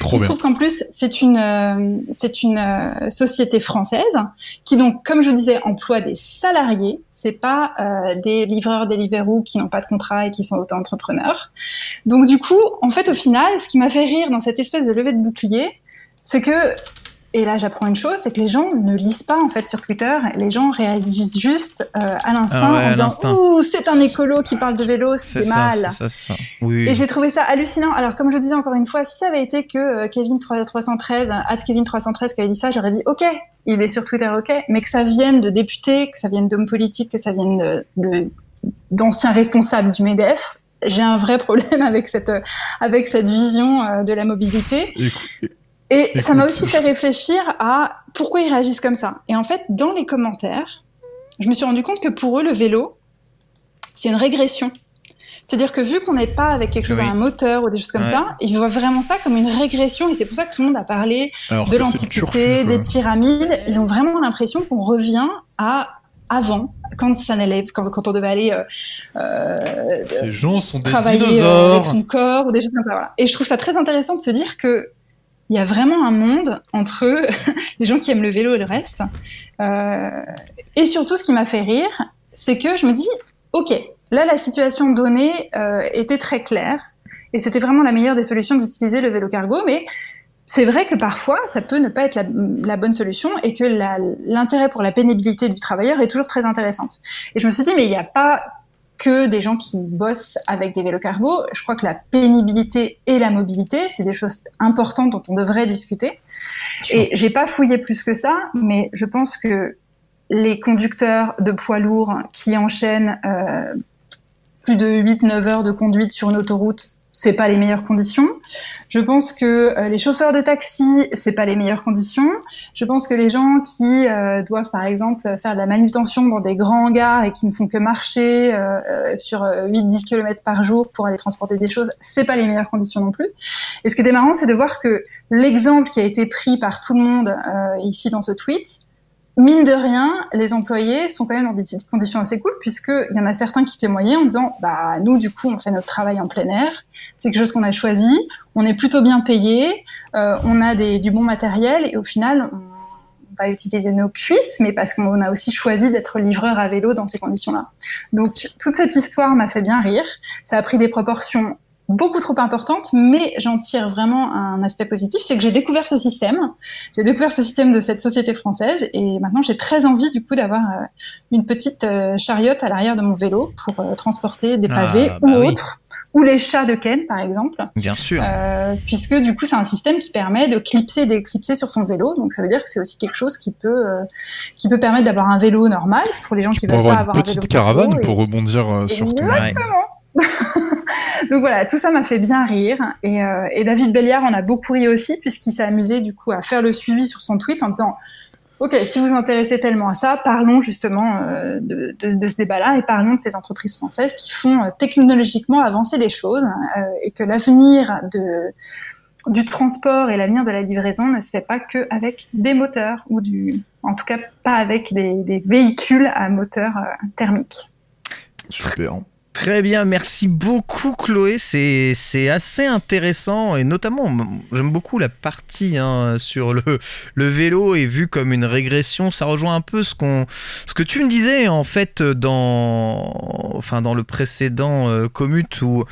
Trop Il se trouve qu'en plus, c'est une, euh, c'est une euh, société française qui donc, comme je vous disais, emploie des salariés. C'est pas euh, des livreurs, des Deliveroo qui n'ont pas de contrat et qui sont auto-entrepreneurs. Donc du coup, en fait, au final, ce qui m'a fait rire dans cette espèce de levée de bouclier, c'est que et là, j'apprends une chose, c'est que les gens ne lisent pas en fait sur Twitter. Les gens réagissent juste euh, à l'instant ah en disant "Ouh, c'est un écolo qui parle de vélo, c'est mal." Ça, ça. Oui. Et j'ai trouvé ça hallucinant. Alors, comme je disais encore une fois, si ça avait été que euh, Kevin 313, at Kevin 313 qui avait dit ça, j'aurais dit "Ok, il est sur Twitter, ok." Mais que ça vienne de députés, que ça vienne d'hommes politiques, que ça vienne de d'anciens responsables du Medef, j'ai un vrai problème avec cette avec cette vision euh, de la mobilité. Écoute, et ça m'a aussi fait réfléchir à pourquoi ils réagissent comme ça. Et en fait, dans les commentaires, je me suis rendu compte que pour eux, le vélo, c'est une régression. C'est-à-dire que vu qu'on n'est pas avec quelque chose à un moteur ou des choses comme ça, ils voient vraiment ça comme une régression et c'est pour ça que tout le monde a parlé de l'antiquité, des pyramides. Ils ont vraiment l'impression qu'on revient à avant, quand ça n'allait, quand, quand, on devait aller euh, euh Ces gens sont des travailler dinosaures. avec son corps ou des choses comme ça. Voilà. Et je trouve ça très intéressant de se dire que il y a vraiment un monde entre les gens qui aiment le vélo et le reste. Euh, et surtout, ce qui m'a fait rire, c'est que je me dis, ok, là la situation donnée euh, était très claire et c'était vraiment la meilleure des solutions d'utiliser le vélo cargo, mais c'est vrai que parfois, ça peut ne pas être la, la bonne solution et que l'intérêt pour la pénibilité du travailleur est toujours très intéressante. Et je me suis dit, mais il n'y a pas que des gens qui bossent avec des vélos cargo. Je crois que la pénibilité et la mobilité, c'est des choses importantes dont on devrait discuter. Et j'ai pas fouillé plus que ça, mais je pense que les conducteurs de poids lourds qui enchaînent euh, plus de 8-9 heures de conduite sur une autoroute c'est pas les meilleures conditions. Je pense que euh, les chauffeurs de taxi, c'est pas les meilleures conditions. Je pense que les gens qui euh, doivent, par exemple, faire de la manutention dans des grands hangars et qui ne font que marcher euh, sur 8-10 km par jour pour aller transporter des choses, c'est pas les meilleures conditions non plus. Et ce qui était marrant, c'est de voir que l'exemple qui a été pris par tout le monde ici dans ce tweet, mine de rien, les employés sont quand même dans des conditions assez cool, puisqu'il y en a certains qui témoignaient en disant, bah, nous, du coup, on fait notre travail en plein air, c'est quelque chose qu'on a choisi, on est plutôt bien payé, euh, on a des, du bon matériel, et au final, on va utiliser nos cuisses, mais parce qu'on a aussi choisi d'être livreur à vélo dans ces conditions-là. Donc, toute cette histoire m'a fait bien rire. Ça a pris des proportions beaucoup trop importante, mais j'en tire vraiment un aspect positif, c'est que j'ai découvert ce système, j'ai découvert ce système de cette société française, et maintenant j'ai très envie du coup d'avoir euh, une petite euh, chariote à l'arrière de mon vélo pour euh, transporter des pavés Ah, ou bah oui. autres, ou les chats de Ken par exemple, Bien sûr. euh, puisque du coup c'est un système qui permet de clipser et d'éclipser sur son vélo, donc ça veut dire que c'est aussi quelque chose qui peut euh, qui peut permettre d'avoir un vélo normal pour les gens qui veulent pas avoir une un vélo petite caravane et- pour rebondir sur ton. Ouais. donc voilà, tout ça m'a fait bien rire. Et, euh, et David Belliard en a beaucoup ri aussi, puisqu'il s'est amusé du coup à faire le suivi sur son tweet en disant Ok, si vous vous intéressez tellement à ça, parlons justement euh, de, de- ce débat-là et parlons de ces entreprises françaises qui font euh, technologiquement avancer les choses et que l'avenir du transport et l'avenir de la livraison ne se fait pas que avec des moteurs ou du, en tout cas pas avec des, des véhicules à moteur thermique. Super. Très bien, merci beaucoup Chloé, c'est assez intéressant et notamment j'aime beaucoup la partie hein, sur le, vélo et vu comme une régression, ça rejoint un peu ce, qu'on ce que tu me disais en fait dans le précédent euh, commute où,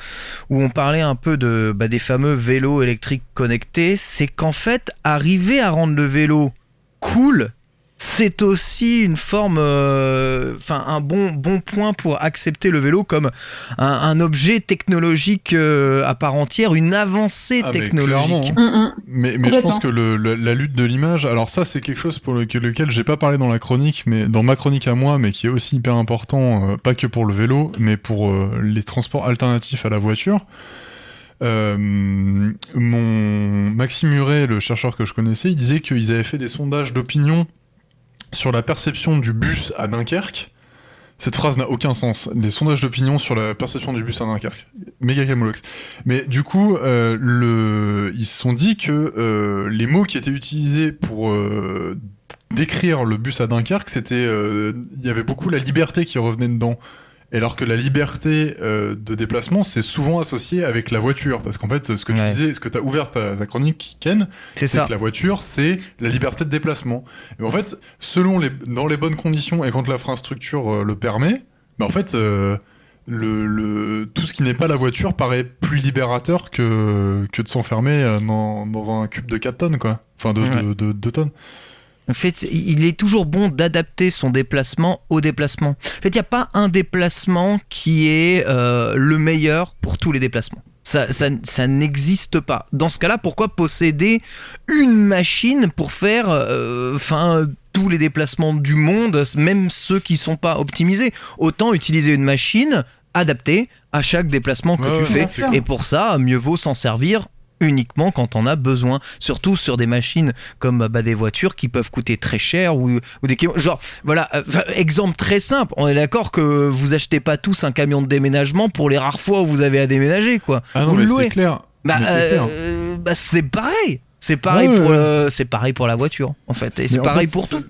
où on parlait un peu de, bah, des fameux vélos électriques connectés, c'est qu'en fait arriver à rendre le vélo cool c'est aussi une forme, euh, enfin un bon, bon point pour accepter le vélo comme un, objet technologique euh, à part entière, une avancée ah, technologique. Mais, mm, mm. mais, mais je pense que le, la lutte de l'image, alors ça c'est quelque chose pour lequel, lequel j'ai pas parlé dans la chronique, mais dans ma chronique à moi, mais qui est aussi hyper important, euh, pas que pour le vélo, mais pour les transports alternatifs à la voiture. mon Maxime Muret, le chercheur que je connaissais, il disait qu'ils avaient fait des sondages d'opinion sur la perception du bus à Dunkerque. Cette phrase n'a aucun sens. Les sondages d'opinion sur la perception du bus à Dunkerque. Méga camoulox. Mais du coup, euh, ils se sont dit que euh, les mots qui étaient utilisés pour euh, décrire le bus à Dunkerque, c'était... Il y avait beaucoup la liberté qui revenait dedans. Et alors que la liberté euh, de déplacement, c'est souvent associé avec la voiture. Parce qu'en fait, ce que tu disais, ce que tu as ouvert ta, chronique, Ken, c'est que la voiture, c'est la liberté de déplacement. Et en fait, selon les, dans les bonnes conditions et quand l'infrastructure euh, le permet, bah en fait, euh, le, le, tout ce qui n'est pas la voiture paraît plus libérateur que, que de s'enfermer dans, dans, un cube de 4 tonnes, quoi. Enfin, de, de, de 2 tonnes. En fait, il est toujours bon d'adapter son déplacement au déplacement. En fait, il n'y a pas un déplacement qui est euh, le meilleur pour tous les déplacements. Ça, ça, n'existe pas. Dans ce cas-là, pourquoi posséder une machine pour faire euh, enfin, tous les déplacements du monde, même ceux qui ne sont pas optimisés? Autant utiliser une machine adaptée à chaque déplacement que tu fais. Et pour ça, mieux vaut s'en servir uniquement quand on a besoin, surtout sur des machines comme bah, des voitures qui peuvent coûter très cher ou, des genre voilà euh, exemple très simple. On est d'accord que vous achetez pas tous un camion de déménagement pour les rares fois où vous avez à déménager quoi. Ah non mais c'est clair. Bah, euh, bah, c'est pareil. C'est pareil pour c'est pareil pour la voiture en fait et c'est pareil pour tout.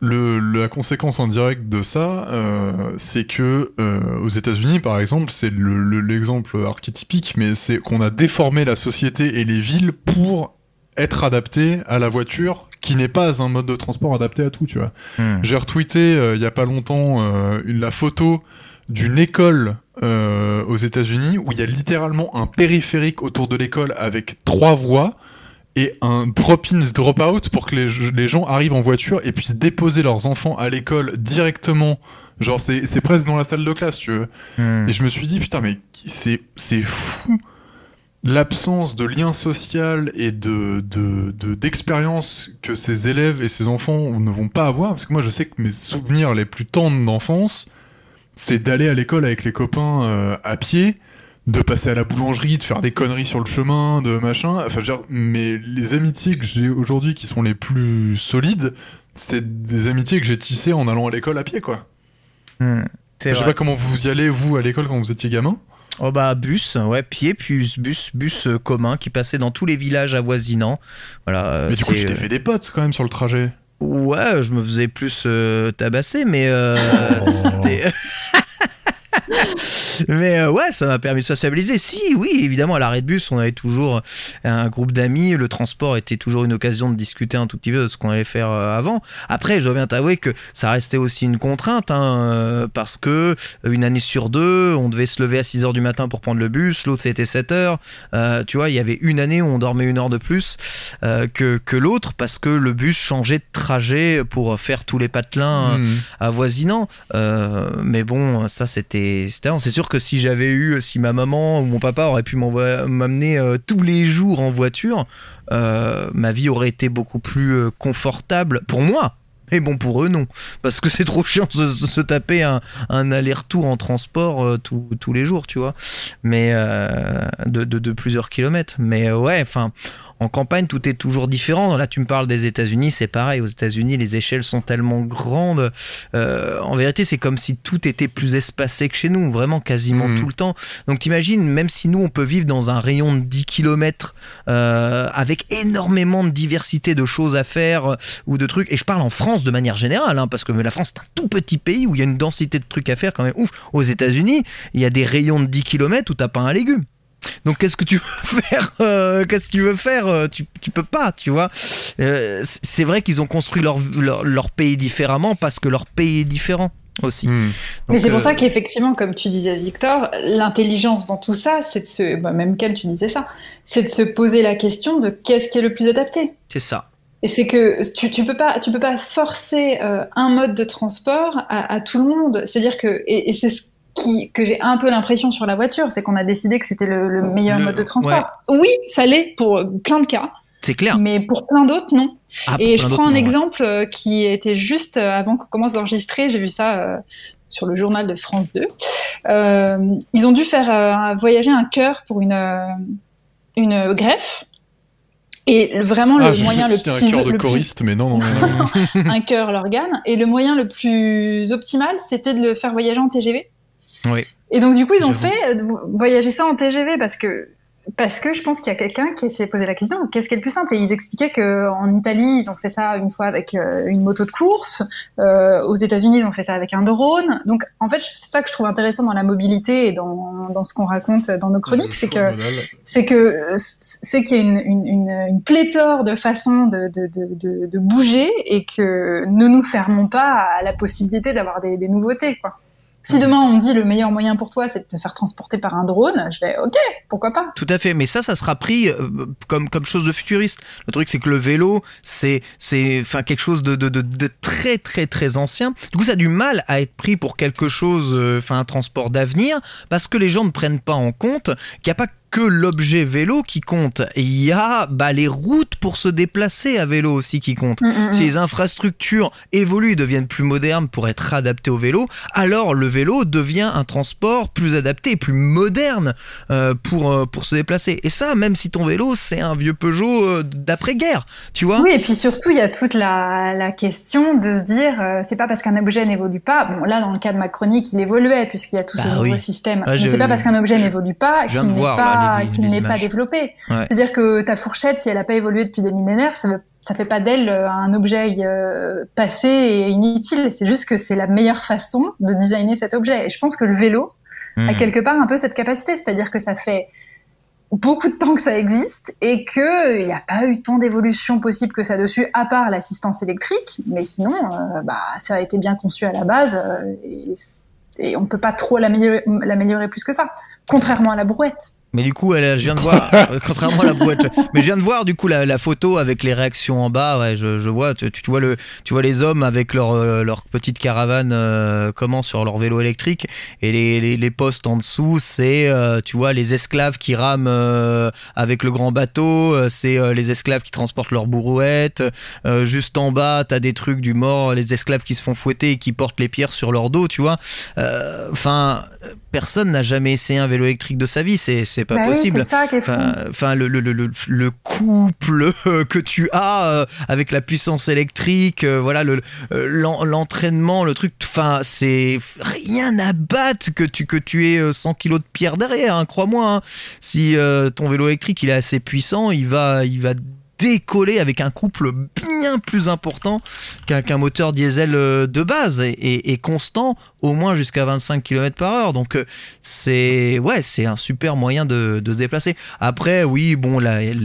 Le, la conséquence en direct de ça, euh, c'est que euh, aux États-Unis, par exemple, c'est l'exemple archétypique, mais c'est qu'on a déformé la société et les villes pour être adapté à la voiture, qui n'est pas un mode de transport adapté à tout, tu vois. Hmm. J'ai retweeté euh, il y a pas longtemps une, la photo d'une école aux États-Unis où il y a littéralement un périphérique autour de l'école avec trois voies et un drop-in, drop-out pour que les, les, gens arrivent en voiture et puissent déposer leurs enfants à l'école directement. Genre, c'est presque dans la salle de classe, tu veux. Hmm. Et je me suis dit, putain, mais c'est fou l'absence de lien social et de d'expérience de, que ces élèves et ces enfants ne vont pas avoir. Parce que moi, je sais que mes souvenirs les plus tendres d'enfance, c'est d'aller à l'école avec les copains euh, à pied de passer à la boulangerie, de faire des conneries sur le chemin, de machin. Enfin, je mais les amitiés que j'ai aujourd'hui qui sont les plus solides, c'est des amitiés que j'ai tissées en allant à l'école à pied, quoi. Hmm, je sais pas comment vous y allez, vous, à l'école quand vous étiez gamin. Oh bah bus, ouais, pied, puis bus, bus euh, commun qui passait dans tous les villages avoisinants. Voilà. Euh, mais du coup, tu t'es fait des potes quand même sur le trajet. Ouais, je me faisais plus euh, tabasser, mais oh. Mais euh, ouais, ça m'a permis de sociabiliser. Si, oui, évidemment, à l'arrêt de bus, on avait toujours un groupe d'amis. Le transport était toujours une occasion de discuter un tout petit peu de ce qu'on allait faire euh, avant. Après, je dois bien t'avouer que ça restait aussi une contrainte, hein, euh, parce que une année sur deux, on devait se lever à 6 h du matin pour prendre le bus, l'autre c'était 7 heures. tu vois, il y avait une année où on dormait une heure de plus que, que l'autre, parce que le bus changeait de trajet pour faire tous les patelins mmh. avoisinants. mais bon, ça c'était. C'est sûr que si j'avais eu, si ma maman ou mon papa aurait pu m'amener euh, tous les jours en voiture, euh, ma vie aurait été beaucoup plus euh, confortable pour moi. Et bon, pour eux, non. Parce que c'est trop chiant de se, taper un, aller-retour en transport tous les jours, tu vois. Mais de, de, plusieurs kilomètres. Mais ouais, enfin, en campagne, tout est toujours différent. Là, tu me parles des États-Unis, c'est pareil. Aux États-Unis, les échelles sont tellement grandes. Euh, en vérité, c'est comme si tout était plus espacé que chez nous, vraiment quasiment hmm. tout le temps. Donc, t'imagines, même si nous, on peut vivre dans un rayon de 10 km euh, avec énormément de diversité de choses à faire euh, ou de trucs, et je parle en France, France de manière générale, hein, parce que la France c'est un tout petit pays où il y a une densité de trucs à faire quand même ouf. Aux États-Unis, il y a des rayons de 10 km où t'as pas un légume. Donc qu'est-ce que tu veux faire euh, Qu'est-ce que tu veux faire euh, tu, tu peux pas, tu vois. Euh, c'est vrai qu'ils ont construit leur, leur, pays différemment parce que leur pays est différent aussi. Hmm. Mais c'est pour ça qu'effectivement, comme tu disais Victor, l'intelligence dans tout ça, c'est de se, bah, même quel tu disais ça, c'est de se poser la question de qu'est-ce qui est le plus adapté. C'est ça. Et c'est que tu, tu peux pas tu peux pas forcer un mode de transport à, tout le monde. C'est-à-dire que et, et c'est ce que j'ai un peu l'impression sur la voiture, c'est qu'on a décidé que c'était le, meilleur mode de transport. Oui, ça l'est pour plein de cas. C'est clair. Mais pour plein d'autres, non. Ah, et je prends un exemple euh, qui était juste euh, avant qu'on commence d'enregistrer, j'ai vu ça euh, sur le journal de France 2. ils ont dû faire voyager un cœur pour une, une greffe. Et vraiment le ah, moyen le plus un cœur de choriste, mais non, non, un cœur l'organe. Et le moyen le plus optimal, c'était de le faire voyager en TGV. Et donc, du coup, ils ont fait euh, voyager ça en TGV parce que parce que je pense qu'il y a quelqu'un qui s'est posé la question qu'est-ce qui est le plus simple? Et ils expliquaient qu'en Italie, ils ont fait ça une fois avec euh, une moto de course. Euh, aux États-Unis, ils ont fait ça avec un drone. Donc, en fait, c'est ça que je trouve intéressant dans la mobilité et dans, dans ce qu'on raconte dans nos chroniques, c'est que c'est que c'est qu'il y a une, une, une, pléthore de façons de, de, de, de, bouger et que ne nous fermons pas à la possibilité d'avoir des, des nouveautés, quoi. Si demain on me dit le meilleur moyen pour toi, c'est de te faire transporter par un drone, je vais OK, pourquoi pas Tout à fait, mais ça, ça sera pris euh, comme comme chose de futuriste. Le truc, c'est que le vélo, c'est enfin quelque chose de, de, de, très très très ancien. Du coup, ça a du mal à être pris pour quelque chose, euh, enfin un transport d'avenir, parce que les gens ne prennent pas en compte qu'il n'y a pas que l'objet vélo qui compte. Il y a bah, les routes pour se déplacer à vélo aussi qui comptent. Mm, mm, mm. Si les infrastructures évoluent, deviennent plus modernes pour être adaptées au vélo, alors le vélo devient un transport plus adapté, plus moderne euh, pour, euh, pour se déplacer. Et ça, même si ton vélo, c'est un vieux Peugeot euh, d'après-guerre, tu vois Oui, et puis surtout, il y a toute la, la question de se dire, c'est pas parce qu'un objet n'évolue pas, bon là, dans le cas de ma chronique, il évoluait puisqu'il y a tout ce bah nouveau système, mais c'est pas parce qu'un objet n'évolue pas qu'il n'est pas qui n'est pas développé. C'est-à-dire que ta fourchette, si elle n'a pas évolué depuis des millénaires, ça ne fait pas d'elle euh, un objet euh, passé et inutile. C'est juste que c'est la meilleure façon de designer cet objet. Et je pense que le vélo a hmm. quelque part un peu cette capacité, c'est-à-dire que ça fait beaucoup de temps que ça existe et qu'il n'y a pas eu tant d'évolution possible que ça dessus, à part l'assistance électrique. Mais sinon, euh, bah, ça a été bien conçu à la base et, et on ne peut pas trop l'améliorer plus que ça, contrairement à la brouette. Mais du coup, elle, je viens de voir, euh, contrairement à la brouette, mais je viens de voir du coup la, photo avec les réactions en bas. Ouais, je, je vois, tu, tu, vois le, tu vois les hommes avec leur, euh, leur petite caravane, euh, comment sur leur vélo électrique, et les, les, les postes en dessous, c'est, tu vois, les esclaves qui rament avec le grand bateau, c'est les esclaves qui transportent leurs brouettes. juste en bas, t'as des trucs du mort, les esclaves qui se font fouetter et qui portent les pierres sur leur dos, tu vois. Enfin, personne n'a jamais essayé un vélo électrique de sa vie, c'est pas bah possible. Oui, ça qui est Enfin, le, le, le, le, couple que tu as euh, avec la puissance électrique, euh, voilà, l'entraînement, le truc, enfin, c'est rien à battre que tu, que tu aies 100 kilos de pierre derrière, hein, crois-moi. Hein. Si euh, ton vélo électrique il est assez puissant, il va, il va décoller avec un couple bien plus important qu'un moteur diesel euh, de base et, constant au moins jusqu'à 25 km par heure. Donc euh, c'est ouais, c'est un super moyen de, se déplacer. Après, oui, bon,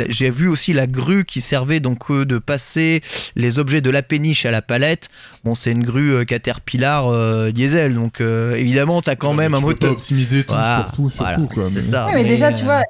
j'ai vu aussi la grue qui servait donc euh, de passer les objets de la péniche à la palette. Bon, c'est une grue Caterpillar diesel, donc évidemment, tu as quand même un moteur optimisé tout, surtout, surtout. mais... Ça, mais, déjà, tu vois,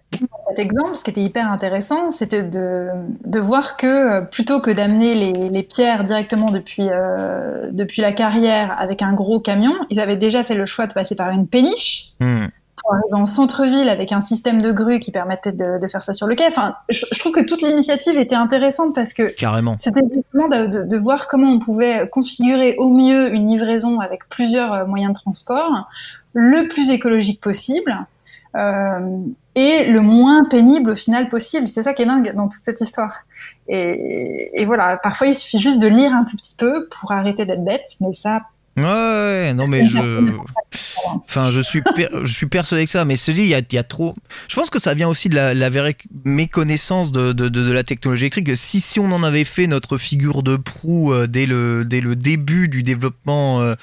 cet exemple, ce qui était hyper intéressant, c'était de, de, voir que euh, plutôt que d'amener les, les, pierres directement depuis, euh, depuis la carrière avec un gros camion, ils avaient déjà fait le choix de passer par une péniche hmm. pour arriver en centre-ville avec un système de grue qui permettait de, de faire ça sur le quai. Enfin, je, trouve que toute l'initiative était intéressante parce que c'était justement de, de, voir comment on pouvait configurer au mieux une livraison avec plusieurs euh, moyens de transport le plus écologique possible. Euh, et le moins pénible au final possible. C'est ça qui est dingue dans toute cette histoire. Et, voilà, parfois il suffit juste de lire un tout petit peu pour arrêter d'être bête, mais ça, Ouais, non mais je, enfin je suis, per- je suis persuadé que ça, mais se dit il y a, y a trop. Je pense que ça vient aussi de la, la vraie méconnaissance de, de, de, de la technologie électrique. Que Si si on en avait fait notre figure de proue euh, dès le dès le début du développement euh,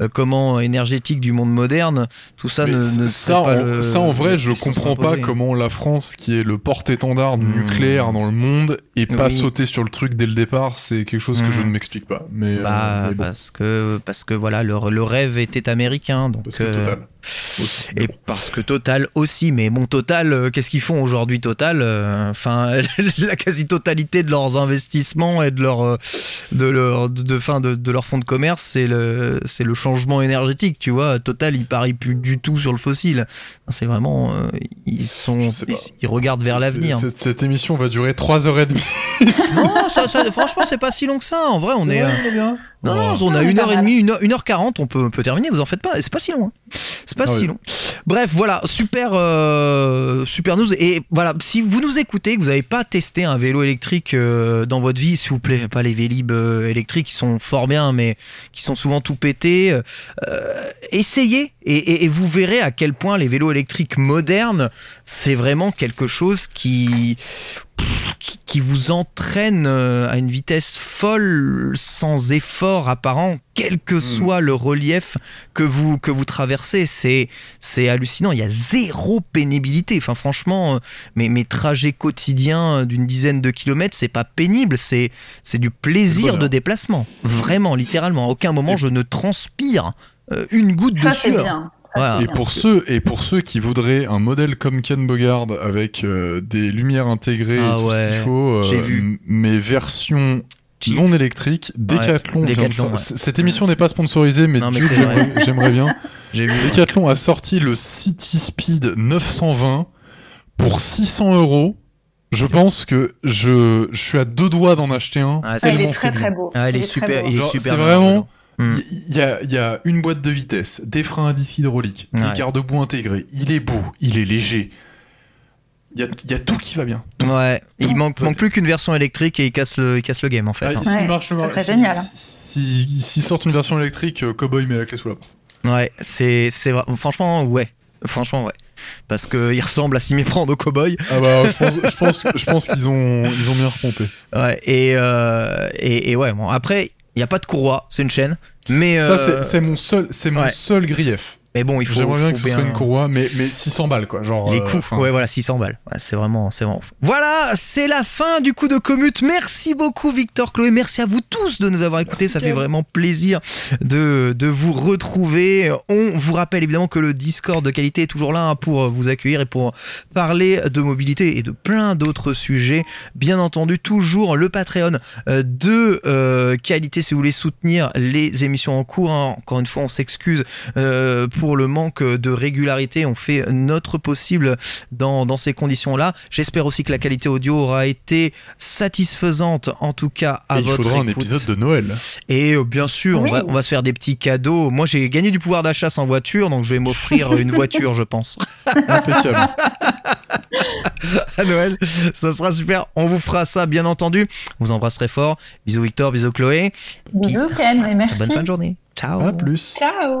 euh, comment énergétique du monde moderne, tout ça Mais ne, ne ça, pas en, le- ça, en vrai, je comprends pas comment la France, qui est le porte-étendard Hmm. nucléaire dans le monde, et pas sauté sur le truc dès le départ. C'est quelque chose que Hmm. je ne m'explique pas. Mais, Bah, mais bon, parce que parce que voilà le, le rêve était américain donc euh, total. Et parce que Total aussi, mais bon, Total, euh, qu'est-ce qu'ils font aujourd'hui Total euh, Enfin, la quasi-totalité de leurs investissements et de leur, euh, de leur, de, de, fin, de, de leur fonds de commerce, c'est le, c'est le changement énergétique, tu vois. Total, ils parient plus du tout sur le fossile. C'est vraiment, euh, ils sont, ils, ils regardent vers l'avenir. Cette, cette émission va durer 3h30. Non, ça, ça- franchement, c'est pas si long que ça. En vrai, on est. euh, bien. Non, non, on a mais une pas heure et mal. demie, une heure, une heure quarante, on peut, on peut terminer, vous en faites pas, c'est pas si long. hein. C'est pas Ah si oui. long. Bref, voilà, super, euh, super news. Et voilà, si vous nous écoutez, que vous n'avez pas testé un vélo électrique euh, dans votre vie, s'il vous plaît, pas les vélib euh, électriques qui sont fort bien, mais qui sont souvent tout pétés, euh, essayez et, et- et vous verrez à quel point les vélos électriques modernes, c'est vraiment quelque chose qui qui, vous entraîne euh, à une vitesse folle sans effort apparent, quel que soit le relief que vous, que vous traversez. C'est, c'est hallucinant. Il y a zéro pénibilité. Enfin, franchement, euh, mes, mes trajets quotidiens euh, d'une dizaine de kilomètres, c'est pas pénible. C'est, c'est du plaisir de déplacement. Vraiment, littéralement. À aucun moment, je ne transpire une goutte Ça, de c'est sueur. Et pour ceux et pour ceux qui voudraient un modèle comme Ken Bogard avec euh, des lumières intégrées Ah et tout ce qu'il faut, euh, vu. mais version Cheap. non électrique, Decathlon. vient de Decathlon, sor- ouais. C- Cette émission n'est pas sponsorisée, mais, j'aimerais bien. Vu. Decathlon a sorti le City Speed 920 pour 600 euros. Je pense que je, je suis à deux doigts d'en acheter un. Ah, Ah, c'est il est très très beau. Ah, il est il est super. c'est bien, vraiment- Il y a, il y a une boîte de vitesse, des freins à disque hydraulique, Ouais. des garde-boue intégrés. Il est beau, il est léger. Il y a, il y a tout qui va bien. Ouais, il manque, plus qu'une version électrique et il casse le, il casse le game en fait. Ah, hein. Ouais, marche, ça si- génial. si- si- S'ils sortent une version électrique, euh, Cowboy met la clé sous la porte. Ouais, c'est, franchement ouais, franchement ouais, parce que il ressemble à s'y méprendre au cowboy. Ah bah, je pense, je pense, je pense qu'ils ont, ils ont bien repompé. Ouais, et, euh, et, et ouais, bon après il y a pas de courroie, c'est une chaîne, mais Ça, euh, c'est- c'est mon seul, c'est mon ouais. seul grief. Mais bon il faut. J'aimerais bien faut que ce soit une courroie, mais, mais 600 balles, quoi. Genre, Les euh, coups, enfin, ouais, voilà, 600 balles. Ouais, c'est vraiment, c'est vraiment. fou. Voilà, c'est la fin du coup de commute. Merci beaucoup, Victor, Chloé. Merci à vous tous de nous avoir écoutés. Merci, Ça fait vraiment plaisir de, de vous retrouver. On vous rappelle évidemment que le Discord de qualité est toujours là hein, pour vous accueillir et pour parler de mobilité et de plein d'autres sujets. Bien entendu, toujours le Patreon euh, de euh, qualité si vous voulez soutenir les émissions en cours. hein. Encore une fois, on s'excuse euh, pour le manque de régularité. On fait notre possible dans, dans ces conditions-là. J'espère aussi que la qualité audio aura été satisfaisante, en tout cas à et il votre faudra un épisode de Noël. Et euh, bien sûr, Oui. on, va, on va se faire des petits cadeaux. Moi, j'ai gagné du pouvoir d'achat sans voiture, donc je vais m'offrir une voiture, je pense. Impeccable. à Noël. Ça sera super. On vous fera ça, bien entendu. On vous embrasse très fort. Bisous Victor, bisous Chloé. Bisous Ken et merci. Bonne fin de journée. Ciao. À plus. Ciao.